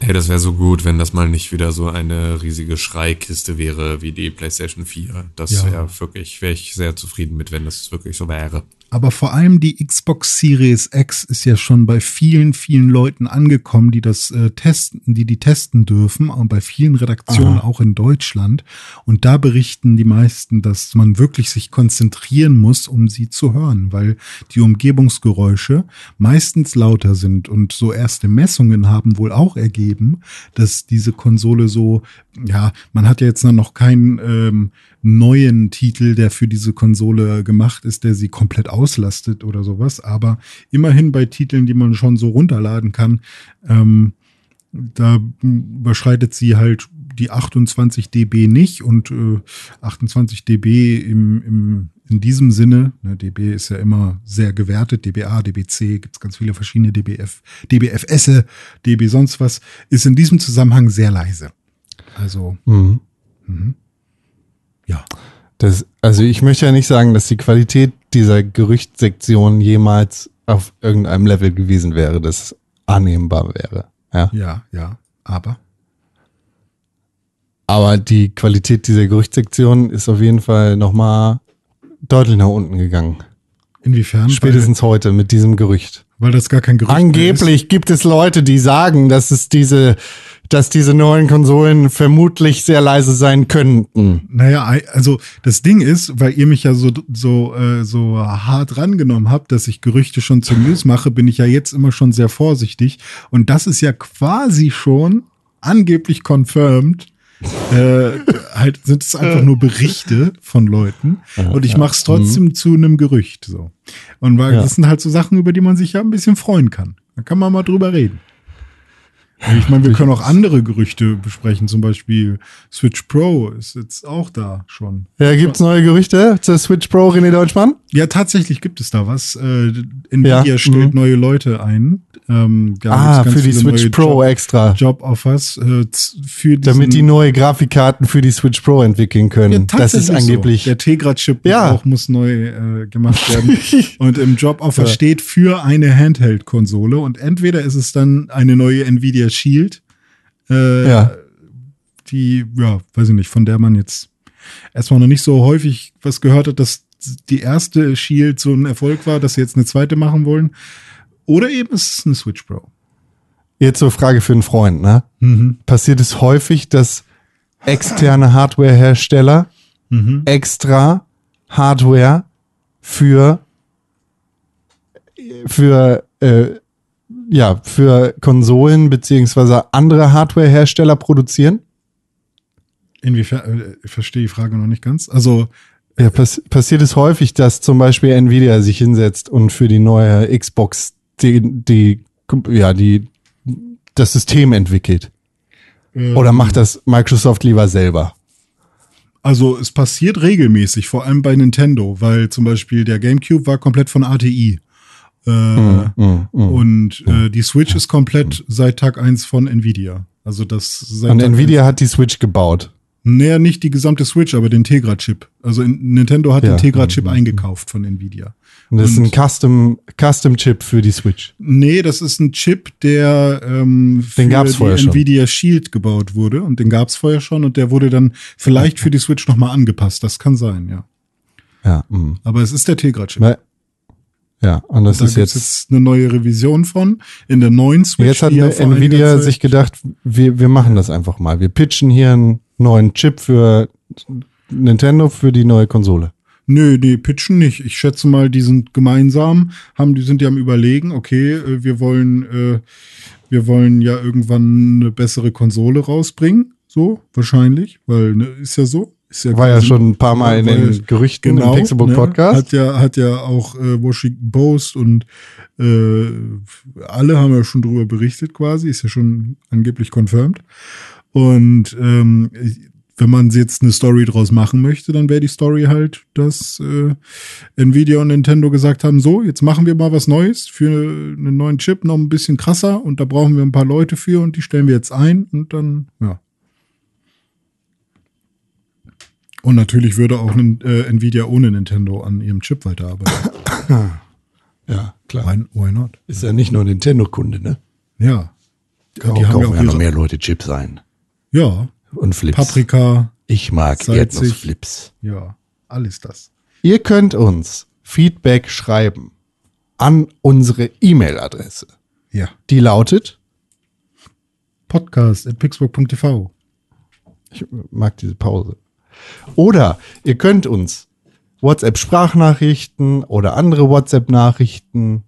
Ey, das wäre so gut, wenn das mal nicht wieder so eine riesige Schreikiste wäre wie die PlayStation 4. Das Ja. wäre wirklich, wäre ich sehr zufrieden mit, wenn das wirklich so wäre. Aber vor allem die Xbox Series X ist ja schon bei vielen, vielen Leuten angekommen, die das äh, testen, die die testen dürfen, und bei vielen Redaktionen auch in Deutschland. Und da berichten die meisten, dass man wirklich sich konzentrieren muss, um sie zu hören, weil die Umgebungsgeräusche meistens lauter sind. Und so erste Messungen haben wohl auch ergeben, dass diese Konsole so, ja, man hat ja jetzt noch keinen ähm, neuen Titel, der für diese Konsole gemacht ist, der sie komplett auslastet oder sowas. Aber immerhin bei Titeln, die man schon so runterladen kann, ähm, da überschreitet sie halt die 28 dB nicht und äh, 28 dB im, im, in diesem Sinne, ne, dB ist ja immer sehr gewertet, dBA, dBc, gibt's ganz viele verschiedene dBF, dBFS, dB sonst was, ist in diesem Zusammenhang sehr leise. Also, Mhm. Ja. Das, also ich möchte ja nicht sagen, dass die Qualität dieser Gerüchtsektion jemals auf irgendeinem Level gewesen wäre, das annehmbar wäre. Ja. Ja, ja, aber. Aber die Qualität dieser Gerüchtsektion ist auf jeden Fall nochmal deutlich nach unten gegangen. Inwiefern? Spätestens heute mit diesem Gerücht. Weil, weil das gar kein Gerücht mehr Angeblich gibt es Leute, die sagen, dass es diese, dass diese neuen Konsolen vermutlich sehr leise sein könnten. Naja, also das Ding ist, weil ihr mich ja so, so, äh, so hart rangenommen habt, dass ich Gerüchte schon zur News mache, bin ich ja jetzt immer schon sehr vorsichtig. Und das ist ja quasi schon angeblich confirmed. äh, halt sind es einfach nur Berichte von Leuten und ich mache es trotzdem zu einem Gerücht so und weil Ja. das sind halt so Sachen über die man sich ja ein bisschen freuen kann da kann man mal drüber reden ich meine wir können auch andere Gerüchte besprechen zum Beispiel Switch Pro ist jetzt auch da schon. Ja, gibt's neue Gerüchte? Zur Switch Pro, René Deutschmann? ja tatsächlich gibt es da was. Äh, Nvidia Ja, stellt mhm. neue Leute ein ähm, Ah, für die Switch Pro Job, extra. Job-Offers äh, für Damit die diesen- neue Grafikkarten für die Switch Pro entwickeln können. Ja, das ist angeblich. So. Der Tegra-Chip Ja. auch muss neu äh, gemacht werden. und im Job-Offer Ja. steht für eine Handheld-Konsole. Und entweder ist es dann eine neue Nvidia Shield, äh, Ja. die, ja, weiß ich nicht, von der man jetzt erstmal noch nicht so häufig was gehört hat, dass die erste Shield so ein Erfolg war, dass sie jetzt eine zweite machen wollen. Oder eben ist es eine Switch Pro. Jetzt so Frage für einen Freund, ne? Mhm. Passiert es häufig, dass externe Hardware-Hersteller extra Hardware für für äh, ja für Konsolen beziehungsweise andere Hardware-Hersteller produzieren? Inwiefern, äh, ich verstehe die Frage noch nicht ganz. Also, Ja, pass passiert es häufig, dass zum Beispiel Nvidia sich hinsetzt und für die neue Xbox die, die ja die das System entwickelt. Oder macht das Microsoft lieber selber? Also es passiert regelmäßig, vor allem bei Nintendo, weil zum Beispiel der GameCube war komplett von ATI. Äh, Mm, Und äh, die Switch ist komplett seit Tag eins von Nvidia. Also das Und Tag Nvidia hat die Switch gebaut. Naja, nicht die gesamte Switch, aber den Tegra-Chip. Also in, Nintendo hat Ja. den Tegra-Chip eingekauft von Nvidia. Und das ist Und- ein Custom, Custom Chip für die Switch. Nee, das ist ein Chip, der ähm, für Den gab's die vorher schon. Nvidia Shield gebaut wurde. Und den gab's vorher schon und der wurde dann vielleicht für die Switch nochmal angepasst. Das kann sein, ja. Ja, mh. Aber es ist der Tegra-Chip. Ja, und das Da ist jetzt, jetzt eine neue Revision von. In der neuen Switch. jetzt hat die Nvidia sich gedacht, wir, wir machen das einfach mal. Wir pitchen hier einen neuen Chip für Nintendo für die neue Konsole. Nö, nee, pitchen nicht. Ich schätze mal, die sind gemeinsam, haben, die sind ja am überlegen, okay, äh, wir wollen, äh, wir wollen ja irgendwann eine bessere Konsole rausbringen. So, wahrscheinlich, weil, ne, ist ja so. Ist ja War ja schon ein paar Mal in den Gerüchten genau, im Pixelbook ne, Podcast. Hat ja, hat ja auch äh, Washington Post und äh, alle haben ja schon drüber berichtet quasi, ist ja schon angeblich confirmed. Und ähm, wenn man jetzt eine Story draus machen möchte, dann wäre die Story halt, dass äh, Nvidia und Nintendo gesagt haben, so, jetzt machen wir mal was Neues für einen neuen Chip, noch ein bisschen krasser und da brauchen wir ein paar Leute für und die stellen wir jetzt ein und dann, ja. Und natürlich würde auch äh, Nvidia ohne Nintendo an ihrem Chip weiterarbeiten. Ja, klar. why, why not? Ist ja nicht nur Nintendo-Kunde, ne? Ja. Die haben ja auch noch mehr Leute Chips ein. Ja, Und Flips. Paprika, Ich mag salzig. Erdnussflips. ja, alles das. Ihr könnt uns Feedback schreiben an unsere E-Mail-Adresse. Ja. Die lautet, Podcast at pixburg.tv. ich mag diese Pause. Oder ihr könnt uns WhatsApp-Sprachnachrichten oder andere WhatsApp-Nachrichten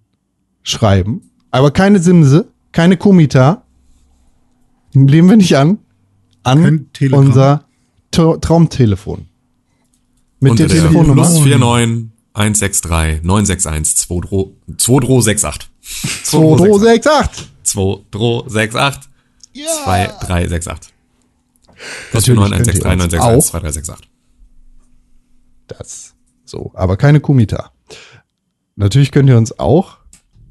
schreiben. Aber keine Simse, keine Kumita. Nehmen wir nicht an. An unser Tra Traumtelefon. Mit Unter der der Telefonnummer. plus 49 163 961 2368. 2368. 2368 2368. Plus Natürlich 49 könnt ihr uns 163 auch- 961 2368. Das so, aber keine Kumita. Natürlich könnt ihr uns auch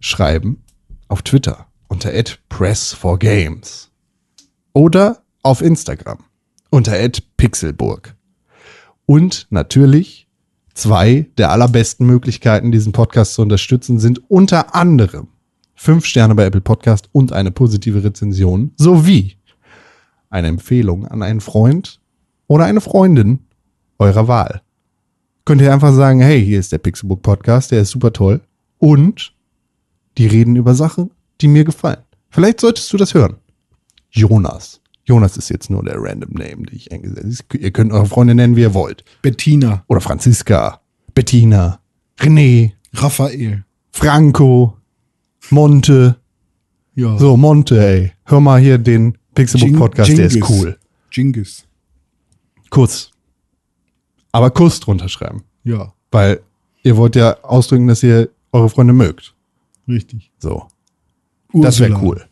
schreiben auf Twitter unter @press4games oder auf Instagram unter @pixelburg. Und natürlich zwei der allerbesten Möglichkeiten, diesen Podcast zu unterstützen, sind unter anderem fünf Sterne bei Apple Podcast und eine positive Rezension sowie eine Empfehlung an einen Freund oder eine Freundin eurer Wahl könnt ihr einfach sagen, hey, hier ist der Pixelbook Podcast, der ist super toll. Und die reden über Sachen, die mir gefallen. Vielleicht solltest du das hören. Jonas. Jonas ist jetzt nur der random Name, den ich eingesetzt habe. Ihr könnt eure Freunde nennen, wie ihr wollt. Bettina, Oder Franziska, Bettina, René, Raphael. Franco, Monte. Ja. So, Monte, ey. Hör mal hier den Pixelbook Jing- Podcast, der ist cool. Genghis. Kuss. Aber Kuss drunter schreiben. Ja, Weil ihr wollt ja ausdrücken, dass ihr eure Freunde mögt. richtig. So. Das wäre cool.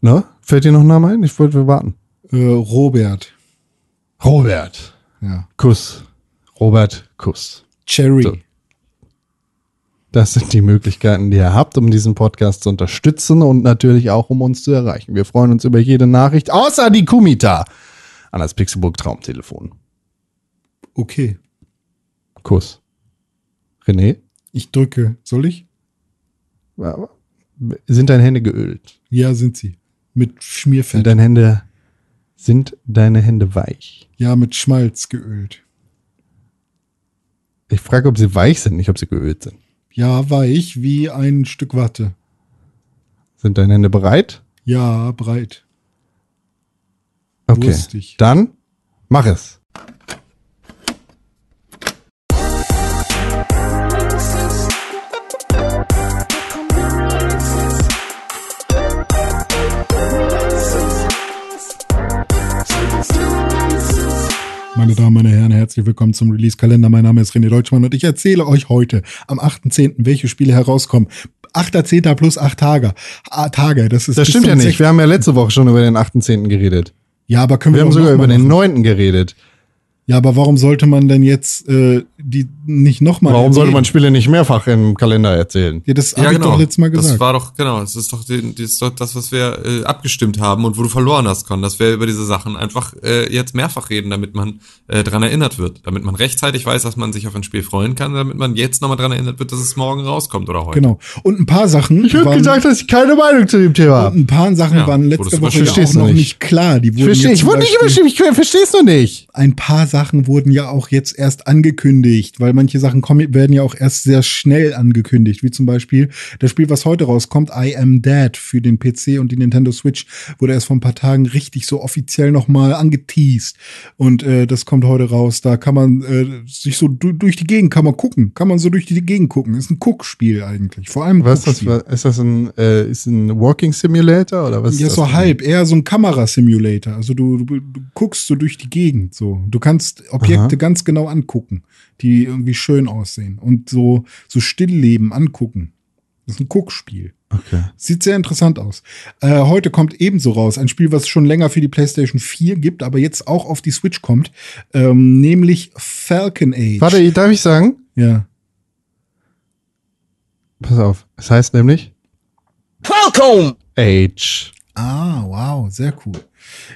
Ne? Fällt dir noch ein Name ein? Ich wollte wir warten. Äh, Robert. Robert. Ja. Kuss. Robert Kuss. Cherry. So. Das sind die Möglichkeiten, die ihr habt, um diesen Podcast zu unterstützen und natürlich auch, um uns zu erreichen. Wir freuen uns über jede Nachricht, außer die Kumita an das Pixelburg Traumtelefon. Okay. Kuss. René? Ich drücke. Soll ich? Sind deine Hände geölt? Ja, sind sie. Mit Sind Schmierfett. deine Hände, sind deine Hände weich? Ja, mit Schmalz geölt. Ich frage, ob sie weich sind, nicht ob sie geölt sind. Ja, weich wie ein Stück Watte. Sind deine Hände bereit? Ja, breit. Okay. Lustig. Dann mach es. Meine Damen, meine Herren, herzlich willkommen zum Release-Kalender. Mein Name ist René Deutschmann und ich erzähle euch heute am 8.10., welche Spiele herauskommen. 8.10. plus 8 Tage. Ah, Tage, das ist Das stimmt ja nicht. sech- Wir haben ja letzte Woche schon über den 18. geredet. Ja, aber können wir, Wir haben sogar über den machen. 9. geredet. Ja, aber warum sollte man denn jetzt äh, die nicht nochmal. Warum sollte man Spiele nicht mehrfach im Kalender erzählen? Ja, das Ja, habe ich genau. doch letztes Mal Das gesagt. war doch, genau, das ist doch, die, das, ist doch das, was wir äh, abgestimmt haben und wo du verloren hast, Con, dass wir über diese Sachen einfach äh, jetzt mehrfach reden, damit man äh, dran erinnert wird. Damit man rechtzeitig weiß, dass man sich auf ein Spiel freuen kann, damit man jetzt nochmal dran erinnert wird, dass es morgen rauskommt oder heute. genau. Und ein paar Sachen Ich habe gesagt, dass ich keine Meinung zu dem Thema habe. ein paar Sachen Ja, waren letzte Woche ja verstehst auch du noch nicht. nicht klar. Die Ich wurden verstehe, jetzt ich wurde nicht überstimmt, ich versteh's noch nicht. ein paar Sachen wurden ja auch jetzt erst angekündigt, weil manche Sachen kommen, werden ja auch erst sehr schnell angekündigt, wie zum Beispiel das Spiel, was heute rauskommt, I Am Dead für den PC und die Nintendo Switch, wurde erst vor ein paar Tagen richtig so offiziell nochmal angeteased und äh, das kommt heute raus. Da kann man äh, sich so du durch die Gegend kann man gucken, kann man so durch die Gegend gucken. Ist ein Guckspiel eigentlich, vor allem Was ist das? Ist das ein, äh, ist ein Walking Simulator oder was? ist Ja, das so denn? halb, eher so ein Kamerasimulator. Also du, du, du guckst so durch die Gegend so. Du kannst Objekte ganz genau angucken, die irgendwie schön aussehen und so, so Stillleben angucken. Das ist ein Guckspiel. Okay. Sieht sehr interessant aus. Äh, heute kommt ebenso raus ein Spiel, was es schon länger für die PlayStation 4 gibt, aber jetzt auch auf die Switch kommt, ähm, nämlich Falcon Age. Warte, darf ich sagen? Ja. Pass auf. Es heißt nämlich Falcon! Age. Ah, wow, sehr cool.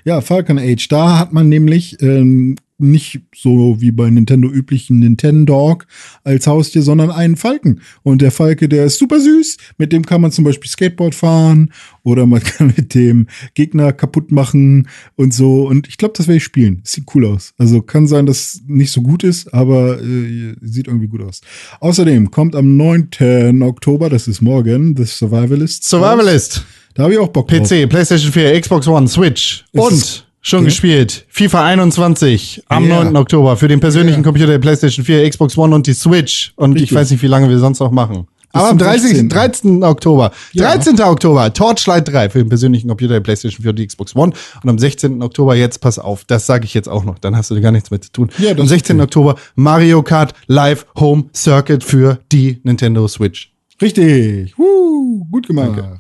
Ja, Falcon Age, da hat man nämlich ähm, nicht so wie bei Nintendo üblichen Nintendog als Haustier, sondern einen Falken. Und der Falke, der ist super süß. Mit dem kann man zum Beispiel Skateboard fahren oder man kann mit dem Gegner kaputt machen und so. Und ich glaube, das werde ich spielen. Sieht cool aus. Also kann sein, dass es nicht so gut ist, aber äh, sieht irgendwie gut aus. Außerdem kommt am 9. Oktober, das ist morgen, The Survivalist. Survivalist. Da habe ich auch Bock drauf. PC, PlayStation 4, Xbox One, Switch. Und schon Okay. gespielt. FIFA 21 am Ja. 9. Oktober für den persönlichen Ja. Computer der PlayStation 4, Xbox One und die Switch. Und ich Richtig. weiß nicht, wie lange wir sonst noch machen. Aber am zum 30, 16.. 13. Oktober. Ja. 13. Oktober, Torchlight 3 für den persönlichen Computer der PlayStation 4 und die Xbox One. Und am 16. Oktober, jetzt pass auf, das sage ich jetzt auch noch, dann hast du gar nichts mehr zu tun. Ja, am ist 16. okay. Oktober Mario Kart Live Home Circuit für die Nintendo Switch. Richtig. Woo, gut gemacht. Danke.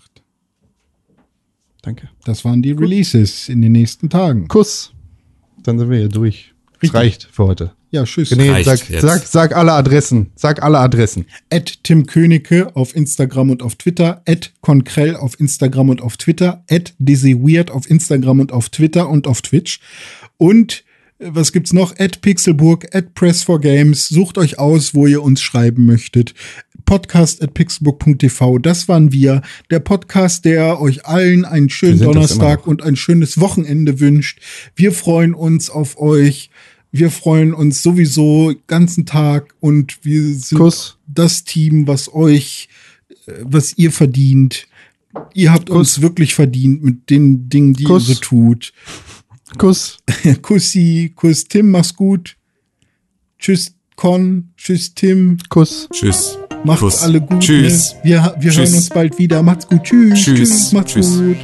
Das waren die Releases in den nächsten Tagen. Kuss. Dann sind wir hier durch. Richtig. reicht für heute. Ja, tschüss. Reicht sag, sag, sag alle Adressen. Sag alle Adressen. At Tim Königke auf Instagram und auf Twitter, at Konkrell auf Instagram und auf Twitter, at Weird auf Instagram und auf Twitter und auf Twitch. Und was gibt's noch? At Pixelburg, at Press4Games. Sucht euch aus, wo ihr uns schreiben möchtet. Podcast at pixelburg.tv. Das waren wir. Der Podcast, der euch allen einen schönen Donnerstag und ein schönes Wochenende wünscht. Wir freuen uns auf euch. Wir freuen uns sowieso den ganzen Tag und wir sind Kuss. das Team, was euch, äh, was ihr verdient. Ihr habt uns wirklich verdient mit den Dingen, die Kuss. ihr so tut. Kuss. Kussi, Kuss Tim, mach's gut. Tschüss Con, tschüss Tim, Kuss. Tschüss. macht's Kuss. alle gut. Tschüss. Ne? Wir, wir hören Tschüss. uns bald wieder. Macht's gut. Tschüss. Tschüss. Macht's Tschüss. gut.